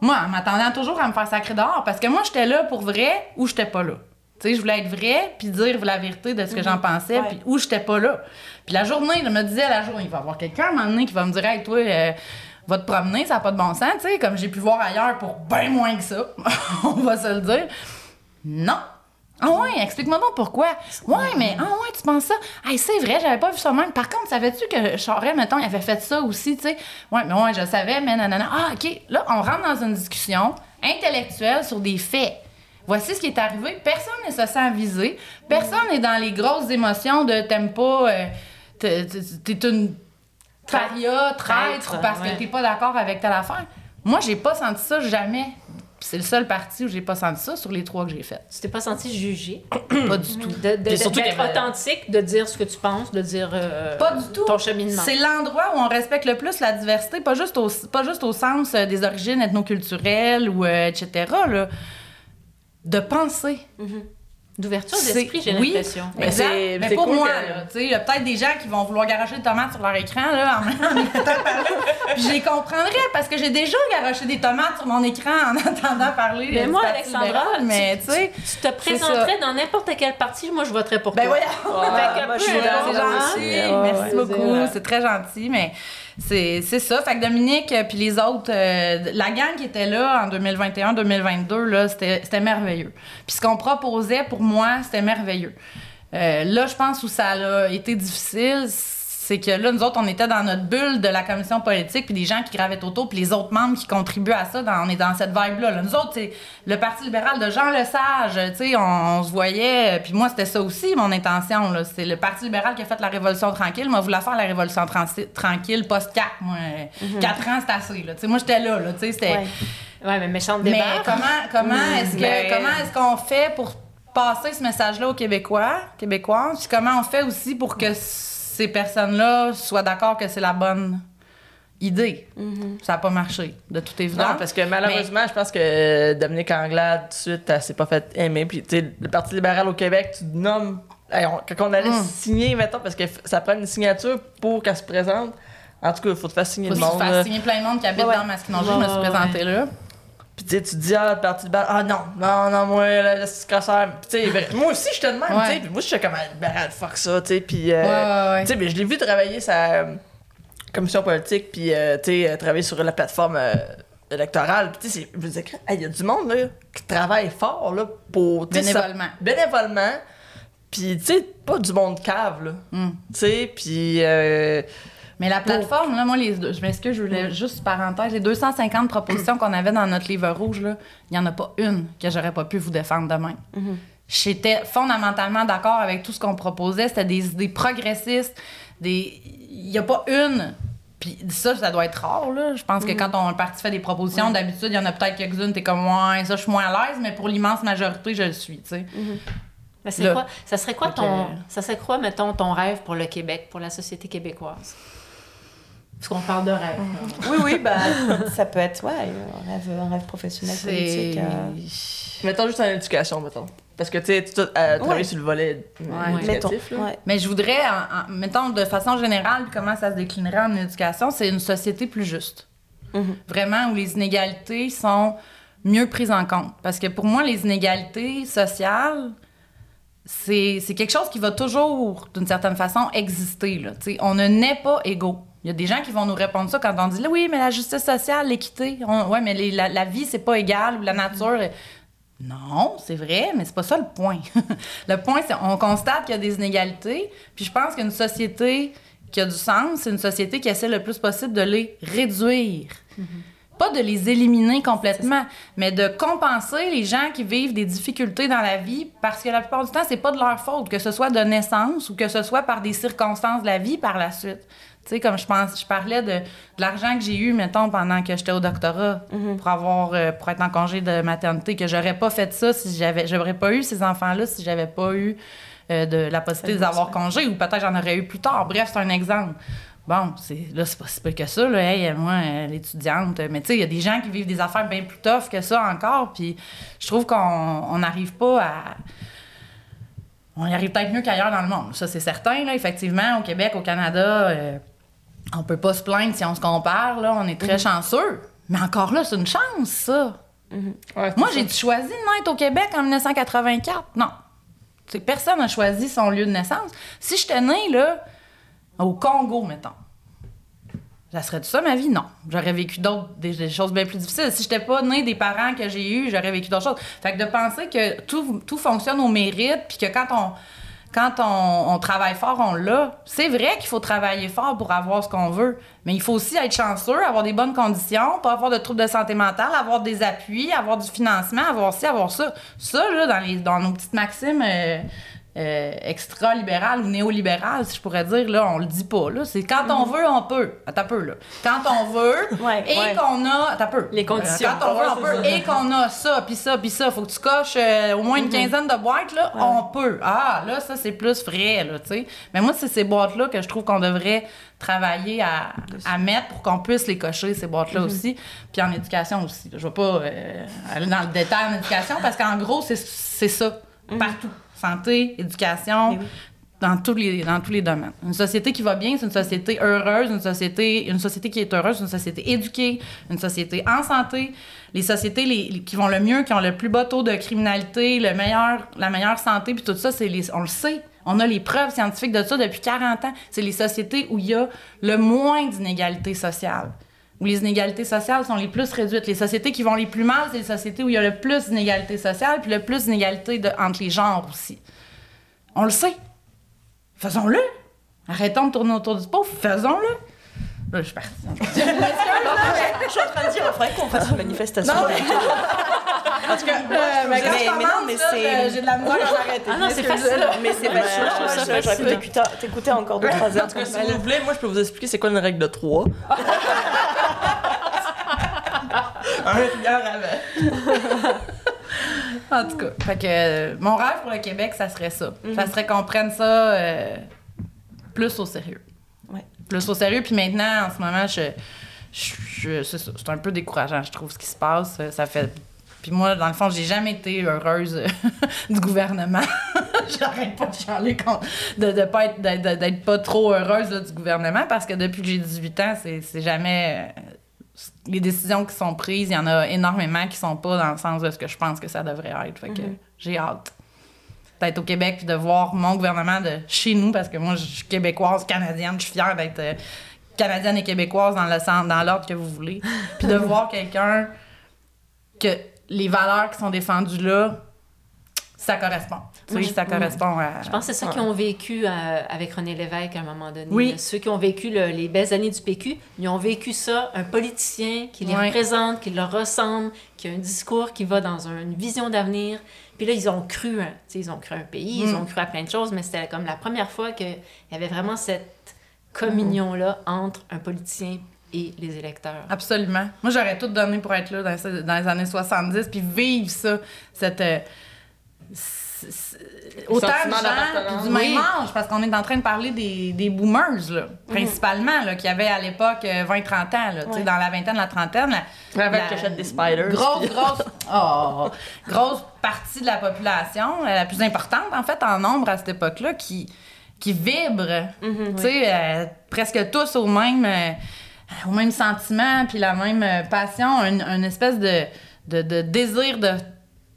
Moi, en m'attendant toujours à me faire sacrer dehors, parce que moi, j'étais là pour vrai ou j'étais pas là. Tu sais, je voulais être vrai, puis dire la vérité de ce que j'en pensais, Ouais. puis où j'étais pas là. Puis la journée, je me disais, la journée, il va y avoir quelqu'un à un moment donné qui va me dire, hey, toi, euh, va te promener, ça n'a pas de bon sens, tu sais, comme j'ai pu voir ailleurs pour bien moins que ça, on va se le dire. Non. Ah ouais, explique-moi donc pourquoi. Ouais, mais ah ouais, tu penses ça? Hey, c'est vrai, j'avais pas vu ça même. Par contre, savais-tu que Charest, mettons, il avait fait ça aussi, tu sais? Ouais, mais ouais, je savais, mais nanana. Ah, OK. Là, on rentre dans une discussion intellectuelle sur des faits. Voici ce qui est arrivé. Personne ne se sent visé. Personne n'est dans les grosses émotions de t'aimes pas, euh, t'es une paria, traître, parce ouais. que t'es pas d'accord avec telle affaire. Moi, j'ai pas senti ça jamais. Puis C'est le seul parti où j'ai pas senti ça sur les trois que j'ai fait. Tu t'es pas senti jugé? Pas du tout. De, de- surtout d'être authentique, de dire ce que tu penses, de dire euh, Pas du tout. ton cheminement. C'est l'endroit où on respecte le plus la diversité, pas juste au, pas juste au sens euh, des origines ethnoculturelles ou euh, etc. Là. De penser. D'ouverture C'est- d'esprit, j'ai oui. l'impression. Mais Exact. c'est- Mais c'est pour cool moi, que- là, tu sais, il y a peut-être des gens qui vont vouloir garocher des tomates sur leur écran là, en, en écoutant parler. Puis je les comprendrais parce que j'ai déjà garoché des tomates sur mon écran en entendant parler. Mais moi, Alexandra, libéral, mais tu Tu te présenterais dans n'importe quel parti, moi je voterais pour ben toi. voyons. Moi, je suis là, hein. gentil, aussi. Ouais, merci ouais, beaucoup, c'est- c'est très gentil, mais c'est ça. Fait que Dominique euh, puis les autres, euh, la gang qui était là en 2021-2022, là, c'était c'était merveilleux. Puis ce qu'on proposait pour moi, c'était merveilleux. Euh, là, je pense où ça a été difficile, c'est que là, nous autres, on était dans notre bulle de la commission politique, puis des gens qui gravitaient autour, puis les autres membres qui contribuent à ça, dans- on est dans cette vibe-là. là. Nous autres, c'est le Parti libéral de Jean Lesage, tu sais, on, on se voyait, puis moi, c'était ça aussi, mon intention. là. C'est le Parti libéral qui a fait la Révolution tranquille. Moi, je voulais faire la Révolution tran- tranquille post-4. Moi, quatre ans, c'est assez. Là. Tu sais, moi, j'étais là, là, tu sais, c'était... Ouais. Ouais, mais méchante Mais débat. comment, comment est-ce que Mais- comment est-ce qu'on fait pour passer ce message-là aux Québécois, Québécoises, puis comment on fait aussi pour que ces personnes-là soient d'accord que c'est la bonne idée. Ça n'a pas marché, de toute évidence. Non, parce que malheureusement, je pense que Dominique Anglade, tout de suite, elle s'est pas fait aimer. Puis, tu sais, le Parti libéral au Québec, tu te nommes. Hey, on- quand on allait Mm. signer, mettons, parce que ça prend une signature pour qu'elle se présente. En tout cas, il faut te faire signer faut le monde. faire là. signer plein de monde qui habite Ouais. dans Masquinongé. Je me suis Ouais, présentée là. Puis, tu te dis, ah, le Parti libéral, ah non, non, non, moi, là. Puis, tu sais, ben, moi aussi, j'étais de même, Ouais. tu sais. Moi, je suis comme, ah, libéral, fuck ça, tu sais. Puis, euh, Ouais, ouais, ouais. tu sais, mais je l'ai vu travailler sa euh, commission politique, puis, euh, tu sais, euh, travailler sur la plateforme euh, électorale. Puis, tu sais, c'est- je dire, hey, il y a du monde, là, qui travaille fort, là, pour. ça- Bénévolement. bénévolement. Puis, tu sais, pas du monde cave, là. Mm. Tu sais, puis. Mais la plateforme, là, moi, les, je m'excuse, je voulais juste parenthèse, les 250 propositions qu'on avait dans notre livre rouge, il n'y en a pas une que j'aurais pas pu vous défendre demain. J'étais fondamentalement d'accord avec tout ce qu'on proposait. C'était des idées progressistes. Des... Il n'y a pas une. Puis ça, ça doit être rare, là. Je pense que quand on, un parti fait des propositions, d'habitude, il y en a peut-être quelques-unes, t'es comme, ouais, ça, je suis moins à l'aise, mais pour l'immense majorité, je le suis, tu sais. Mais c'est quoi, ça serait quoi ton, ça serait quoi, mettons, ton rêve pour le Québec, pour la société québécoise? Parce qu'on parle de rêve. là. Oui, oui, bah, ça peut être, ouais, un rêve, un rêve professionnel, politique. euh. mettons juste en éducation, mettons. Parce que, tu sais, tu as travaillé Ouais. sur le volet euh, Ouais. Mettons, éducatif, ouais. Mais je voudrais, en- en- mettons, de façon générale, comment ça se déclinerait en éducation, c'est une société plus juste. Mhm. Vraiment, où les inégalités sont mieux prises en compte. Parce que pour moi, les inégalités sociales, c'est c'est quelque chose qui va toujours, d'une certaine façon, exister. Là. Tu sais, on ne naît pas égaux. Il y a des gens qui vont nous répondre ça quand on dit oui, mais la justice sociale, l'équité, ouais, mais les- la, la vie, c'est pas égal ou la nature. Non, c'est vrai, mais c'est pas ça le point. le point, c'est on constate qu'il y a des inégalités, puis je pense qu'une société qui a du sens, c'est une société qui essaie le plus possible de les réduire. Pas de les éliminer complètement, mais de compenser les gens qui vivent des difficultés dans la vie parce que la plupart du temps, c'est pas de leur faute, que ce soit de naissance ou que ce soit par des circonstances de la vie par la suite. Tu sais, comme je pense, je parlais de, de l'argent que j'ai eu, mettons, pendant que j'étais au doctorat pour avoir, euh, pour être en congé de maternité, que j'aurais pas fait ça si j'avais, j'aurais pas eu ces enfants-là si j'avais pas eu euh, de la possibilité d'avoir congé ou peut-être j'en aurais eu plus tard. Bref, c'est un exemple. Bon, c'est, là, c'est pas si peu que ça, là. Hey, moi, euh, l'étudiante. Mais tu sais, il y a des gens qui vivent des affaires bien plus tough que ça encore. Puis je trouve qu'on on n'arrive pas à. On y arrive peut-être mieux qu'ailleurs dans le monde. Ça, c'est certain, là. Effectivement, au Québec, au Canada, euh, on peut pas se plaindre si on se compare, là. On est très chanceux. Mais encore là, c'est une chance, ça. Ouais, c'est Moi, j'ai choisi de naître au Québec en 1984. Non. Sais, personne n'a choisi son lieu de naissance. Si j'étais née, là, au Congo, mettons, ça serait tout ça ma vie? Non. J'aurais vécu d'autres, des, des choses bien plus difficiles. Si j'étais pas née des parents que j'ai eus, j'aurais vécu d'autres choses. Fait que de penser que tout, tout fonctionne au mérite, puis que quand on, quand on, travaille fort, on l'a. C'est vrai qu'il faut travailler fort pour avoir ce qu'on veut, mais il faut aussi être chanceux, avoir des bonnes conditions, pas avoir de troubles de santé mentale, avoir des appuis, avoir du financement, avoir ci, avoir ça. Ça, là, dans, les, dans nos petites maximes euh, euh, extra-libérales ou néolibérales, si je pourrais dire, là, on le dit pas. Là. C'est quand on veut, on peut. Attends peu, là. Quand on veut, Ouais, et ouais. qu'on a... Attends peu. Les conditions. Quand on veut, on peut. Et qu'on a ça, puis ça, puis ça. Faut que tu coches euh, au moins une quinzaine de boîtes, là. On peut. Ah, là, ça, c'est plus frais, là, tu sais. Mais moi, c'est ces boîtes-là que je trouve qu'on devrait travailler à, à mettre pour qu'on puisse les cocher, ces boîtes-là aussi. Puis en éducation aussi. là. Je vais pas euh, aller dans le détail en éducation parce qu'en gros, c'est c'est ça. Partout. Santé, éducation. Dans tous, les, dans tous les domaines. Une société qui va bien, c'est une société heureuse, une société, une société qui est heureuse, une société éduquée, une société en santé. Les sociétés les, les- qui vont le mieux, qui ont le plus bas taux de criminalité, le meilleur, la meilleure santé, puis tout ça, c'est les, on le sait. On a les preuves scientifiques de ça depuis 40 ans. C'est les sociétés où il y a le moins d'inégalités sociales où les inégalités sociales sont les plus réduites. Les sociétés qui vont les plus mal, c'est les sociétés où il y a le plus d'inégalités sociales, puis le plus d'inégalités entre les genres aussi. On le sait. Faisons-le. Arrêtons de tourner autour du pot, faisons-le. Là, je suis partie. Je suis en train de dire, il faudrait qu'on fasse une manifestation. Non. En tout cas, mais- mais non, mais c'est- J'ai de la misère à m'arrêter. Ah non, c'est facile. Mais c'est ça j'aurais pu t'écouter- t'écouter encore 2-3 heures. En tout cas, si vous voulez, moi, je peux vous expliquer c'est quoi une règle de 3. Un milliard avant. En tout cas, fait que euh, mon rêve pour le Québec, ça serait ça. Mhm. Ça serait qu'on prenne ça euh, plus au sérieux. Ouais. Plus au sérieux. Puis maintenant, en ce moment, je, je, je- c'est un peu décourageant, je trouve, ce qui se passe. Ça fait. Puis moi, dans le fond, j'ai jamais été heureuse euh, du gouvernement. J'arrête pas de chialer contre- de, de pas être, d'être, pas trop heureuse là, du gouvernement parce que depuis que j'ai 18 ans, c'est, c'est jamais. Les décisions qui sont prises, il y en a énormément qui sont pas dans le sens de ce que je pense que ça devrait être. Fait que Mhm. j'ai hâte d'être au Québec puis de voir mon gouvernement de chez nous parce que moi je suis québécoise, canadienne, je suis fière d'être euh, canadienne et québécoise dans le sens dans l'ordre que vous voulez. Puis de voir quelqu'un que les valeurs qui sont défendues là ça correspond. Tu sais, Moi, je- ça correspond à Je pense que c'est ça qu'ils ont vécu euh, avec René Lévesque à un moment donné. Oui. Ceux qui ont vécu le- les belles années du PQ, ils ont vécu ça, un politicien qui les Ouais. représente, qui leur ressemble, qui a un discours qui va dans un- une vision d'avenir. Puis là, ils ont cru, hein, ils ont cru un pays, ils Mm. ont cru à plein de choses, mais c'était comme la première fois qu'il y avait vraiment cette communion-là entre un politicien et les électeurs. Absolument. Moi, j'aurais tout donné pour être là dans, dans les années 70 puis vivre ça, cette. euh, autant de gens du même Oui. âge, parce qu'on est en train de parler des, des boomers, là, principalement, là, qui avaient à l'époque euh, 20-30 ans, là, tu sais, Ouais. dans la vingtaine, la trentaine. La, Avec la- des spiders. Grosse, grosse, oh, grosse partie de la population, euh, la plus importante en fait en nombre à cette époque-là, qui, qui vibre, Mhm. tu sais, euh, presque tous au même, euh, au même sentiment, puis la même euh, passion, une, une espèce de, de, de désir de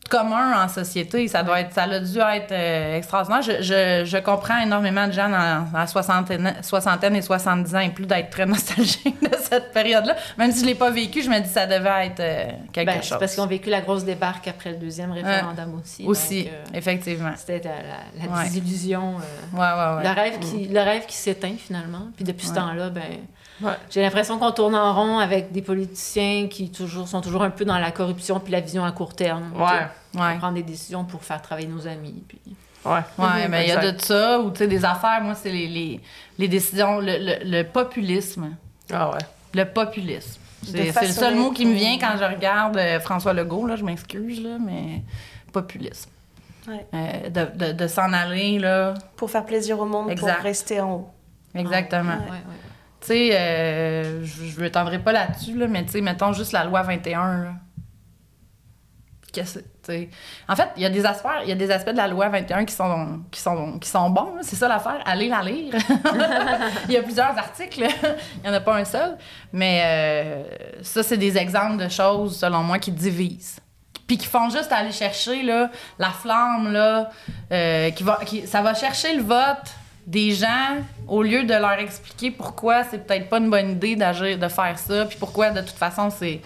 commun en société. Ça doit être, ça a dû être euh, extraordinaire. Je, je, je comprends énormément de gens dans, la soixantaine, soixantaine et 70 ans et plus d'être très nostalgiques de cette période-là. Même si je l'ai pas vécu, je me dis que ça devait être euh, quelque Ben, c'est chose. parce qu'ils ont vécu la grosse débarque après le deuxième référendum aussi. Aussi, donc, euh, effectivement. C'était la, la- désillusion. euh, Ouais, ouais, ouais. Le rêve qui, le rêve qui s'éteint finalement. Puis depuis ce temps-là, ben, Ouais. j'ai l'impression qu'on tourne en rond avec des politiciens qui toujours, sont toujours un peu dans la corruption puis la vision à court terme. Ouais. Ouais. Prendre des décisions pour faire travailler nos amis. Puis... Ouais. Ouais, mais il y a de ça, ou tu sais, des affaires, moi, c'est les, les, les décisions, le, le, le populisme. Ah ouais. Le populisme. C'est c'est le seul mot qui me vient quand je regarde euh, François Legault, là, je m'excuse, là, mais populisme. Ouais. Euh, de de, de s'en aller, là. Pour faire plaisir au monde, Exact. pour rester en haut. Exactement. Ouais, ouais. Tu sais, euh, je je m'étendrai pas là-dessus, là, mais tu sais, mettons juste la loi 21, là. Qu'est-ce- tu sais? En fait, il y a des aspects, de la loi 21 qui sont, qui sont, qui sont bons. C'est ça l'affaire. Allez la lire. il y a plusieurs articles. il y en a pas un seul. Mais euh, ça, c'est des exemples de choses, selon moi, qui divisent. Puis qui font juste aller chercher la flamme, là, euh, qui va, qui, ça va chercher le vote des gens au lieu de leur expliquer pourquoi c'est peut-être pas une bonne idée d'agir, de faire ça, puis pourquoi de toute façon c'est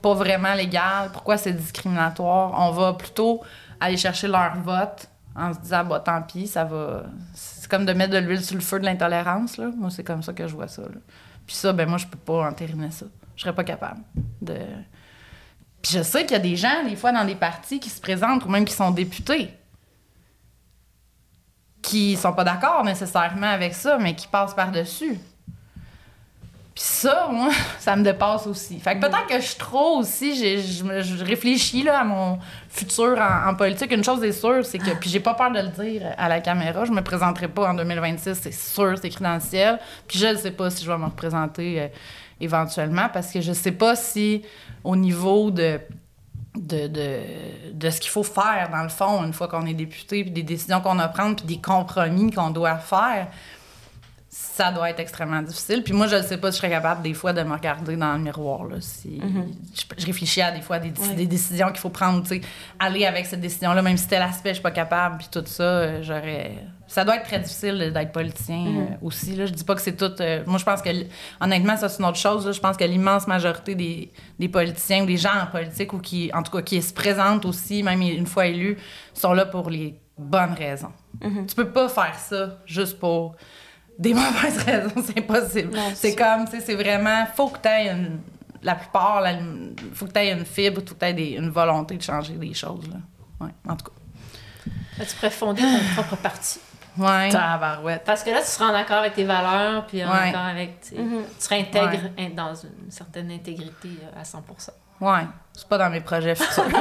pas vraiment légal, pourquoi c'est discriminatoire. On va plutôt aller chercher leur vote en se disant, bah tant pis, ça va. C'est comme de mettre de l'huile sur le feu de l'intolérance, là. Moi, c'est comme ça que je vois ça, là. Puis ça, ben moi, je peux pas entériner ça. Je serais pas capable de. Puis je sais qu'il y a des gens, des fois, dans des partis qui se présentent ou même qui sont députés, qui sont pas d'accord nécessairement avec ça, mais qui passent par-dessus. Puis ça, moi, ça me dépasse aussi. Fait que peut-être que je suis trop aussi, je, réfléchis là, à mon futur en, en politique. Une chose est sûre, c'est que, puis j'ai pas peur de le dire à la caméra, je me présenterai pas en 2026, c'est sûr, c'est écrit dans le ciel. Puis je ne sais pas si je vais me représenter euh, éventuellement, parce que je sais pas si au niveau de de, de, de ce qu'il faut faire, dans le fond, une fois qu'on est député, puis des décisions qu'on a à prendre, puis des compromis qu'on doit faire, ça doit être extrêmement difficile. Puis moi, je ne sais pas si je serais capable, des fois, de me regarder dans le miroir. Là, si... je, je réfléchis à des fois des, Ouais. des décisions qu'il faut prendre, tu sais, aller avec cette décision-là, même si tel aspect, je suis pas capable, puis tout ça, euh, j'aurais... Ça doit être très difficile d'être politicien euh, aussi. Là. Je dis pas que c'est tout... euh, moi, je pense que, honnêtement, ça, c'est une autre chose. là. Je pense que l'immense majorité des, des politiciens ou des gens en politique ou qui, en tout cas, qui se présentent aussi, même une fois élus, sont là pour les bonnes raisons. Tu peux pas faire ça juste pour des mauvaises raisons, c'est impossible. C'est comme, tu sais, c'est vraiment, faut que tu aies une. La plupart, la- faut que tu aies une fibre, faut que tu aies une volonté de changer des choses. Là. Ouais, en tout cas. Tu pourrais fonder ton propre parti. Ouais. Tabarouette. Parce que là, tu seras en accord avec tes valeurs, puis en Ouais. accord avec. tu sais, Mhm. Tu seras intègre in- dans une certaine intégrité euh, à 100 Ouais. C'est pas dans mes projets futurs.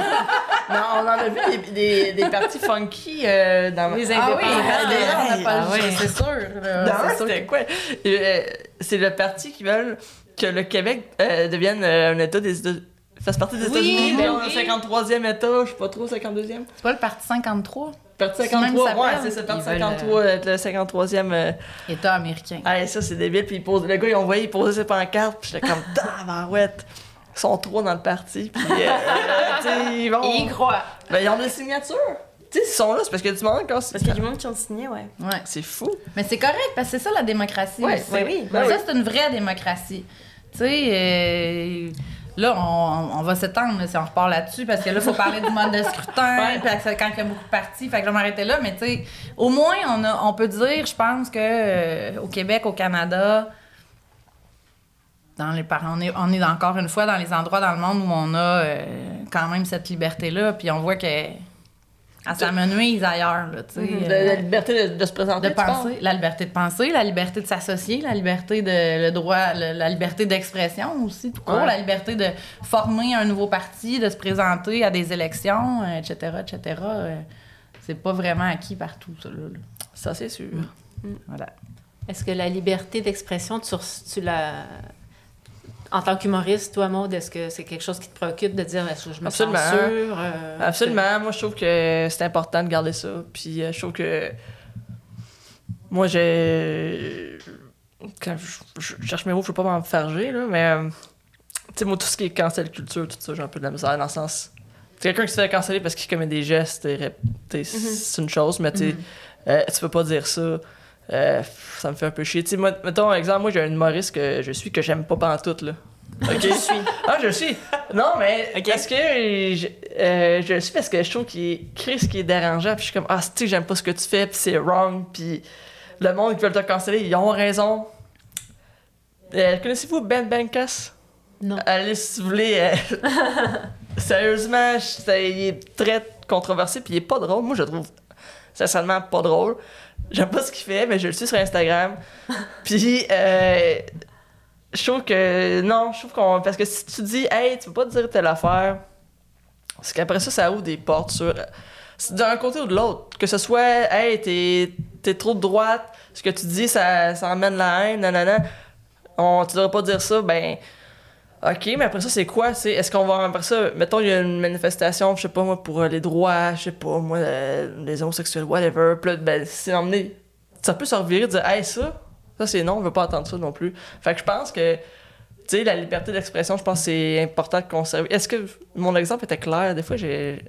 Non, on en a vu des, des, des parties funky euh, dans Les ah oui, indépendants. que là, on n'a pas Ah oui. c'est sûr. là. Non, C'est sûr quoi? Euh, c'est le parti qui veulent que le Québec euh, devienne euh, un État des États- fasse partie des Oui, États-Unis, mais on oui. 53e État, je sais pas trop, 52e. C'est pas le parti 53? Parti C'est même 53, ça ouais, c'est ça, parti Ils veulent, 53, être le 53e. euh, État américain. Ah, ça, c'est débile. Puis il pose... le gars, il envoyé, il posait ses pancartes. Puis j'étais comme, tabarouette. Ils sont trois dans le parti. Puis, euh, ils vont. Y croient. Ben, ils ont des signatures. Tu sais, ils sont là, c'est parce que du monde, quand c'est. Parce qu'il y a du monde qui ont signé, ouais. Ouais. C'est fou. Mais c'est correct, parce que c'est ça la démocratie. Ouais, oui. Ben ça, oui. c'est une vraie démocratie. Tu sais, euh, là, on, on va s'étendre si on repart là-dessus, parce que là, il faut parler du mode de scrutin, puis que- quand il y a beaucoup de partis, fait que je vais m'arrêter là, mais tu sais, au moins, on, a, on peut dire, je pense que euh, au Québec, au Canada, dans les par- on est, on est encore une fois dans les endroits dans le monde où on a euh, quand même cette liberté-là, puis on voit que elle s'amenuise ailleurs, là, tu sais. Mhm. euh, La, la liberté de, de se présenter. de penser, la liberté de penser, la liberté de s'associer, la liberté de le droit, le- la liberté d'expression aussi, tout court, Ouais. la liberté de former un nouveau parti, de se présenter à des élections, euh, etc., etc. euh, c'est pas vraiment acquis partout, ça, là. là. Ça, c'est sûr. Voilà. Est-ce que la liberté d'expression, tu, re- tu la. En tant qu'humoriste, toi, Maud, est-ce que c'est quelque chose qui te préoccupe de dire est-ce que je me Absolument. censure? euh, Absolument. Moi, je trouve que c'est important de garder ça. Puis euh, je trouve que. Moi, j'ai. Quand je, je cherche mes mots, je veux pas m'enfarger, là, mais. euh, Tu sais, moi, tout ce qui est cancel culture, tout ça, j'ai un peu de la misère dans le sens. C'est quelqu'un qui se fait canceller parce qu'il commet des gestes, t'sais, c'est une chose, mais tu euh, tu peux pas dire ça. Euh, ça me fait un peu chier. Tu sais, moi, mettons, exemple, moi, j'ai un humoriste que je suis que j'aime pas pantoute, là. Ok? je suis. Ah, je suis. Non, mais parce que je, euh, je le suis parce que je trouve qu'il crée ce qui est dérangeant. Puis je suis comme, ah, tu sais, j'aime pas ce que tu fais, puis c'est wrong. Puis le monde qui veut te canceller, ils ont raison. Euh, Connaissez-vous Ben Bankas? Non. Allez, si vous voulez. euh, Sérieusement, il est très controversé, puis il est pas drôle. Moi, je le trouve sincèrement pas drôle. J'aime pas ce qu'il fait, mais je le suis sur Instagram. puis, euh, je trouve que. Non, je trouve qu'on. Parce que si tu dis, hey, tu peux pas dire telle affaire, c'est qu'après ça, ça ouvre des portes sur. c'est D'un côté ou de l'autre. Que ce soit, hey, t'es, t'es trop de droite, ce que tu dis, ça, ça emmène la haine, nanana. On, tu devrais pas dire ça, ben. OK, mais après ça, c'est quoi? C'est, est-ce qu'on va après ça, mettons, il y a une manifestation, je sais pas moi, pour euh, les droits, je sais pas moi, euh, les homosexuels, whatever. Puis là, ben, c'est emmené. Ça peut se revirer de dire, hey, ça, ça c'est non, on veut pas entendre ça non plus. Fait que je pense que, tu sais, la liberté d'expression, je pense que c'est important de conserver. Est-ce que mon exemple était clair? Des fois, j'ai.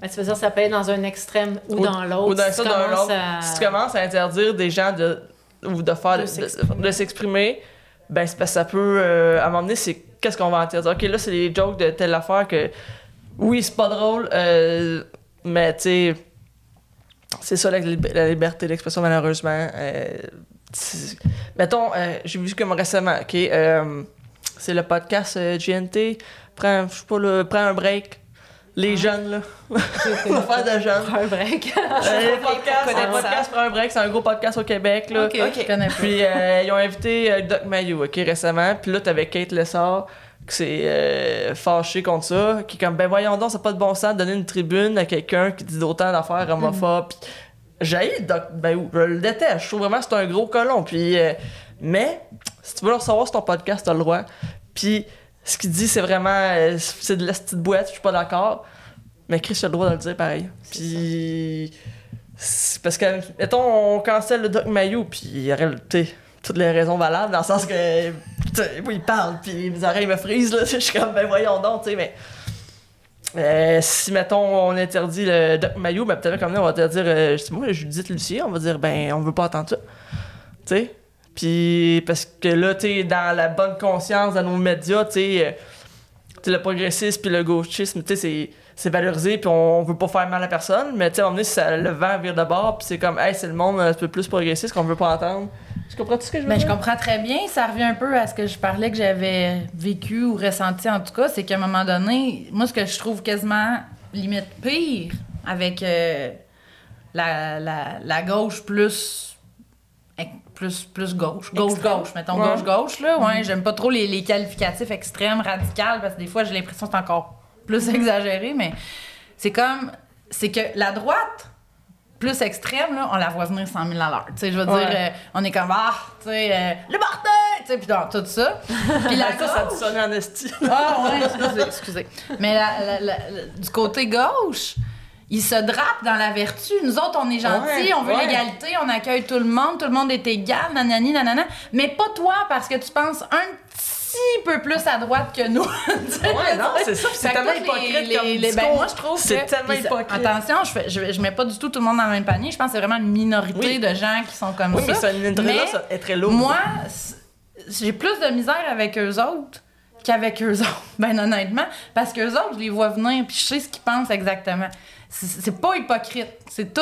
Ben, tu veux dire, ça peut être dans un extrême ou, Ou- dans l'autre. Ou dans Si ça, dans l'autre. à- Si tu commences à interdire des gens de, ou de faire, De de, s'exprimer. Ben, c'est parce que ça peut, euh, à un moment donné, c'est qu'est-ce qu'on va interdire. Ok, là, c'est les jokes de telle affaire que, oui, c'est pas drôle, euh, mais tu sais, c'est ça la, lib- la liberté d'expression, malheureusement. Euh, mettons, euh, j'ai vu comme récemment, ok, euh, c'est le podcast GNT, prends, pas, là, prends un break. Les jeunes, là. L'affaire de jeunes. un break. Euh, les podcasts, un podcast pour un break, c'est un gros podcast au Québec. Là. Ok. Pas. Puis euh, ils ont invité euh, Doc Mayou, ok, récemment. Puis là, t'avais Kate Lessard qui s'est euh, fâchée contre ça, qui est comme, ben voyons donc, c'est pas de bon sens de donner une tribune à quelqu'un qui dit d'autant d'affaires homophobes. Puis j'ai Doc Mayou, je le déteste. Je trouve vraiment que c'est un gros colon. Puis, euh, mais, si tu veux le recevoir sur ton podcast, t'as le droit. Puis ce qu'il dit, c'est vraiment, euh, c'est de la petite boîte, je suis pas d'accord. Mais Chris a le droit de le dire pareil. Puis. Parce que, mettons, on cancelle le Doc Mayou, puis il y aurait toutes les raisons valables, dans le sens que. il parle, puis mes oreilles me frisent, là. Je suis comme, ben voyons donc, tu sais, mais. euh, si, mettons, on interdit le Doc Mayou, ben peut-être comme là, on va te dire, euh, moi, Judith Lucier, on va dire, ben, on veut pas entendre ça. Tu sais? Puis, parce que là, tu sais, dans la bonne conscience de nos médias, tu sais, euh, tu sais, le progressisme puis le gauchisme, tu sais, c'est valorisé puis on, on veut pas faire mal à personne mais tu sais moment donné ça, le vent vire de bord puis c'est comme hey c'est le monde un peu plus progressiste qu'on veut pas entendre Tu comprends tout ce que je veux Ben, je dire? comprends très bien. Ça revient un peu à ce que je parlais que j'avais vécu ou ressenti en tout cas. C'est qu'à un moment donné, moi, ce que je trouve quasiment limite pire avec euh, la, la, la gauche plus. Plus, plus gauche. Gauche-gauche, mettons Ouais. gauche-gauche, là. Ouais, j'aime pas trop les, les qualificatifs extrêmes, radicales, parce que des fois, j'ai l'impression que c'est encore plus exagéré, mais c'est comme. C'est que la droite, plus extrême, là, on la voit venir 100 000 à l'heure. Tu sais, je veux Ouais. dire, euh, on est comme, ah, tu sais, euh, le bordel! Tu sais, puis dans tout ça. Puis la ça, ça a gauche- sonné en esti. ah ouais, excusez, excusez. Mais la- la- du côté gauche, ils se drapent dans la vertu. Nous autres, on est gentils, Ouais, on veut ouais. l'égalité, on accueille tout le monde, tout le monde est égal, nanani, nanana. Mais pas toi, parce que tu penses un petit peu plus à droite que nous. Ouais, non, c'est ça. C'est tellement hypocrite les- comme les- les- discours. ben, moi, je trouve C'est tellement hypocrite. Attention, je, fais- je, je mets pas du tout tout le monde dans le même panier. Je pense que c'est vraiment une minorité Oui. de gens qui sont comme Oui, ça. mais ça, une Mais là, ça est très lourd. Moi, j'ai plus de misère avec eux autres qu'avec eux autres, ben honnêtement. Parce qu'eux autres, je les vois venir, puis je sais ce qu'ils pensent exactement. C'est pas hypocrite. C'est tout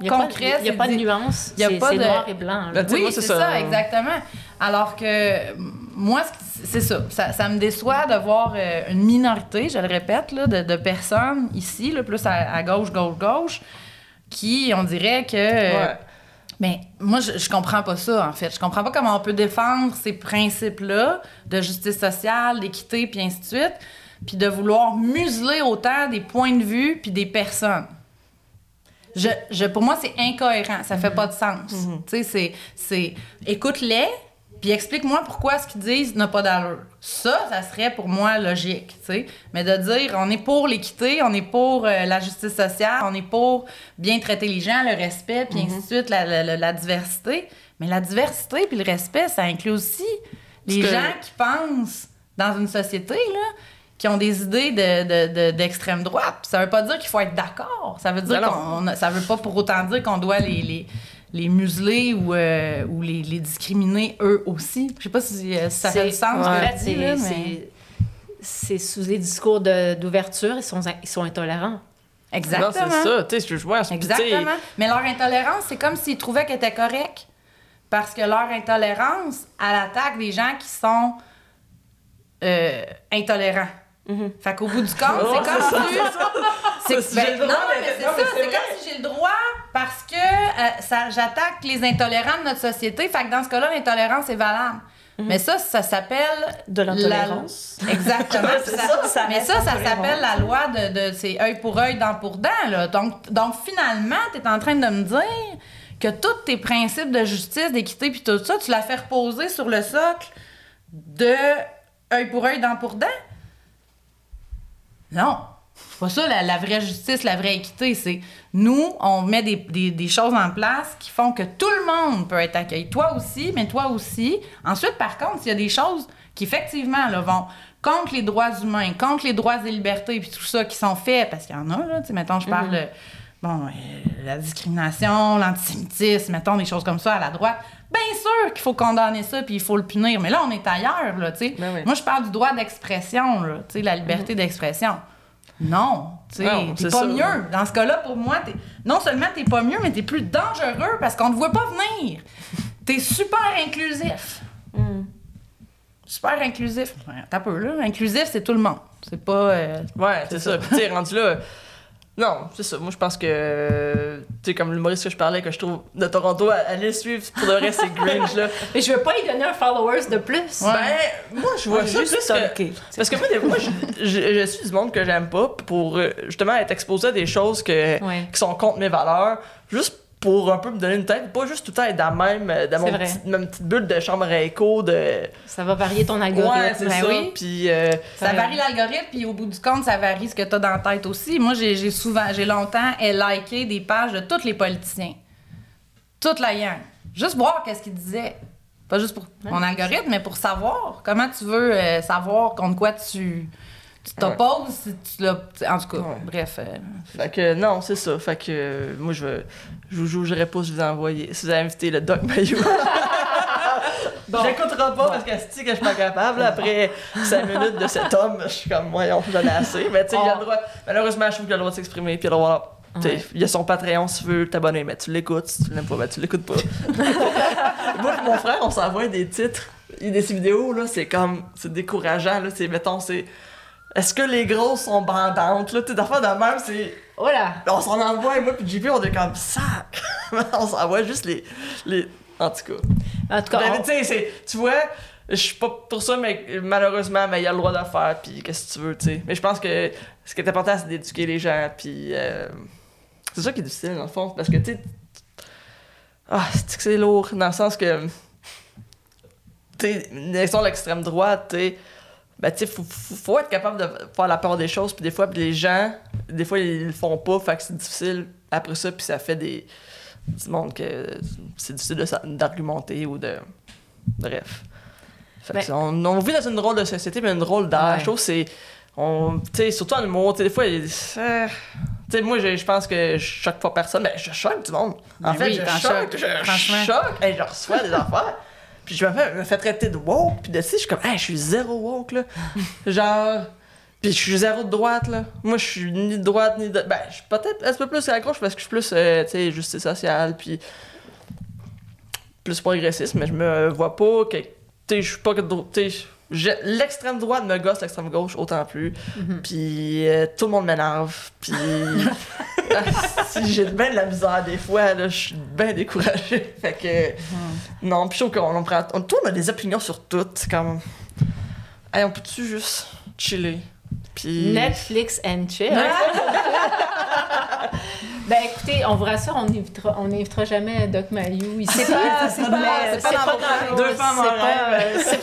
Il n'y a, pas- concret. il y a c'est pas de nuance. Il y a C'est pas de- noir et blanc. Ben, oui, c'est ça. ça. exactement. Alors que euh, moi, ce- c'est ça. ça. ça me déçoit de voir euh, une minorité, je le répète, là, de, de personnes ici, là, plus à, à gauche, gauche, gauche, qui, on dirait que... euh, Ouais. mais moi, je, je comprends pas ça, en fait. Je comprends pas comment on peut défendre ces principes-là de justice sociale, d'équité, puis ainsi de suite, puis de vouloir museler autant des points de vue puis des personnes. Je, je- pour moi, c'est incohérent. Ça fait pas de sens. Tu sais, c'est. Écoute-les, puis explique-moi pourquoi ce qu'ils disent n'a pas d'allure. Ça, ça serait pour moi logique, tu sais. Mais de dire, on est pour l'équité, on est pour euh, la justice sociale, on est pour bien traiter les gens, le respect, puis ainsi de suite, la, la- la- la diversité. Mais la diversité puis le respect, ça inclut aussi les Parce que- gens qui pensent dans une société, là, qui ont des idées de, de- de- d'extrême droite. Ça veut pas dire qu'il faut être d'accord. Ça veut dire Non, qu'on... on- Ça veut pas pour autant dire qu'on doit les... les les museler ou, euh, ou les, les discriminer eux aussi. Je sais pas si, euh, ça fait du sens. dis, c'est- là, mais- c'est c'est sous les discours de- d'ouverture, ils sont, ils sont intolérants. Exactement. Non, c'est ça. Tu sais, je vois. puis tu sais, Exactement. Mais leur intolérance, c'est comme s'ils trouvaient qu'elle était correcte. Parce que leur intolérance, elle attaque des gens qui sont euh, intolérants. Fait qu'au bout du compte, c'est comme ça, si... c'est ben, le droit non, mais c'est ça. c'est comme si j'ai le droit parce que euh, ça, j'attaque les intolérants de notre société. Fait que dans ce cas-là, l'intolérance est valable. Mais ça, ça s'appelle... De l'intolérance. la- Exactement. C'est Ça- ça, ça mais ça, ça s'appelle la loi de, de c'est œil pour œil, dent pour dent. Là. Donc, donc, finalement, tu es en train de me dire que tous tes principes de justice, d'équité, puis tout ça, tu l'as fait reposer sur le socle de œil pour œil, dent pour dent? Non. C'est pas ça la, la vraie justice, la vraie équité. C'est nous, on met des, des- des choses en place qui font que tout le monde peut être accueilli. Toi aussi, mais toi aussi. Ensuite, par contre, s'il y a des choses qui, effectivement, là, vont contre les droits humains, contre les droits et libertés, puis tout ça qui sont faits, parce qu'il y en a, là, tu sais, mettons, je parle de bon, euh, la discrimination, l'antisémitisme, mettons, des choses comme ça à la droite. Bien sûr qu'il faut condamner ça, puis il faut le punir. Mais là, on est ailleurs, là, tu sais. Ben oui. Moi, je parle du droit d'expression, là, tu sais, la liberté d'expression. Non, tu sais, t'es c'est pas ça. mieux. Dans ce cas-là, pour moi, non seulement t'es pas mieux, mais t'es plus dangereux parce qu'on ne voit pas venir. T'es super inclusif. Super inclusif. Ouais, T'as peu, là. Inclusif, c'est tout le monde. C'est pas... euh, Ouais, c'est ça. Puis, tu sais, rendu là. Non, c'est ça. Moi, je pense que. Tu sais, comme l'humoriste que je parlais, que je trouve de Toronto, allez suivre. Pour le reste, c'est Gringe, là. Mais je veux pas y donner un followers de plus. Ouais. Ben, moi, je vois Ouais, ça juste plus que- stalker. Parce que moi, des fois, je, je- je suis du monde que j'aime pas pour euh, justement être exposé à des choses que, Ouais. qui sont contre mes valeurs, juste pour un peu me donner une tête, pas juste tout le temps être dans, même, euh, dans mon petit- petite bulle de chambre à écho, de. Ça va varier ton algorithme. Ouais, c'est ben ça. oui. Puis. euh, Ça varie l'algorithme, puis au bout du compte, ça varie ce que tu as dans la tête aussi. Moi, j'ai souvent, j'ai longtemps eh, liké des pages de tous les politiciens. Toute la gang. Juste voir qu'est-ce qu'ils disaient. Pas juste pour mon algorithme, mais pour savoir comment tu veux euh, savoir contre quoi tu tu t'opposes. si tu l'as- En tout cas, bref. euh, Fait que non, c'est ça. Fait que euh, moi, je veux- je vous jugerai pas si vous envoyez. Si vous avez invité le Doc Mayou. J'écouterai pas parce que c'est que je suis pas capable. là, après 5 minutes de cet homme, je suis comme, voyons, j'en ai assez. Mais tu sais, il a le droit. Malheureusement, je trouve qu'il a le droit de s'exprimer. Puis il a le droit Ouais. Il y a son Patreon si tu veux t'abonner, mais tu l'écoutes. Si tu l'aimes pas, ben tu l'écoutes pas. Moi et mon frère, on s'envoie des titres. Et des vidéos, là, c'est comme. C'est décourageant, là. C'est, mettons, c'est. Est-ce que les grosses sont bandantes, là? T'es d'affaires de même, c'est. Voilà. On s'en envoie, et moi puis JP, on est comme sac! on s'envoie juste les. les... En tout cas. En tout cas, Ben, on- tu tu vois, je suis pas pour ça, mais malheureusement, mais il y a le droit de faire, puis qu'est-ce que tu veux, tu sais. Mais je pense que ce qui est important, c'est d'éduquer les gens, puis euh, c'est ça qui est difficile, dans le fond, parce que, tu sais, ah, c'est que c'est lourd, dans le sens que, tu sais, l'élection de l'extrême droite, tu sais, ben, tu sais, faut, faut, faut être capable de faire la part des choses, puis des fois, les gens, des fois, ils le font pas, fait que c'est difficile après ça, puis ça fait des. du monde que c'est difficile d'argumenter ou de. Bref. Fait Ben- on, on vit dans une drôle de société, mais une drôle d'âge. Ouais. Je trouve que c'est. On, surtout en humour, tu sais, des fois, il- euh, moi, je, je pense que je choque pas personne, mais je choque du monde. En Mais fait, oui, je choque, choques, je choque, et je reçois des affaires. Puis je me fais, me fais traiter de woke, puis de ci, je suis comme, hey, je suis zéro woke, là. Genre. Puis je suis zéro de droite, là. Moi, je suis ni de droite, ni de. Ben, je suis peut-être un peu plus à la gauche parce que je suis plus, euh, tu sais, justice sociale, puis. plus progressiste, mais je me vois pas que. Tu sais, je suis pas que. de- Tu sais, l'extrême droite me gosse, l'extrême gauche, autant plus. Puis euh, tout le monde m'énerve. Puis. si j'ai bien de la misère des fois, là, je suis bien découragée. Fait que. Non, puis je trouve qu'on on prend. On, tout, on a des opinions sur tout. Comme. Hey, on peut-tu juste chiller? Puis. Netflix and chill. Ben écoutez, on vous rassure, on n'invitera, on jamais Doc Mayou ici. C'est pas- c'est pas-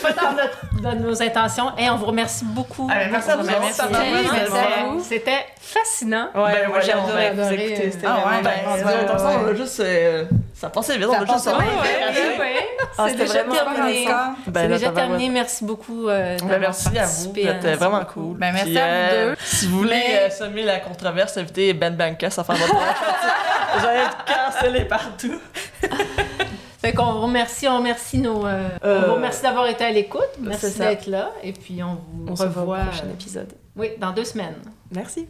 pas dans euh, nos intentions. Et on vous remercie beaucoup. Ah, ben, merci à vous C'était- fascinant. Ouais, Ben, moi j'ai adoré vous écouter. C'était ah ouais, vraiment Ben, on juste. Ça passait vite, on Ça a juste ouais. ouais. Ah, C'est c'était déjà terminé. C'est Ben, déjà terminé. Merci beaucoup. euh, Ben, d'avoir merci à vous, êtes ce vraiment cool. Ben, merci Puis, à vous euh, deux. Si vous voulez Mais- euh, semer la controverse, invitez Ben Bankas à faire votre Vous allez être cancellé partout. Fait qu'on vous remercie, on remercie nos. euh, Euh, on vous remercie d'avoir été à l'écoute. Merci d'être là. Et puis on vous On se voit revoit. au prochain épisode. oui, dans deux semaines. Merci.